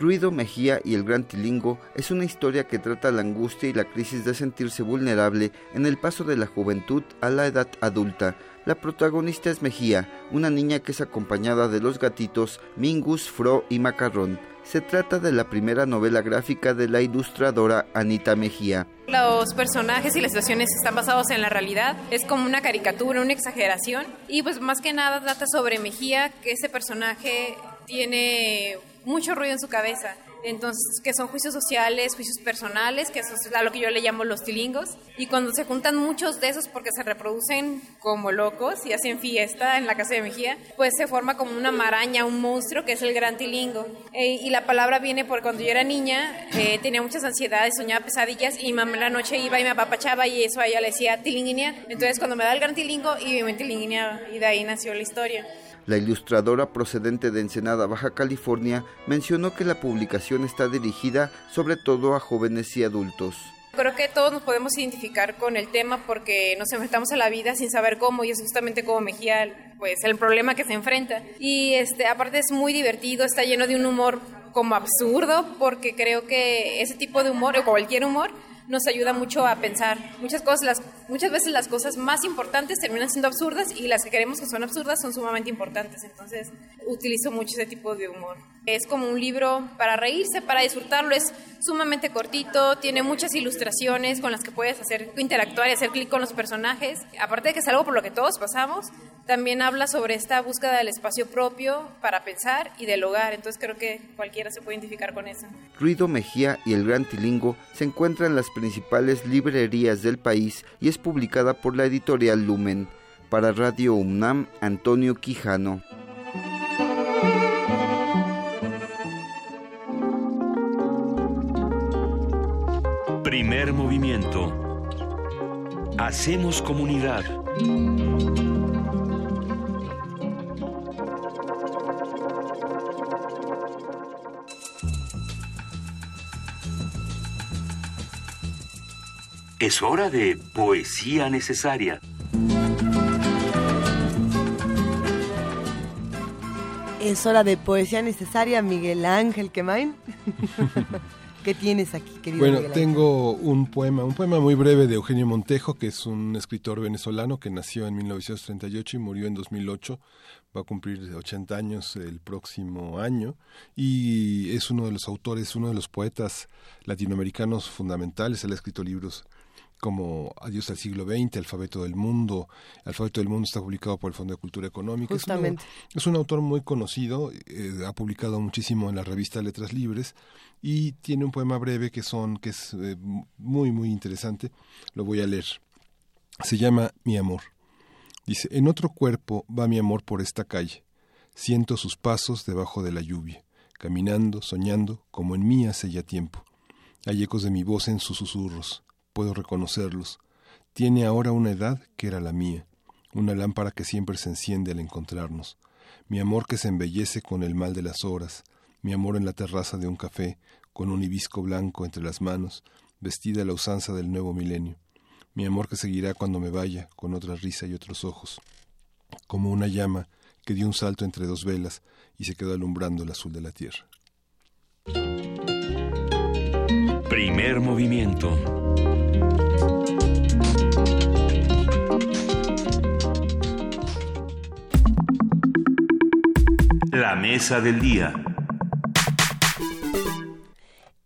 Ruido Mejía y el Gran Tilingo es una historia que trata la angustia y la crisis de sentirse vulnerable en el paso de la juventud a la edad adulta. La protagonista es Mejía, una niña que es acompañada de los gatitos Mingus, Fro y Macarrón. Se trata de la primera novela gráfica de la ilustradora Anita Mejía. Los personajes y las situaciones están basados en la realidad. Es como una caricatura, una exageración. Y pues más que nada trata sobre Mejía, que ese personaje tiene mucho ruido en su cabeza. Entonces, que son juicios sociales, juicios personales, que eso es a lo que yo le llamo los tilingos. Y cuando se juntan muchos de esos porque se reproducen como locos y hacen fiesta en la casa de Mejía, pues se forma como una maraña, un monstruo que es el gran tilingo. Eh, y la palabra viene porque cuando yo era niña eh, tenía muchas ansiedades, soñaba pesadillas y mamá en la noche iba y me apapachaba y eso a ella le decía tilinguinear. Entonces, cuando me da el gran tilingo, y me tilinguineaba. Y de ahí nació la historia. La ilustradora procedente de Ensenada, Baja California, mencionó que la publicación está dirigida sobre todo a jóvenes y adultos. Creo que todos nos podemos identificar con el tema porque nos enfrentamos a la vida sin saber cómo y es justamente como Mejía, pues el problema que se enfrenta. Y este, aparte es muy divertido, está lleno de un humor como absurdo porque creo que ese tipo de humor o cualquier humor nos ayuda mucho a pensar. Muchas, cosas, las, muchas veces las cosas más importantes terminan siendo absurdas y las que queremos que son absurdas son sumamente importantes. Entonces utilizo mucho ese tipo de humor. Es como un libro para reírse, para disfrutarlo. Es sumamente cortito, tiene muchas ilustraciones con las que puedes hacer interactuar y hacer clic con los personajes. Aparte de que es algo por lo que todos pasamos, también habla sobre esta búsqueda del espacio propio para pensar y del hogar. Entonces creo que cualquiera se puede identificar con eso. Ruido Mejía y el Gran Tilingo se encuentran en las principales librerías del país y es publicada por la editorial Lumen. Para Radio UNAM, Antonio Quijano. Primer movimiento. Hacemos comunidad. Es hora de poesía necesaria. Es hora de poesía necesaria, Miguel Ángel Quemain. ¿Qué tienes aquí, querido Bueno, Miguel tengo un poema, un poema muy breve de Eugenio Montejo, que es un escritor venezolano que nació en 1938 y murió en 2008. Va a cumplir 80 años el próximo año y es uno de los autores, uno de los poetas latinoamericanos fundamentales. Él ha escrito libros como Adiós al siglo XX, Alfabeto del Mundo. Alfabeto del Mundo está publicado por el Fondo de Cultura Económica. Es, Justamente. es un autor muy conocido, eh, ha publicado muchísimo en la revista Letras Libres y tiene un poema breve que son que es eh, muy muy interesante. Lo voy a leer. Se llama Mi amor. Dice, en otro cuerpo va mi amor por esta calle. Siento sus pasos debajo de la lluvia, caminando, soñando, como en mí hace ya tiempo. Hay ecos de mi voz en sus susurros. Puedo reconocerlos. Tiene ahora una edad que era la mía. una lámpara que siempre se enciende al encontrarnos, mi amor que se embellece con el mal de las horas, mi amor en la terraza de un café, con un hibisco blanco entre las manos, vestida a la usanza del nuevo milenio, mi amor que seguirá cuando me vaya, con otra risa y otros ojos, como una llama que dio un salto entre dos velas y se quedó alumbrando el azul de la tierra. Primer movimiento. La mesa del día.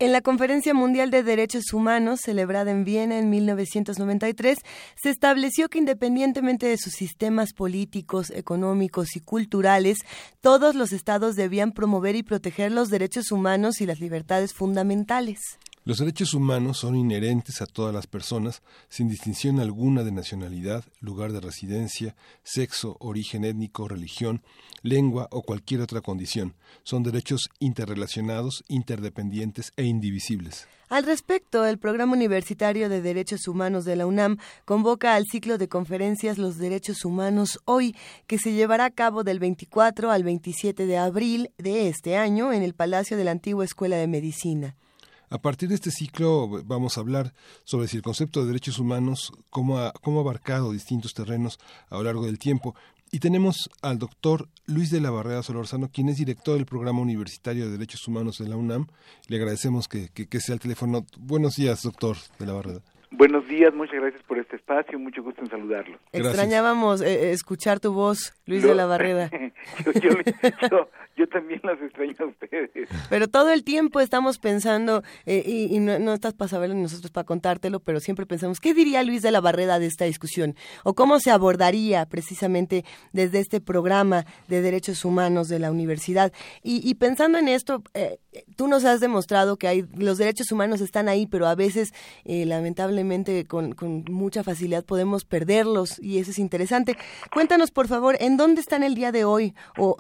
En la Conferencia Mundial de Derechos Humanos, celebrada en Viena en 1993, se estableció que independientemente de sus sistemas políticos, económicos y culturales, todos los estados debían promover y proteger los derechos humanos y las libertades fundamentales. Los derechos humanos son inherentes a todas las personas, sin distinción alguna de nacionalidad, lugar de residencia, sexo, origen étnico, religión, lengua o cualquier otra condición. Son derechos interrelacionados, interdependientes e indivisibles. Al respecto, el Programa Universitario de Derechos Humanos de la UNAM convoca al ciclo de conferencias Los Derechos Humanos Hoy, que se llevará a cabo del 24 al 27 de abril de este año en el Palacio de la Antigua Escuela de Medicina. A partir de este ciclo vamos a hablar sobre si el concepto de derechos humanos, cómo ha, cómo ha abarcado distintos terrenos a lo largo del tiempo. Y tenemos al doctor Luis de la Barrera Solorzano, quien es director del Programa Universitario de Derechos Humanos de la UNAM. Le agradecemos que, que, sea el teléfono. Buenos días, doctor de la Barrera. Buenos días, muchas gracias por este espacio, mucho gusto en saludarlo. Extrañábamos eh, escuchar tu voz, Luis de la Barrera. yo, yo también las extraño a ustedes. Pero todo el tiempo estamos pensando, eh, y, no, estás para saberlo nosotros para contártelo, pero siempre pensamos, ¿qué diría Luis de la Barrera de esta discusión? ¿O cómo se abordaría precisamente desde este programa de derechos humanos de la universidad? Y, pensando en esto, eh, tú nos has demostrado que hay, los derechos humanos están ahí, pero a veces, eh, lamentablemente, con, mucha facilidad podemos perderlos, y eso es interesante. Cuéntanos, por favor, ¿en dónde están el día de hoy? ¿O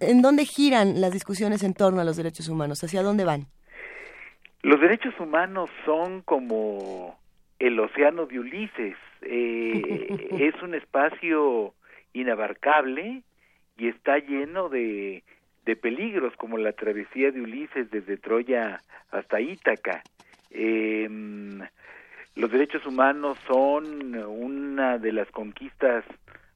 en dónde giran las discusiones en torno a los derechos humanos? ¿Hacia dónde van? Los derechos humanos son como el océano de Ulises. Eh, es un espacio inabarcable y está lleno de, de peligros, como la travesía de Ulises desde Troya hasta Ítaca. Em, los derechos humanos son una de las conquistas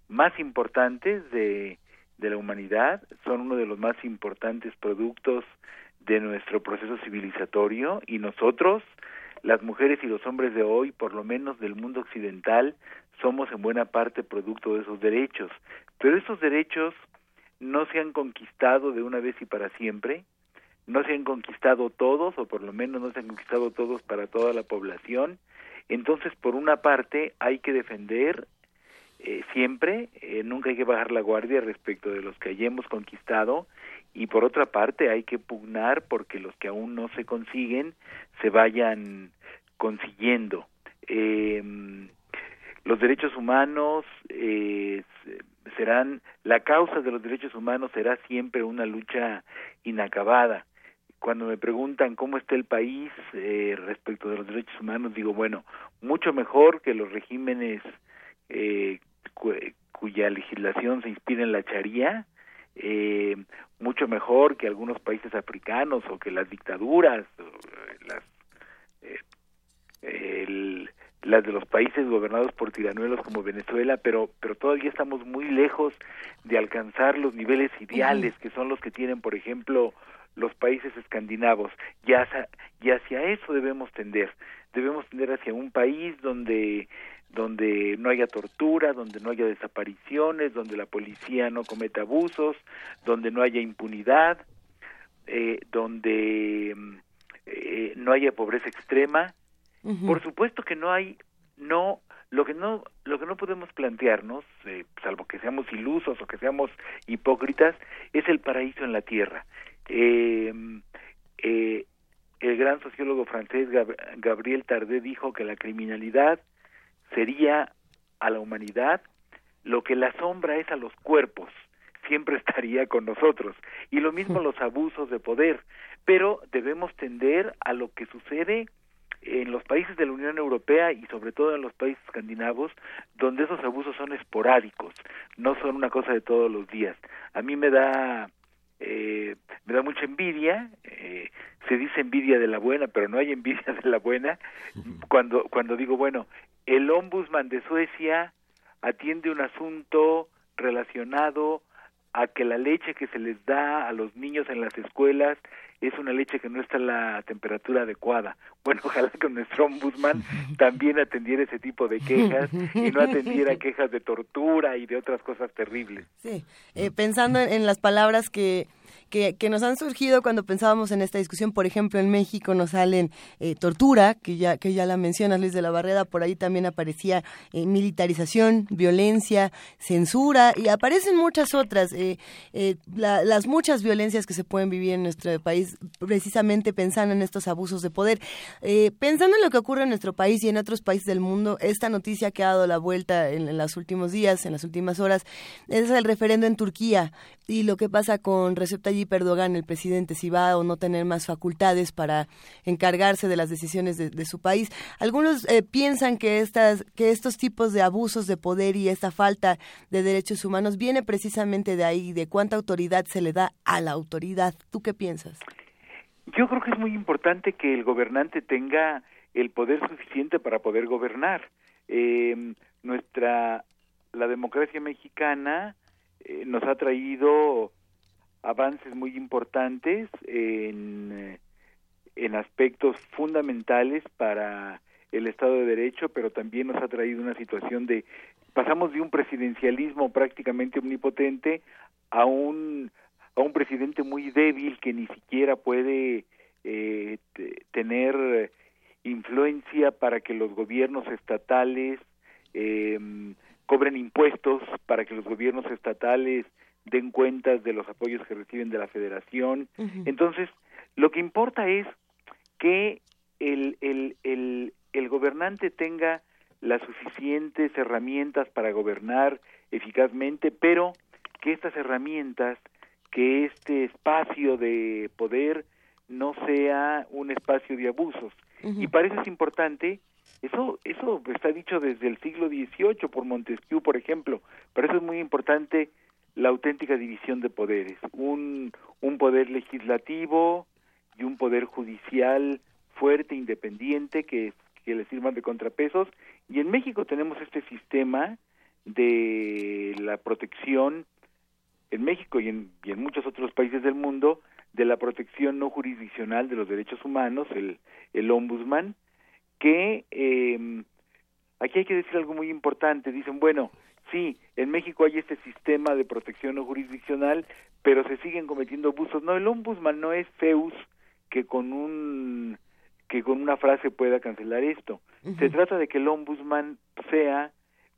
más importantes de, de la humanidad, son uno de los más importantes productos de nuestro proceso civilizatorio y nosotros, las mujeres y los hombres de hoy, por lo menos del mundo occidental, somos en buena parte producto de esos derechos. Pero esos derechos no se han conquistado de una vez y para siempre, no se han conquistado todos, o por lo menos no se han conquistado todos para toda la población. Entonces, por una parte, hay que defender eh, siempre, eh, nunca hay que bajar la guardia respecto de los que hayamos conquistado y por otra parte hay que pugnar porque los que aún no se consiguen se vayan consiguiendo. Eh, los derechos humanos eh, serán, la causa de los derechos humanos será siempre una lucha inacabada. Cuando me preguntan cómo está el país eh, respecto de los derechos humanos, digo, bueno, mucho mejor que los regímenes eh, cuya legislación se inspira en la charía, eh, mucho mejor que algunos países africanos o que las dictaduras, las, eh, las de los países gobernados por tiranuelos como Venezuela, pero, pero todavía estamos muy lejos de alcanzar los niveles ideales que son los que tienen, por ejemplo, los países escandinavos. Y hacia, y hacia eso debemos tender. Debemos tender hacia un país donde donde no haya tortura, donde no haya desapariciones, donde la policía no cometa abusos, donde no haya impunidad, eh, donde eh, no haya pobreza extrema. Por supuesto que no hay, no, lo que no, lo que no podemos plantearnos, eh, salvo que seamos ilusos o que seamos hipócritas, es el paraíso en la tierra. el gran sociólogo francés Gabriel Tardet dijo que la criminalidad sería a la humanidad lo que la sombra es a los cuerpos, siempre estaría con nosotros. Y lo mismo los abusos de poder, pero debemos tender a lo que sucede en los países de la Unión Europea y sobre todo en los países escandinavos, donde esos abusos son esporádicos, no son una cosa de todos los días. A mí me da eh, me da mucha envidia, eh, se dice envidia de la buena, pero no hay envidia de la buena, cuando, cuando digo, bueno, el ombudsman de Suecia atiende un asunto relacionado a que la leche que se les da a los niños en las escuelas es una leche que no está a la temperatura adecuada. Bueno, ojalá que nuestro ombudsman también atendiera ese tipo de quejas y no atendiera quejas de tortura y de otras cosas terribles. Sí, eh, pensando en las palabras que que, que, nos han surgido cuando pensábamos en esta discusión. Por ejemplo, en México nos salen eh, tortura, que ya, que ya la mencionas, Luis de la Barrera, por ahí también aparecía eh, militarización, violencia, censura, y aparecen muchas otras, eh, las muchas violencias que se pueden vivir en nuestro país, precisamente pensando en estos abusos de poder. pensando en lo que ocurre en nuestro país y en otros países del mundo, esta noticia que ha dado la vuelta en, en los últimos días, en las últimas horas, es el referendo en Turquía y lo que pasa con Recep Tayyip Erdogan, el presidente, si va o no tener más facultades para encargarse de las decisiones de, su país. Algunos eh, piensan que, estas, que estos tipos de abusos de poder y esta falta de derechos humanos viene precisamente de ahí, de cuánta autoridad se le da a la autoridad. ¿Tú qué piensas? Yo creo que es muy importante que el gobernante tenga el poder suficiente para poder gobernar. Eh, nuestra, la democracia mexicana eh, nos ha traído avances muy importantes en, eh, en aspectos fundamentales para el Estado de Derecho, pero también nos ha traído una situación de pasamos de un presidencialismo prácticamente omnipotente a un a un presidente muy débil que ni siquiera puede eh, tener influencia para que los gobiernos estatales eh, cobren impuestos para que los gobiernos estatales den cuentas de los apoyos que reciben de la federación. Entonces, lo que importa es que el, el, el, el gobernante tenga las suficientes herramientas para gobernar eficazmente, pero que estas herramientas, que este espacio de poder no sea un espacio de abusos. Y para eso es importante eso, eso está dicho desde el siglo XVIII por Montesquieu, por ejemplo. Por eso es muy importante la auténtica división de poderes. Un, un poder legislativo y un poder judicial fuerte, independiente, que, que le sirvan de contrapesos. Y en México tenemos este sistema de la protección, en México y en, muchos otros países del mundo, de la protección no jurisdiccional de los derechos humanos, el, el ombudsman, que eh, aquí hay que decir algo muy importante. Dicen, bueno, sí, en México hay este sistema de protección no jurisdiccional, pero se siguen cometiendo abusos. No, el ombudsman no es Zeus que con un que con una frase pueda cancelar esto. Se trata de que el ombudsman sea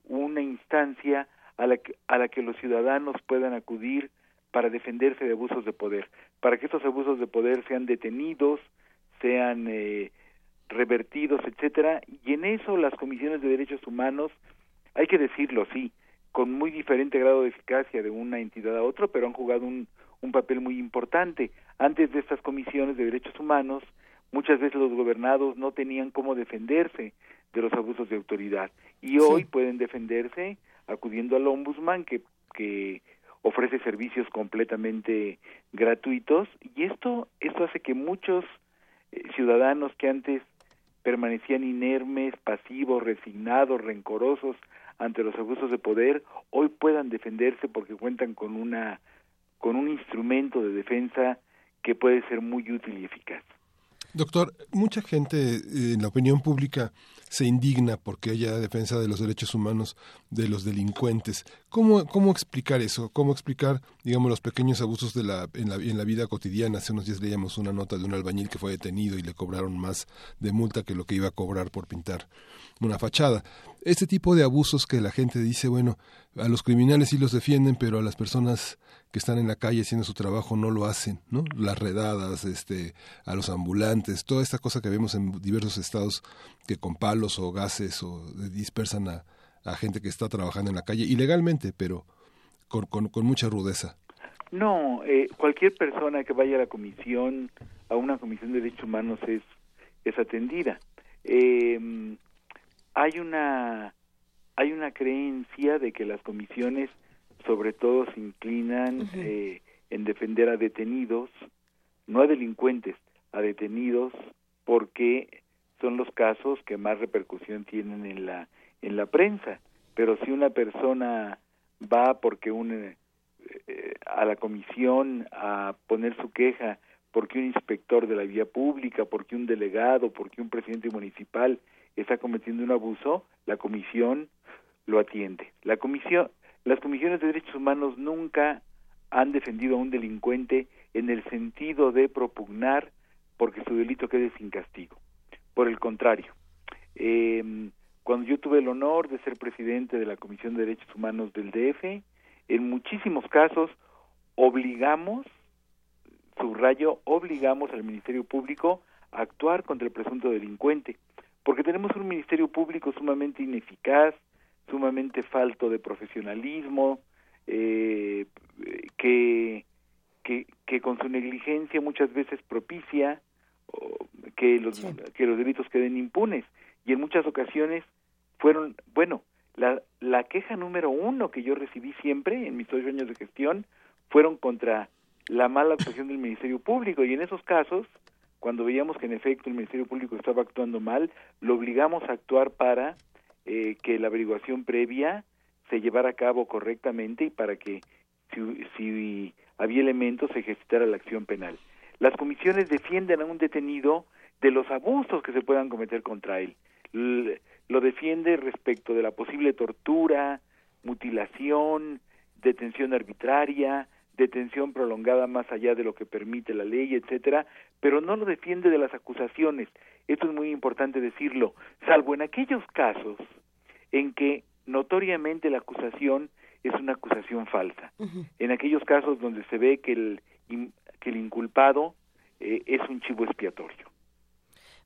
una instancia a la que, a la que los ciudadanos puedan acudir para defenderse de abusos de poder, para que estos abusos de poder sean detenidos, sean eh, revertidos, etcétera, y en eso las comisiones de derechos humanos, hay que decirlo, sí, con muy diferente grado de eficacia de una entidad a otra, pero han jugado un, un papel muy importante. Antes de estas comisiones de derechos humanos, muchas veces los gobernados no tenían cómo defenderse de los abusos de autoridad. Y hoy pueden defenderse acudiendo al ombudsman que, que ofrece servicios completamente gratuitos. Y esto esto hace que muchos eh, ciudadanos que antes permanecían inermes, pasivos, resignados, rencorosos ante los abusos de poder, hoy puedan defenderse porque cuentan con una con un instrumento de defensa que puede ser muy útil y eficaz. Doctor, mucha gente eh, en la opinión pública se indigna porque haya defensa de los derechos humanos de los delincuentes. ¿Cómo, cómo explicar eso? ¿Cómo explicar, digamos, los pequeños abusos de la, la, en la vida cotidiana? Hace unos días leíamos una nota de un albañil que fue detenido y le cobraron más de multa que lo que iba a cobrar por pintar una fachada. Este tipo de abusos que la gente dice, bueno, a los criminales sí los defienden, pero a las personas que están en la calle haciendo su trabajo no lo hacen, ¿no? Las redadas, este, a los ambulantes, toda esta cosa que vemos en diversos estados que con palos o gases o dispersan a, gente que está trabajando en la calle ilegalmente, pero con, con, mucha rudeza. No, eh, cualquier persona que vaya a la comisión, a una comisión de derechos humanos es, es atendida. Eh, hay una hay una creencia de que las comisiones sobre todo se inclinan eh, en defender a detenidos, no a delincuentes, a detenidos, porque son los casos que más repercusión tienen en la en la prensa. Pero si una persona va porque un eh, eh, a la comisión a poner su queja porque un inspector de la vía pública, porque un delegado, porque un presidente municipal está cometiendo un abuso, la comisión lo atiende. La comisión, las comisiones de derechos humanos nunca han defendido a un delincuente en el sentido de propugnar porque su delito quede sin castigo. Por el contrario, eh, cuando yo tuve el honor de ser presidente de la Comisión de Derechos Humanos del DF, en muchísimos casos obligamos, subrayo, obligamos al Ministerio Público a actuar contra el presunto delincuente, porque tenemos un Ministerio Público sumamente ineficaz, sumamente falto de profesionalismo, eh, que, que, que con su negligencia muchas veces propicia que los, que los delitos queden impunes. Y en muchas ocasiones fueron, bueno, la, la queja número uno que yo recibí siempre en mis ocho años de gestión fueron contra la mala actuación del Ministerio Público y en esos casos, cuando veíamos que en efecto el Ministerio Público estaba actuando mal, lo obligamos a actuar para eh, que la averiguación previa se llevara a cabo correctamente y para que si, si había elementos se ejercitara la acción penal. Las comisiones defienden a un detenido de los abusos que se puedan cometer contra él. Lo defiende respecto de la posible tortura, mutilación, detención arbitraria, detención prolongada más allá de lo que permite la ley, etcétera, pero no lo defiende de las acusaciones. Esto es muy importante decirlo, salvo en aquellos casos en que notoriamente la acusación es una acusación falsa. Uh -huh. En aquellos casos donde se ve que el, que el inculpado eh, es un chivo expiatorio.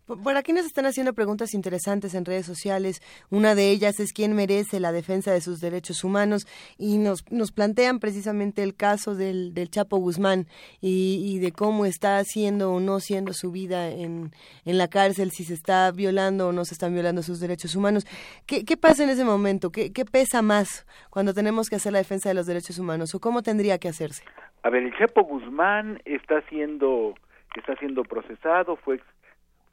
Por aquí nos están haciendo preguntas interesantes en redes sociales. Una de ellas es quién merece la defensa de sus derechos humanos y nos, nos plantean precisamente el caso del, del Chapo Guzmán y, de cómo está siendo o no siendo su vida en, en, la cárcel, si se está violando o no se están violando sus derechos humanos. ¿Qué, qué pasa en ese momento? ¿Qué, ¿Qué pesa más cuando tenemos que hacer la defensa de los derechos humanos o cómo tendría que hacerse? A ver, el Chapo Guzmán está siendo, está siendo procesado, fue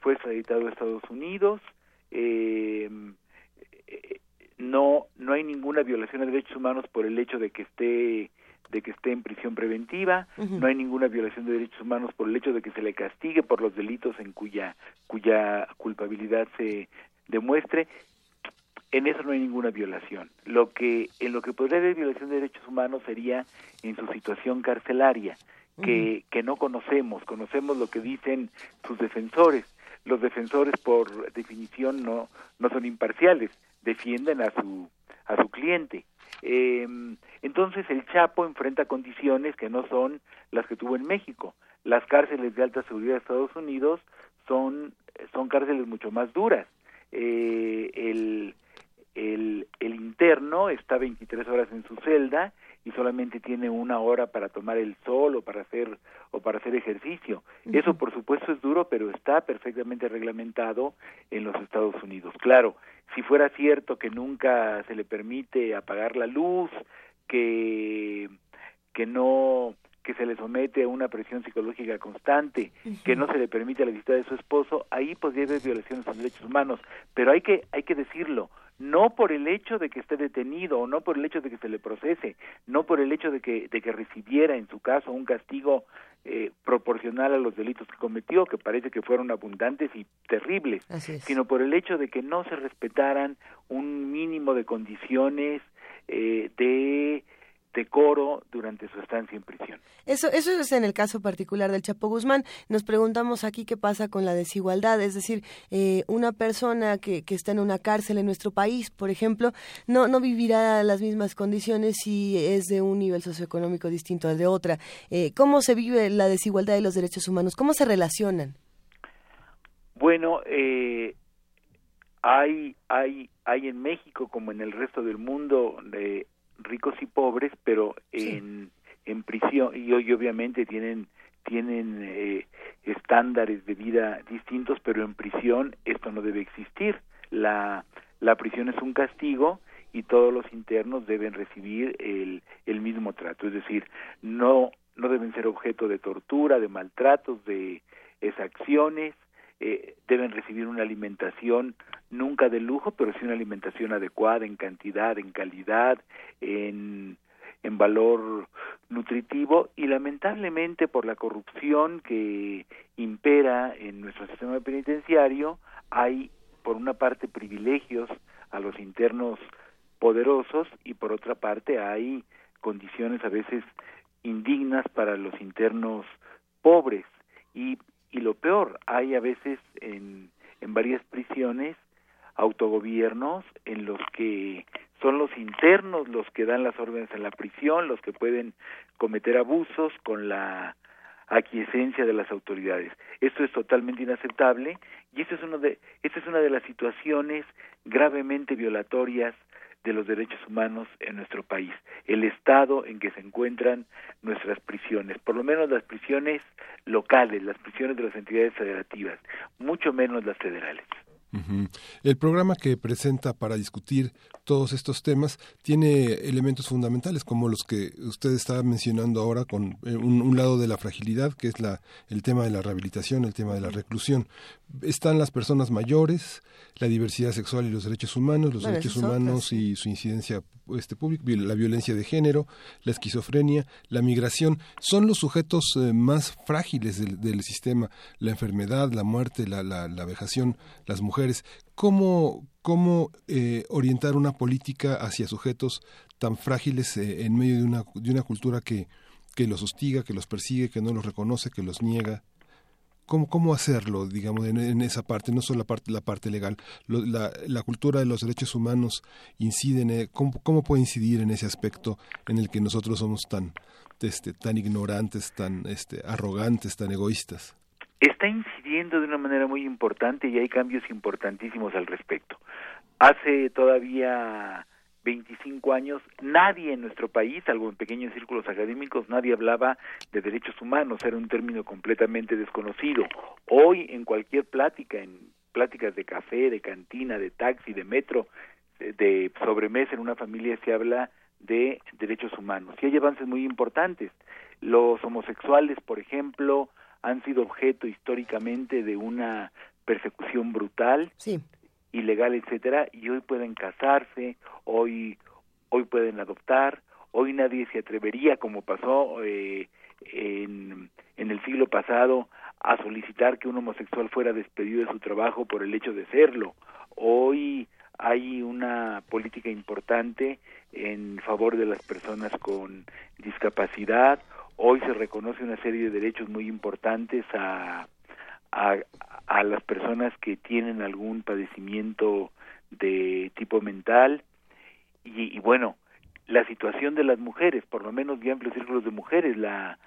fue extraditado a Estados Unidos. Eh, no no hay ninguna violación de derechos humanos por el hecho de que esté de que esté en prisión preventiva, uh -huh. no hay ninguna violación de derechos humanos por el hecho de que se le castigue por los delitos en cuya cuya culpabilidad se demuestre. En eso no hay ninguna violación. Lo que en lo que podría haber violación de derechos humanos sería en su situación carcelaria, que, uh -huh. que no conocemos, conocemos lo que dicen sus defensores. Los defensores por definición no no son imparciales, defienden a su a su cliente. Eh, entonces el Chapo enfrenta condiciones que no son las que tuvo en México. Las cárceles de alta seguridad de Estados Unidos son son cárceles mucho más duras. Eh, el, el, el interno está 23 horas en su celda y solamente tiene una hora para tomar el sol o para hacer o para hacer ejercicio. Uh -huh. Eso por supuesto es duro, pero está perfectamente reglamentado en los Estados Unidos. Claro, si fuera cierto que nunca se le permite apagar la luz, que que no que se le somete a una presión psicológica constante, uh -huh. que no se le permite la visita de su esposo, ahí podría haber violaciones a los derechos humanos, pero hay que hay que decirlo, no por el hecho de que esté detenido o no por el hecho de que se le procese, no por el hecho de que de que recibiera en su caso un castigo eh, proporcional a los delitos que cometió, que parece que fueron abundantes y terribles, sino por el hecho de que no se respetaran un mínimo de condiciones eh, de decoro durante su estancia en prisión. Eso, eso es en el caso particular del Chapo Guzmán. Nos preguntamos aquí qué pasa con la desigualdad, es decir, eh, una persona que, que está en una cárcel en nuestro país, por ejemplo, no, no vivirá las mismas condiciones si es de un nivel socioeconómico distinto al de otra. Eh, ¿Cómo se vive la desigualdad de los derechos humanos? ¿Cómo se relacionan? Bueno, eh, hay, hay, hay en México como en el resto del mundo de ricos y pobres, pero en, prisión y, y, obviamente tienen tienen eh, estándares de vida distintos, pero en prisión esto no debe existir. La, la prisión es un castigo y todos los internos deben recibir el, el mismo trato, es decir, no, no deben ser objeto de tortura, de maltratos, de exacciones, eh, deben recibir una alimentación nunca de lujo, pero sí una alimentación adecuada en cantidad, en calidad, en, en valor nutritivo. Y lamentablemente por la corrupción que impera en nuestro sistema penitenciario hay por una parte privilegios a los internos poderosos y por otra parte hay condiciones a veces indignas para los internos pobres. Y y lo peor, hay a veces en, en varias prisiones autogobiernos en los que son los internos los que dan las órdenes en la prisión, los que pueden cometer abusos con la aquiescencia de las autoridades. Esto es totalmente inaceptable y esto es uno de esta es una de las situaciones gravemente violatorias de los derechos humanos en nuestro país, el estado en que se encuentran nuestras prisiones, por lo menos las prisiones locales, las prisiones de las entidades federativas, mucho menos las federales. El programa que presenta para discutir todos estos temas tiene elementos fundamentales como los que usted está mencionando ahora con eh, un, lado de la fragilidad que es la, el tema de la rehabilitación, el tema de la reclusión. Están las personas mayores, la diversidad sexual y los derechos humanos, los derechos humanos y su incidencia este, pública, la violencia de género, la esquizofrenia, la migración, son los sujetos eh, más frágiles del, sistema, la enfermedad, la muerte, la, la, la vejación, las mujeres. ¿Cómo, cómo eh, orientar una política hacia sujetos tan frágiles eh, en medio de una, de una cultura que, que los hostiga, que los persigue, que no los reconoce, que los niega? ¿Cómo, cómo hacerlo, digamos, en, esa parte, no solo la parte, la parte legal? la, cultura de los derechos humanos incide en, ¿cómo, ¿cómo, puede incidir en ese aspecto en el que nosotros somos tan, este, tan ignorantes, tan este, arrogantes, tan egoístas? Está incidiendo de una manera muy importante y hay cambios importantísimos al respecto. Hace todavía 25 años, nadie en nuestro país, salvo en pequeños círculos académicos, nadie hablaba de derechos humanos, era un término completamente desconocido. Hoy, en cualquier plática, en pláticas de café, de cantina, de taxi, de metro, de sobremesa en una familia se habla de derechos humanos. Y hay avances muy importantes. Los homosexuales, por ejemplo, han sido objeto históricamente de una persecución brutal. Sí ilegal, etcétera, y hoy pueden casarse, hoy hoy pueden adoptar, hoy nadie se atrevería, como pasó eh, en, en el siglo pasado, a solicitar que un homosexual fuera despedido de su trabajo por el hecho de serlo. Hoy hay una política importante en favor de las personas con discapacidad. Hoy se reconoce una serie de derechos muy importantes a, a, las personas que tienen algún padecimiento de tipo mental. Y, bueno la situación de las mujeres por lo menos de amplios círculos de mujeres la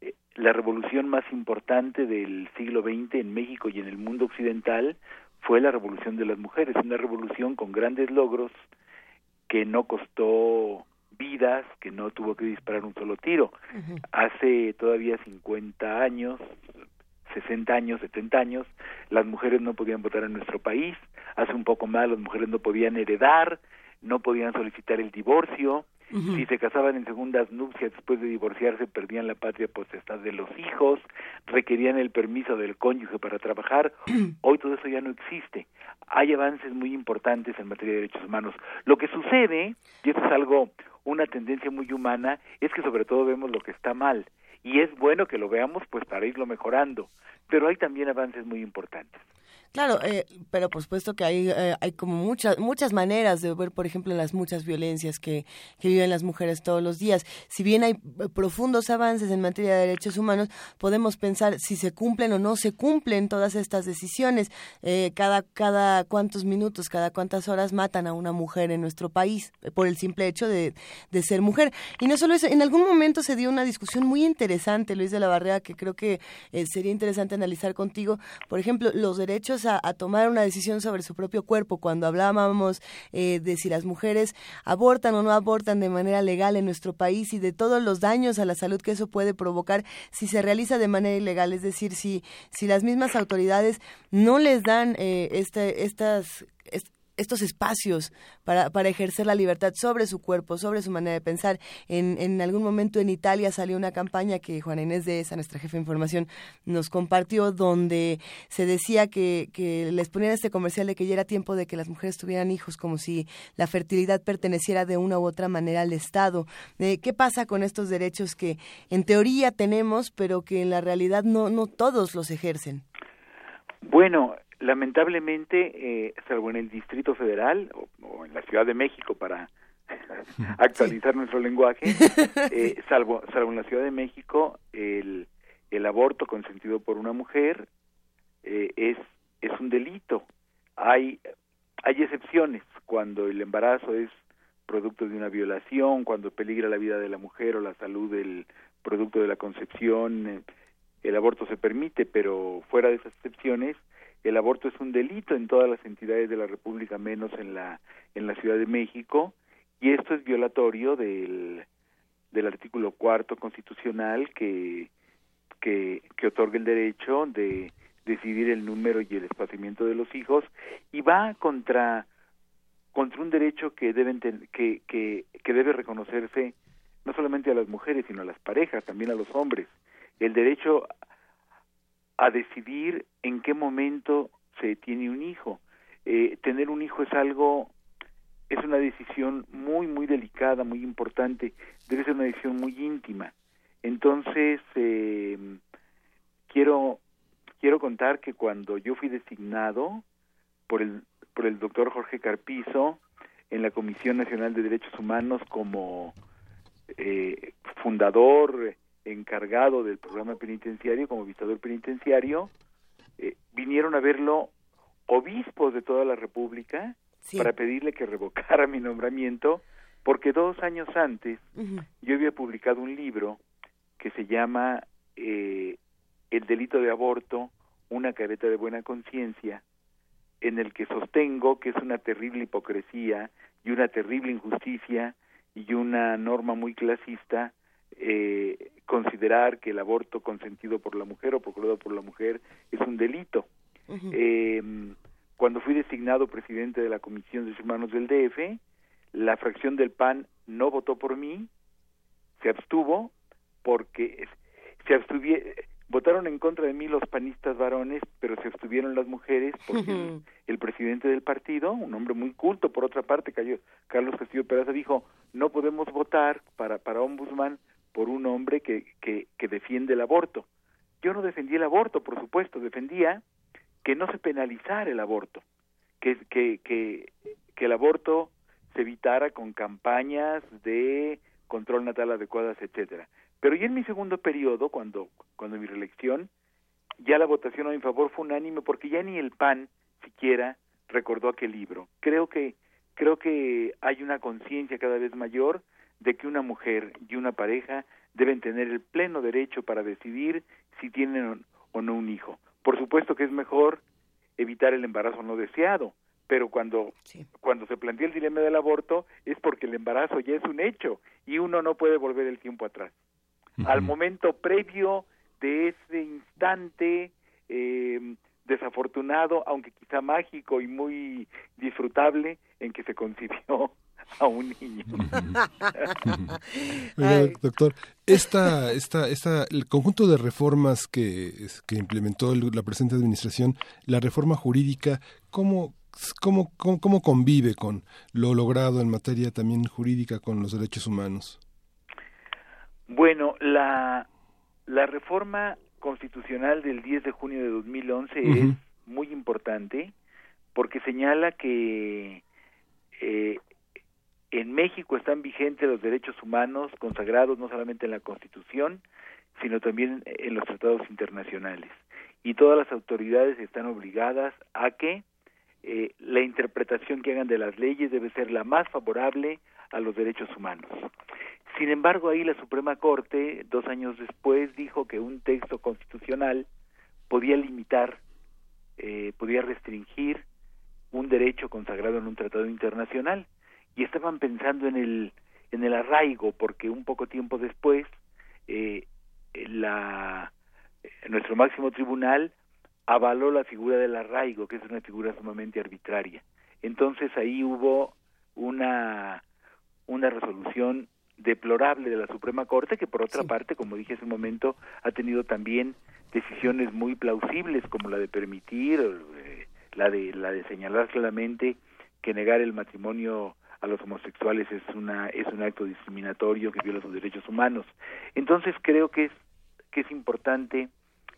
eh, la revolución más importante del siglo XX en México y en el mundo occidental fue la revolución de las mujeres una revolución con grandes logros que no costó vidas, que no tuvo que disparar un solo tiro. Hace todavía 50 años, 60 años, 70 años, las mujeres no podían votar en nuestro país, hace un poco más las mujeres no podían heredar, no podían solicitar el divorcio, si se casaban en segundas nupcias después de divorciarse perdían la patria potestad de los hijos, requerían el permiso del cónyuge para trabajar, hoy todo eso ya no existe. Hay avances muy importantes en materia de derechos humanos. Lo que sucede, y esto es algo, una tendencia muy humana, es que sobre todo vemos lo que está mal y es bueno que lo veamos pues para irlo mejorando, pero hay también avances muy importantes. Claro, eh, pero por supuesto que hay, eh, hay como muchas muchas maneras de ver, por ejemplo, las muchas violencias que, que viven las mujeres todos los días. Si bien hay eh, profundos avances en materia de derechos humanos, podemos pensar si se cumplen o no se cumplen todas estas decisiones. cada, cada cuántos minutos, cada cuántas horas matan a una mujer en nuestro país por el simple hecho de, de ser mujer. Y no solo eso, en algún momento se dio una discusión muy interesante, Luis de la Barrera, que creo que sería interesante analizar contigo. Por ejemplo, los derechos a, tomar una decisión sobre su propio cuerpo. Cuando hablábamos eh, de si las mujeres abortan o no abortan de manera legal en nuestro país y de todos los daños a la salud que eso puede provocar si se realiza de manera ilegal, es decir, si, si las mismas autoridades no les dan eh, este, estas estos espacios para, para ejercer la libertad sobre su cuerpo, sobre su manera de pensar. En, en algún momento en Italia salió una campaña que Juana Inés de esa, nuestra jefe de información, nos compartió donde se decía que, que les ponían este comercial de que ya era tiempo de que las mujeres tuvieran hijos, como si la fertilidad perteneciera de una u otra manera al Estado. Eh, ¿Qué pasa con estos derechos que en teoría tenemos, pero que en la realidad no, no todos los ejercen? Bueno, lamentablemente, eh, salvo en el Distrito Federal o, en la Ciudad de México para actualizar nuestro lenguaje, eh, salvo, salvo en la Ciudad de México, el, el aborto consentido por una mujer eh, es, es un delito. Hay, hay excepciones cuando el embarazo es producto de una violación, cuando peligra la vida de la mujer o la salud del producto de la concepción, eh, el aborto se permite, pero fuera de esas excepciones, el aborto es un delito en todas las entidades de la República menos en la en la Ciudad de México y esto es violatorio del del artículo cuarto constitucional que que, que otorga el derecho de decidir el número y el espaciamiento de los hijos y va contra contra un derecho que deben que, que, que debe reconocerse no solamente a las mujeres sino a las parejas también a los hombres. El derecho a decidir en qué momento se tiene un hijo. Eh, tener un hijo es algo, es una decisión muy, muy delicada, muy importante, debe ser una decisión muy íntima. Entonces, eh, quiero, quiero contar que cuando yo fui designado por el, por el doctor Jorge Carpizo en la Comisión Nacional de Derechos Humanos como eh, fundador, encargado del programa penitenciario, como visitador penitenciario, eh, vinieron a verlo obispos de toda la República para pedirle que revocara mi nombramiento, porque dos años antes yo había publicado un libro que se llama eh, El delito de aborto, una careta de buena conciencia, en el que sostengo que es una terrible hipocresía y una terrible injusticia y una norma muy clasista eh, considerar que el aborto consentido por la mujer o procurado por la mujer es un delito. eh, cuando fui designado presidente de la Comisión de Humanos del DF, la fracción del PAN no votó por mí, se abstuvo porque se abstuvieron, votaron en contra de mí los panistas varones, pero se abstuvieron las mujeres porque el, presidente del partido, un hombre muy culto por otra parte, Carlos Castillo Peraza dijo, no podemos votar para para ombudsman por un hombre que, que, que defiende el aborto. Yo no defendí el aborto, por supuesto, defendía que no se penalizara el aborto, que, que, que, que el aborto se evitara con campañas de control natal adecuadas, etcétera. Pero ya en mi segundo periodo, cuando, cuando mi reelección, ya la votación a mi favor fue unánime porque ya ni el PAN siquiera recordó aquel libro. Creo que creo que hay una conciencia cada vez mayor de que una mujer y una pareja deben tener el pleno derecho para decidir si tienen o no un hijo. Por supuesto que es mejor evitar el embarazo no deseado, pero cuando cuando se plantea el dilema del aborto es porque el embarazo ya es un hecho y uno no puede volver el tiempo atrás. Al momento previo de ese instante eh, desafortunado, aunque quizá mágico y muy disfrutable, en que se concibió a un niño. doctor, esta, esta, esta, el conjunto de reformas que, que implementó la presente administración, la reforma jurídica, ¿cómo, cómo, cómo, cómo convive con lo logrado en materia también jurídica con los derechos humanos? Bueno, la, la reforma constitucional del 10 de junio de 2011 es muy importante porque señala que eh, en México están vigentes los derechos humanos consagrados no solamente en la Constitución, sino también en los tratados internacionales. Y todas las autoridades están obligadas a que eh, la interpretación que hagan de las leyes debe ser la más favorable a los derechos humanos. Sin embargo, ahí la Suprema Corte, dos años después, dijo que un texto constitucional podía limitar eh, podía restringir un derecho consagrado en un tratado internacional. Y estaban pensando en el en el arraigo porque un poco tiempo después eh, la nuestro máximo tribunal avaló la figura del arraigo que es una figura sumamente arbitraria. Entonces ahí hubo una una resolución deplorable de la Suprema Corte que por otra parte como dije hace un momento ha tenido también decisiones muy plausibles como la de permitir eh, la de la de señalar claramente que negar el matrimonio a los homosexuales es una es un acto discriminatorio que viola sus derechos humanos. Entonces creo que es que es importante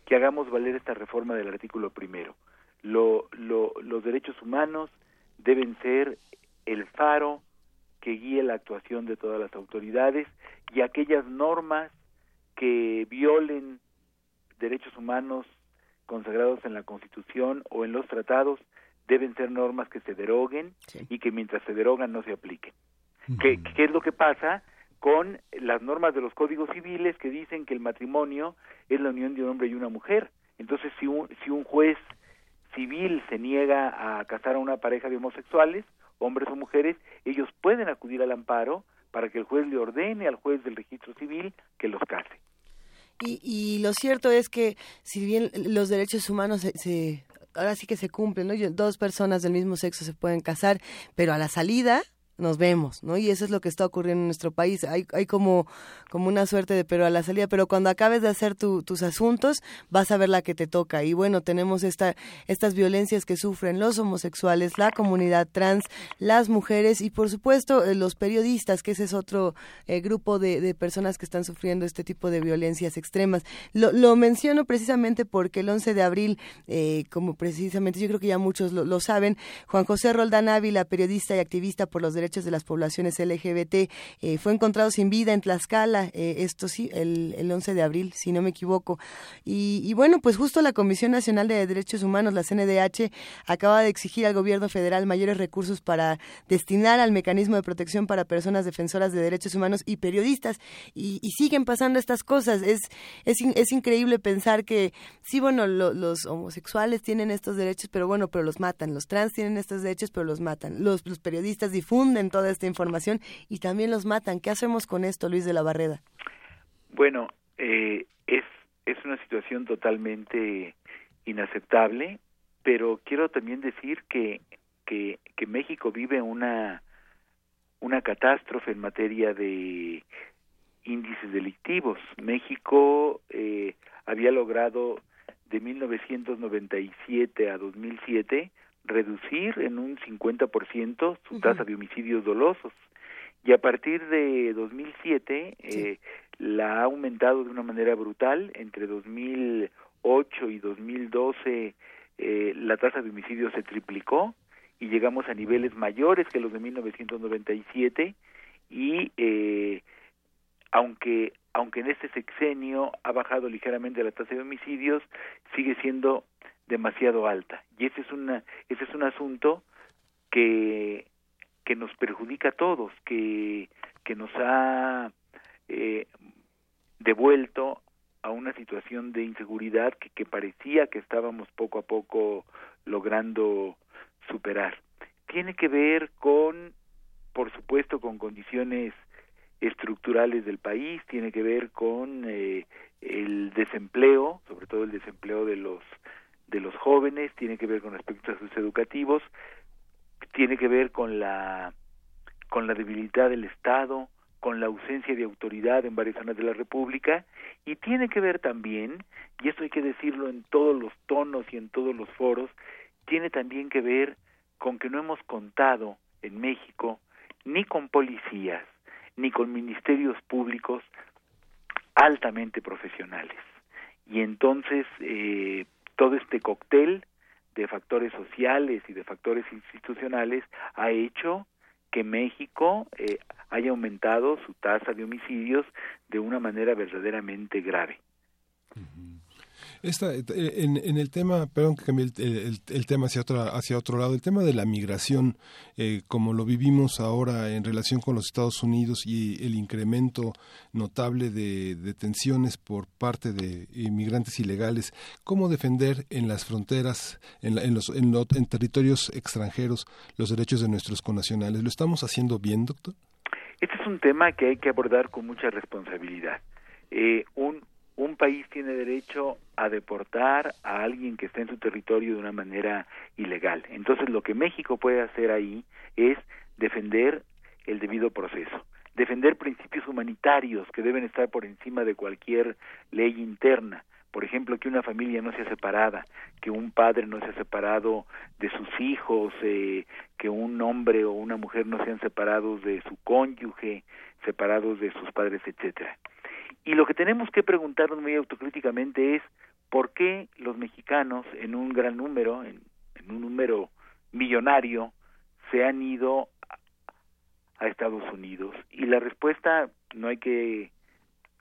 que hagamos valer esta reforma del artículo primero. Lo, lo, los derechos humanos deben ser el faro que guíe la actuación de todas las autoridades y aquellas normas que violen derechos humanos consagrados en la Constitución o en los tratados deben ser normas que se deroguen y que mientras se derogan no se apliquen. ¿Qué, ¿Qué es lo que pasa con las normas de los códigos civiles que dicen que el matrimonio es la unión de un hombre y una mujer? Entonces, si un, si un juez civil se niega a casar a una pareja de homosexuales, hombres o mujeres, ellos pueden acudir al amparo para que el juez le ordene al juez del registro civil que los case. Y, y lo cierto es que si bien los derechos humanos se, se ahora sí que se cumplen, ¿no? Dos personas del mismo sexo se pueden casar, pero a la salida nos vemos, ¿no? Y eso es lo que está ocurriendo en nuestro país. Hay, hay como, como una suerte de pero a la salida, pero cuando acabes de hacer tus asuntos, vas a ver la que te toca. Y bueno, tenemos esta, estas violencias que sufren los homosexuales, la comunidad trans, las mujeres y por supuesto eh, los periodistas, que ese es otro eh, grupo de, de, personas que están sufriendo este tipo de violencias extremas. Lo, lo menciono precisamente porque el 11 de abril, eh, como precisamente yo creo que ya muchos lo, saben, Juan José Roldán Ávila, periodista y activista por los derechos derechos de las poblaciones LGBT. Eh, fue encontrado sin vida en Tlaxcala, eh, esto sí, el, el, 11 de abril, si no me equivoco. Y, y, bueno, pues justo la Comisión Nacional de Derechos Humanos, la CNDH, acaba de exigir al gobierno federal mayores recursos para destinar al mecanismo de protección para personas defensoras de derechos humanos y periodistas. Y, y siguen pasando estas cosas. Es, es, es increíble pensar que, sí, bueno, lo, los homosexuales tienen estos derechos, pero bueno, pero los matan. Los trans tienen estos derechos, pero los matan. Los, los periodistas difunden toda esta información y también los matan. ¿Qué hacemos con esto, Luis de la Barreda? Bueno, eh, es, es una situación totalmente inaceptable, pero quiero también decir que, que, que México vive una, una catástrofe en materia de índices delictivos. México eh, había logrado de 1997 a 2007 reducir en un 50% su tasa de homicidios dolosos. Y a partir de 2007 sí. eh, la ha aumentado de una manera brutal. Entre 2008 y 2012 eh, la tasa de homicidios se triplicó y llegamos a niveles mayores que los de 1997 y eh, aunque aunque en este sexenio ha bajado ligeramente la tasa de homicidios, sigue siendo demasiado alta. Y ese es una ese es un asunto que que nos perjudica a todos que que nos ha eh, devuelto a una situación de inseguridad que, que parecía que estábamos poco a poco logrando superar. Tiene que ver con por supuesto con condiciones estructurales del país tiene que ver con eh, el desempleo sobre todo el desempleo de los de los jóvenes, tiene que ver con aspectos educativos, tiene que ver con la con la debilidad del Estado, con la ausencia de autoridad en varias zonas de la República y tiene que ver también, y esto hay que decirlo en todos los tonos y en todos los foros, tiene también que ver con que no hemos contado en México ni con policías ni con ministerios públicos altamente profesionales. Y entonces eh, todo este cóctel de factores sociales y de factores institucionales ha hecho que México eh, haya aumentado su tasa de homicidios de una manera verdaderamente grave. Esta, eh, en, en, el tema, perdón que cambie el, tema hacia, otra, hacia otro lado, el tema de la migración, eh, como lo vivimos ahora en relación con los Estados Unidos y el incremento notable de detenciones por parte de inmigrantes ilegales, ¿cómo defender en las fronteras, en, en los, en, en territorios extranjeros, los derechos de nuestros connacionales? ¿Lo estamos haciendo bien, doctor? Este es un tema que hay que abordar con mucha responsabilidad. Eh, un, un país tiene derecho a deportar a alguien que está en su territorio de una manera ilegal. Entonces lo que México puede hacer ahí es defender el debido proceso, defender principios humanitarios que deben estar por encima de cualquier ley interna. Por ejemplo, que una familia no sea separada, que un padre no sea separado de sus hijos, eh, que un hombre o una mujer no sean separados de su cónyuge, separados de sus padres, etcétera. Y lo que tenemos que preguntarnos muy autocríticamente es por qué los mexicanos, en un gran número, en, un número millonario, se han ido a, Estados Unidos. Y la respuesta no hay que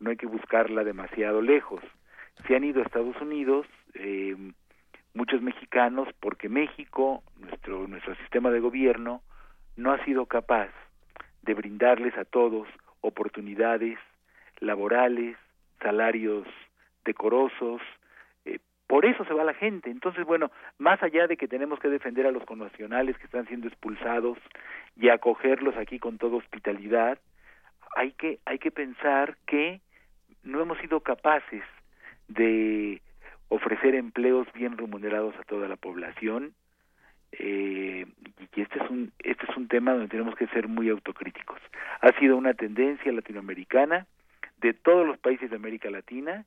no hay que buscarla demasiado lejos. Se han ido a Estados Unidos eh, muchos mexicanos porque México, nuestro nuestro sistema de gobierno, no ha sido capaz de brindarles a todos oportunidades laborales, salarios decorosos, eh, por eso se va la gente. Entonces, bueno, más allá de que tenemos que defender a los connacionales que están siendo expulsados y acogerlos aquí con toda hospitalidad, hay que hay que pensar que no hemos sido capaces de ofrecer empleos bien remunerados a toda la población eh, y este es un este es un tema donde tenemos que ser muy autocríticos. Ha sido una tendencia latinoamericana de todos los países de América Latina.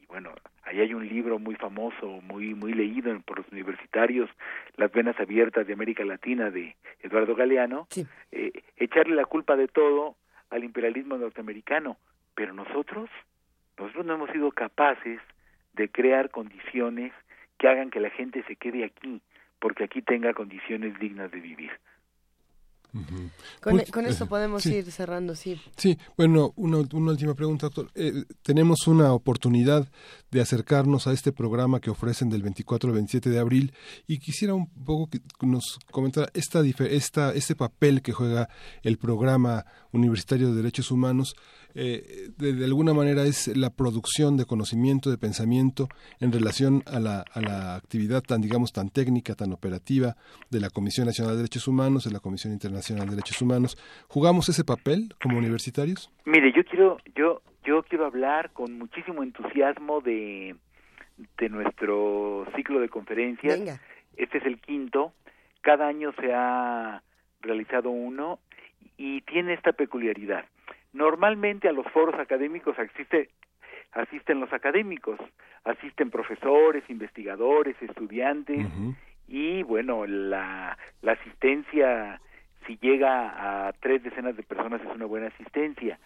Y bueno ahí hay un libro muy famoso muy muy leído por los universitarios las venas abiertas de América Latina de Eduardo Galeano. Eh, echarle la culpa de todo al imperialismo norteamericano. Pero nosotros nosotros no hemos sido capaces de crear condiciones que hagan que la gente se quede aquí porque aquí tenga condiciones dignas de vivir con, pues, con, esto podemos ir cerrando, sí. Sí, bueno, una, una última pregunta, doctor. Eh, tenemos una oportunidad de acercarnos a este programa que ofrecen del 24 al 27 de abril y quisiera un poco que nos comentara esta, esta, este papel que juega el programa universitario de derechos humanos eh, de, alguna manera es la producción de conocimiento, de pensamiento en relación a la, a la actividad tan, digamos, tan técnica, tan operativa de la Comisión Nacional de Derechos Humanos, de la Comisión Internacional de Derechos Humanos. ¿Jugamos ese papel como universitarios? Mire, yo quiero, yo, yo quiero hablar con muchísimo entusiasmo de, de nuestro ciclo de conferencias. Este es el quinto. Cada año se ha realizado uno y tiene esta peculiaridad. Normalmente a los foros académicos asiste, asisten los académicos, asisten profesores, investigadores, estudiantes y bueno, la, la asistencia si llega a tres decenas de personas es una buena asistencia.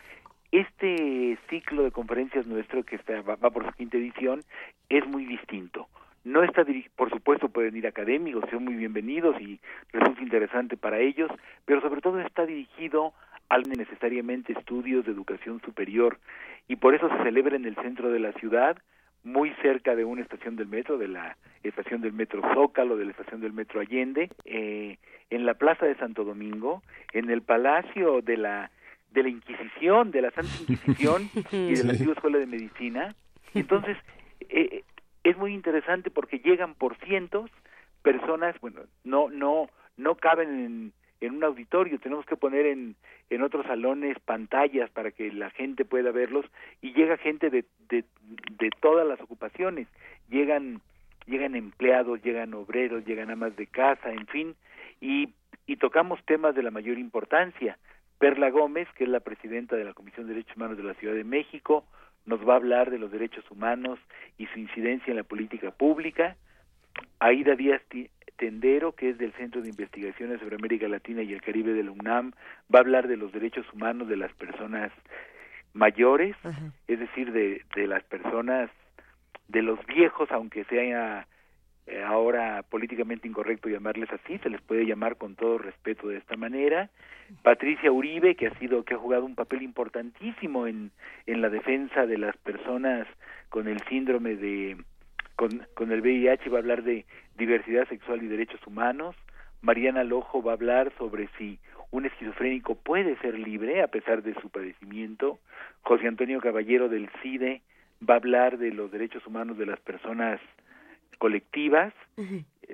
Este ciclo de conferencias nuestro que está, va, por su quinta edición es muy distinto. No está por supuesto pueden ir académicos, son muy bienvenidos y resulta interesante para ellos, pero sobre todo está dirigido al necesariamente estudios de educación superior y por eso se celebra en el centro de la ciudad, muy cerca de una estación del metro, de la estación del metro Zócalo, de la estación del metro Allende, eh, en la plaza de Santo Domingo, en el palacio de la de la Inquisición, de la Santa Inquisición y de la antigua Escuela de Medicina. Entonces, eh, es muy interesante porque llegan por cientos personas, bueno, no no no caben en en un auditorio, tenemos que poner en, en otros salones pantallas para que la gente pueda verlos y llega gente de, de, de todas las ocupaciones, llegan, llegan empleados, llegan obreros, llegan amas de casa, en fin, y, y tocamos temas de la mayor importancia. Perla Gómez, que es la presidenta de la Comisión de Derechos Humanos de la Ciudad de México, nos va a hablar de los derechos humanos y su incidencia en la política pública. Aida Díaz Tendero, que es del Centro de Investigaciones sobre América Latina y el Caribe de la UNAM, va a hablar de los derechos humanos de las personas mayores, es decir, de, de las personas, de los viejos, aunque sea eh, ahora políticamente incorrecto llamarles así, se les puede llamar con todo respeto de esta manera. Patricia Uribe, que ha sido, que ha jugado un papel importantísimo en, en la defensa de las personas con el síndrome de con, con el VIH va a hablar de diversidad sexual y derechos humanos. Mariana Lojo va a hablar sobre si un esquizofrénico puede ser libre a pesar de su padecimiento. José Antonio Caballero del CIDE va a hablar de los derechos humanos de las personas colectivas.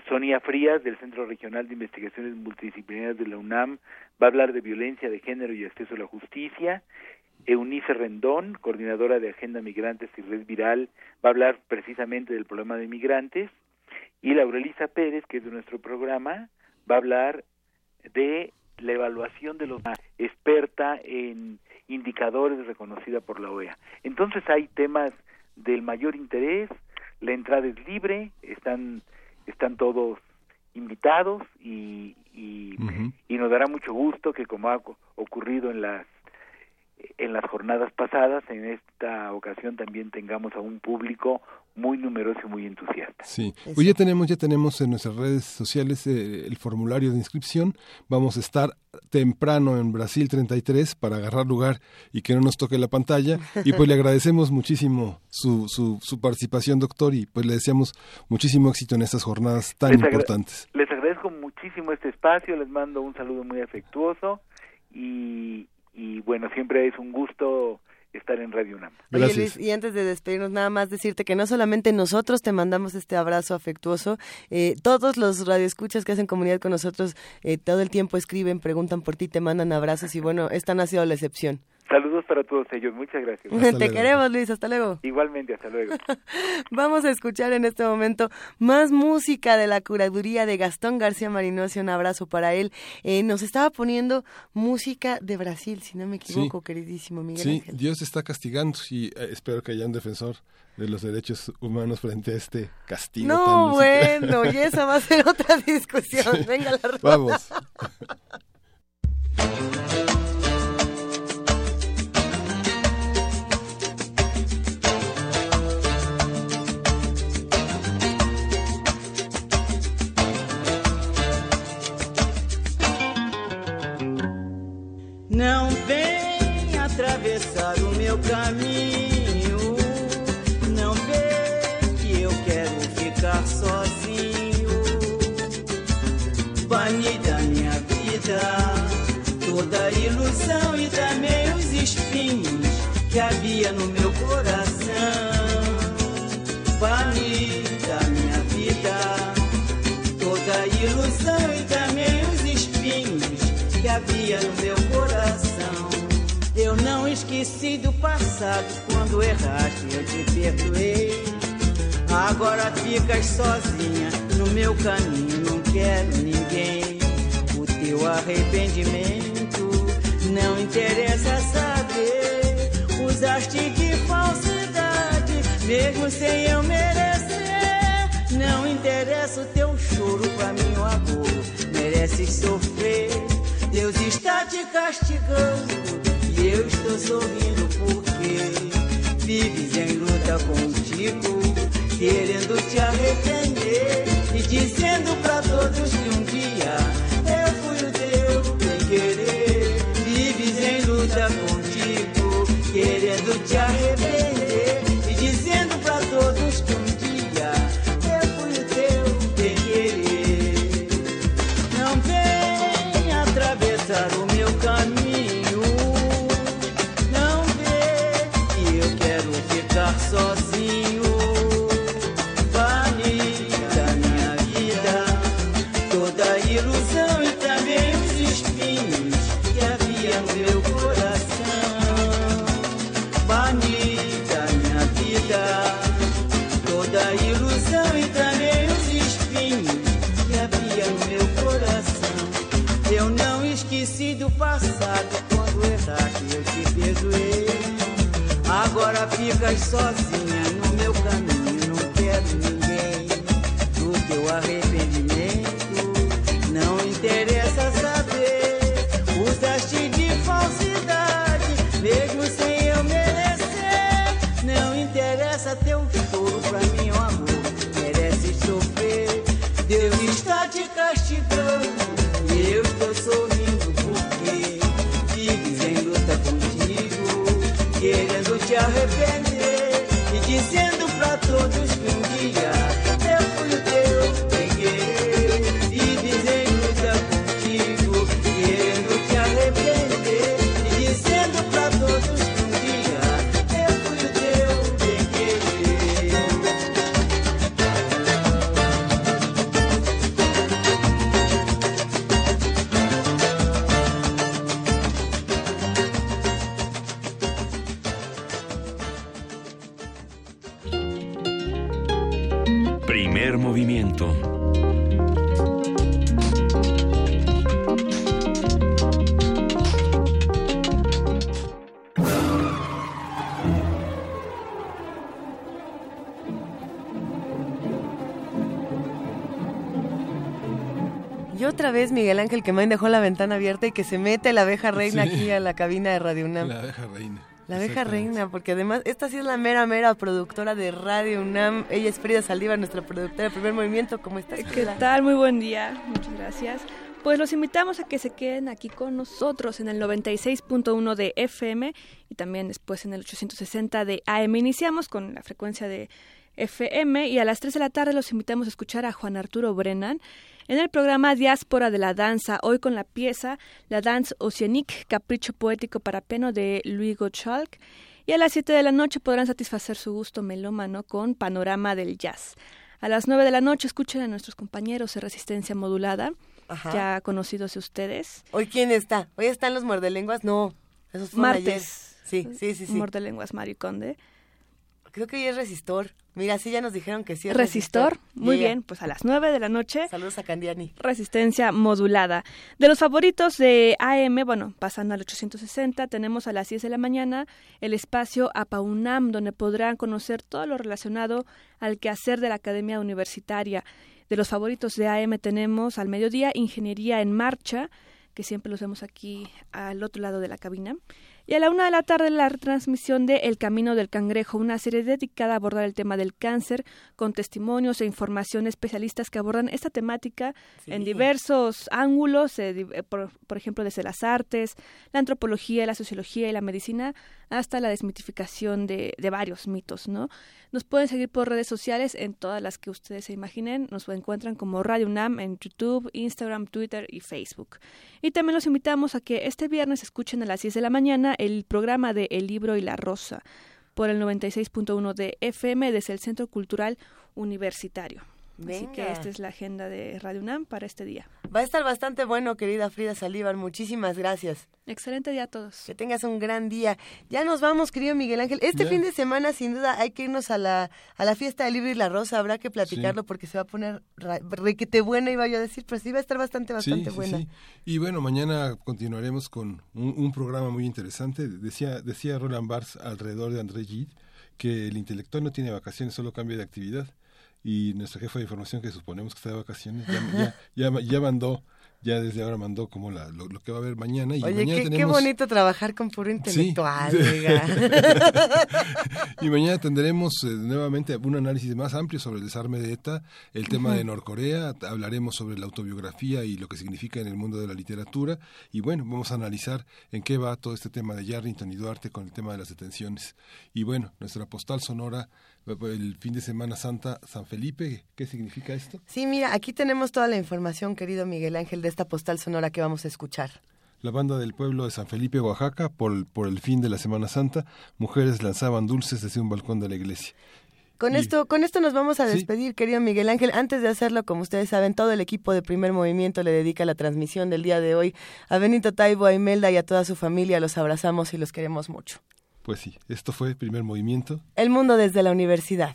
Sonia Frías del Centro Regional de Investigaciones Multidisciplinarias de la UNAM va a hablar de violencia de género y acceso a la justicia. Eunice Rendón, coordinadora de Agenda Migrantes y Red Viral, va a hablar precisamente del problema de migrantes. Y Laurelisa Pérez, que es de nuestro programa, va a hablar de la evaluación de los experta en indicadores reconocida por la OEA. Entonces hay temas del mayor interés, la entrada es libre, están están todos invitados y, y, y nos dará mucho gusto que como ha ocurrido en las en las jornadas pasadas, en esta ocasión también tengamos a un público muy numeroso y muy entusiasta. Sí, hoy ya tenemos, ya tenemos en nuestras redes sociales eh, el formulario de inscripción. Vamos a estar temprano en Brasil 33 para agarrar lugar y que no nos toque la pantalla. Y pues le agradecemos muchísimo su, su, su participación, doctor, y pues le deseamos muchísimo éxito en estas jornadas tan importantes. Les agradezco muchísimo este espacio, les mando un saludo muy afectuoso y, y bueno, siempre es un gusto estar en Radio UNAM. Oye Luis, y antes de despedirnos, nada más decirte que no solamente nosotros te mandamos este abrazo afectuoso, eh, todos los radioescuchas que hacen comunidad con nosotros eh, todo el tiempo escriben, preguntan por ti, te mandan abrazos y bueno, esta no ha sido la excepción. Saludos para todos ellos, muchas gracias. Te queremos, Luis, hasta luego. Igualmente, hasta luego. Vamos a escuchar en este momento más música de la curaduría de Gastón García Marinosi, un abrazo para él. Eh, nos estaba poniendo música de Brasil, si no me equivoco, queridísimo Miguel Sí, Ángel. Dios está castigando y eh, espero que haya un defensor de los derechos humanos frente a este castigo. No, tan bueno, y esa va a ser otra discusión. Venga la rola. Vamos. Não vem atravessar o meu caminho. Não vê que eu quero ficar sozinho. Bani da minha vida, toda ilusão e também os espinhos que havia no meu coração. Bani da minha vida, toda ilusão e também os espinhos que havia no esqueci do passado, quando erraste eu te perdoei. Agora ficas sozinha no meu caminho, não quero ninguém. O teu arrependimento não interessa saber. Usaste de falsidade, mesmo sem eu merecer. Não interessa o teu choro pra mim, o amor. Mereces sofrer. Deus está te castigando eu estou sorrindo porque vives em luta contigo, querendo te arrepender e dizendo pra todos que um dia eu fui o teu bem querer. Vives em luta contigo, querendo te arrepender Agora ficas sozinha otra vez Miguel Ángel Quemain dejó la ventana abierta y que se mete la abeja reina Sí. aquí a la cabina de Radio UNAM. La abeja reina. La abeja reina, porque además esta sí es la mera, mera productora de Radio UNAM. Ella es Frida Saldívar, nuestra productora de primer movimiento. ¿Cómo estás? ¿Qué Frida? tal? Muy buen día. Muchas gracias. Pues los invitamos a que se queden aquí con nosotros en el 96.1 de FM y también después en el 860 de AM. Iniciamos con la frecuencia de FM y a las 3 de la tarde los invitamos a escuchar a Juan Arturo Brennan en el programa Diáspora de la Danza, hoy con la pieza La Danse Oceanique, Capricho Poético para Piano de Louis Gottschalk. Y a las 7 de la noche podrán satisfacer su gusto melómano con Panorama del Jazz. A las 9 de la noche escuchen a nuestros compañeros de Resistencia Modulada, Ajá. ya conocidos de ustedes. ¿Hoy quién está? ¿Hoy están los muerdelenguas? No, esos fueron ayer. Martes. Sí, sí, sí, sí. Muerte Lenguas Mario Conde. Creo que hoy es resistor. Mira, sí ya nos dijeron que sí es Resistor. Muy Yeah. bien, pues a las 9 de la noche. Saludos a Candiani. Resistencia modulada. De los favoritos de AM, bueno, pasando al 860, tenemos a las 10 de la mañana el espacio APAUNAM, donde podrán conocer todo lo relacionado al quehacer de la Academia Universitaria. De los favoritos de AM tenemos al mediodía Ingeniería en Marcha, que siempre los vemos aquí al otro lado de la cabina. Y a la una de la tarde la transmisión de El Camino del Cangrejo, una serie dedicada a abordar el tema del cáncer, con testimonios e información especialistas que abordan esta temática en diversos ángulos, eh, eh, por, por ejemplo, desde las artes, la antropología, la sociología y la medicina, hasta la desmitificación de, de varios mitos, ¿no? Nos pueden seguir por redes sociales en todas las que ustedes se imaginen. Nos encuentran como Radio UNAM en YouTube, Instagram, Twitter y Facebook. Y también los invitamos a que este viernes escuchen a las 10 de la mañana el programa de El Libro y la Rosa por el 96.1 de FM desde el Centro Cultural Universitario. Así que esta es la agenda de Radio UNAM para este día. Va a estar bastante bueno, querida Frida Salívar. Muchísimas gracias. Excelente día a todos. Que tengas un gran día. Ya nos vamos, querido Miguel Ángel. Este Ya. fin de semana, sin duda, hay que irnos a la, a la fiesta del libro y la rosa. Habrá que platicarlo porque se va a poner requete buena, iba yo a decir, pero sí va a estar bastante, bastante Sí, sí, buena. sí. Y bueno, mañana continuaremos con un, un programa muy interesante. Decía, decía Roland Barthes alrededor de André Gide que el intelectual no tiene vacaciones, solo cambia de actividad. Y nuestra jefa de información, que suponemos que está de vacaciones, ya, ya, ya, ya mandó, ya desde ahora mandó como la, lo, lo que va a haber mañana. Y Oye, mañana qué, qué tenemos... bonito trabajar con puro intelectual, Sí. y mañana tendremos eh, nuevamente un análisis más amplio sobre el desarme de ETA, el tema de Norcorea, hablaremos sobre la autobiografía y lo que significa en el mundo de la literatura y bueno, vamos a analizar en qué va todo este tema de Yarrington y Duarte con el tema de las detenciones. Y bueno, nuestra postal sonora el fin de semana Santa San Felipe, ¿qué significa esto? Sí, mira, aquí tenemos toda la información, querido Miguel Ángel, de esta postal sonora que vamos a escuchar. La banda del pueblo de San Felipe, Oaxaca, por el, por el fin de la Semana Santa, mujeres lanzaban dulces desde un balcón de la iglesia. Con Y- esto, con esto nos vamos a despedir, querido Miguel Ángel. Antes de hacerlo, como ustedes saben, todo el equipo de Primer Movimiento le dedica la transmisión del día de hoy a Benito Taibo, a Imelda y a toda su familia. Los abrazamos y los queremos mucho. Pues sí, esto fue el primer movimiento. El mundo desde la universidad.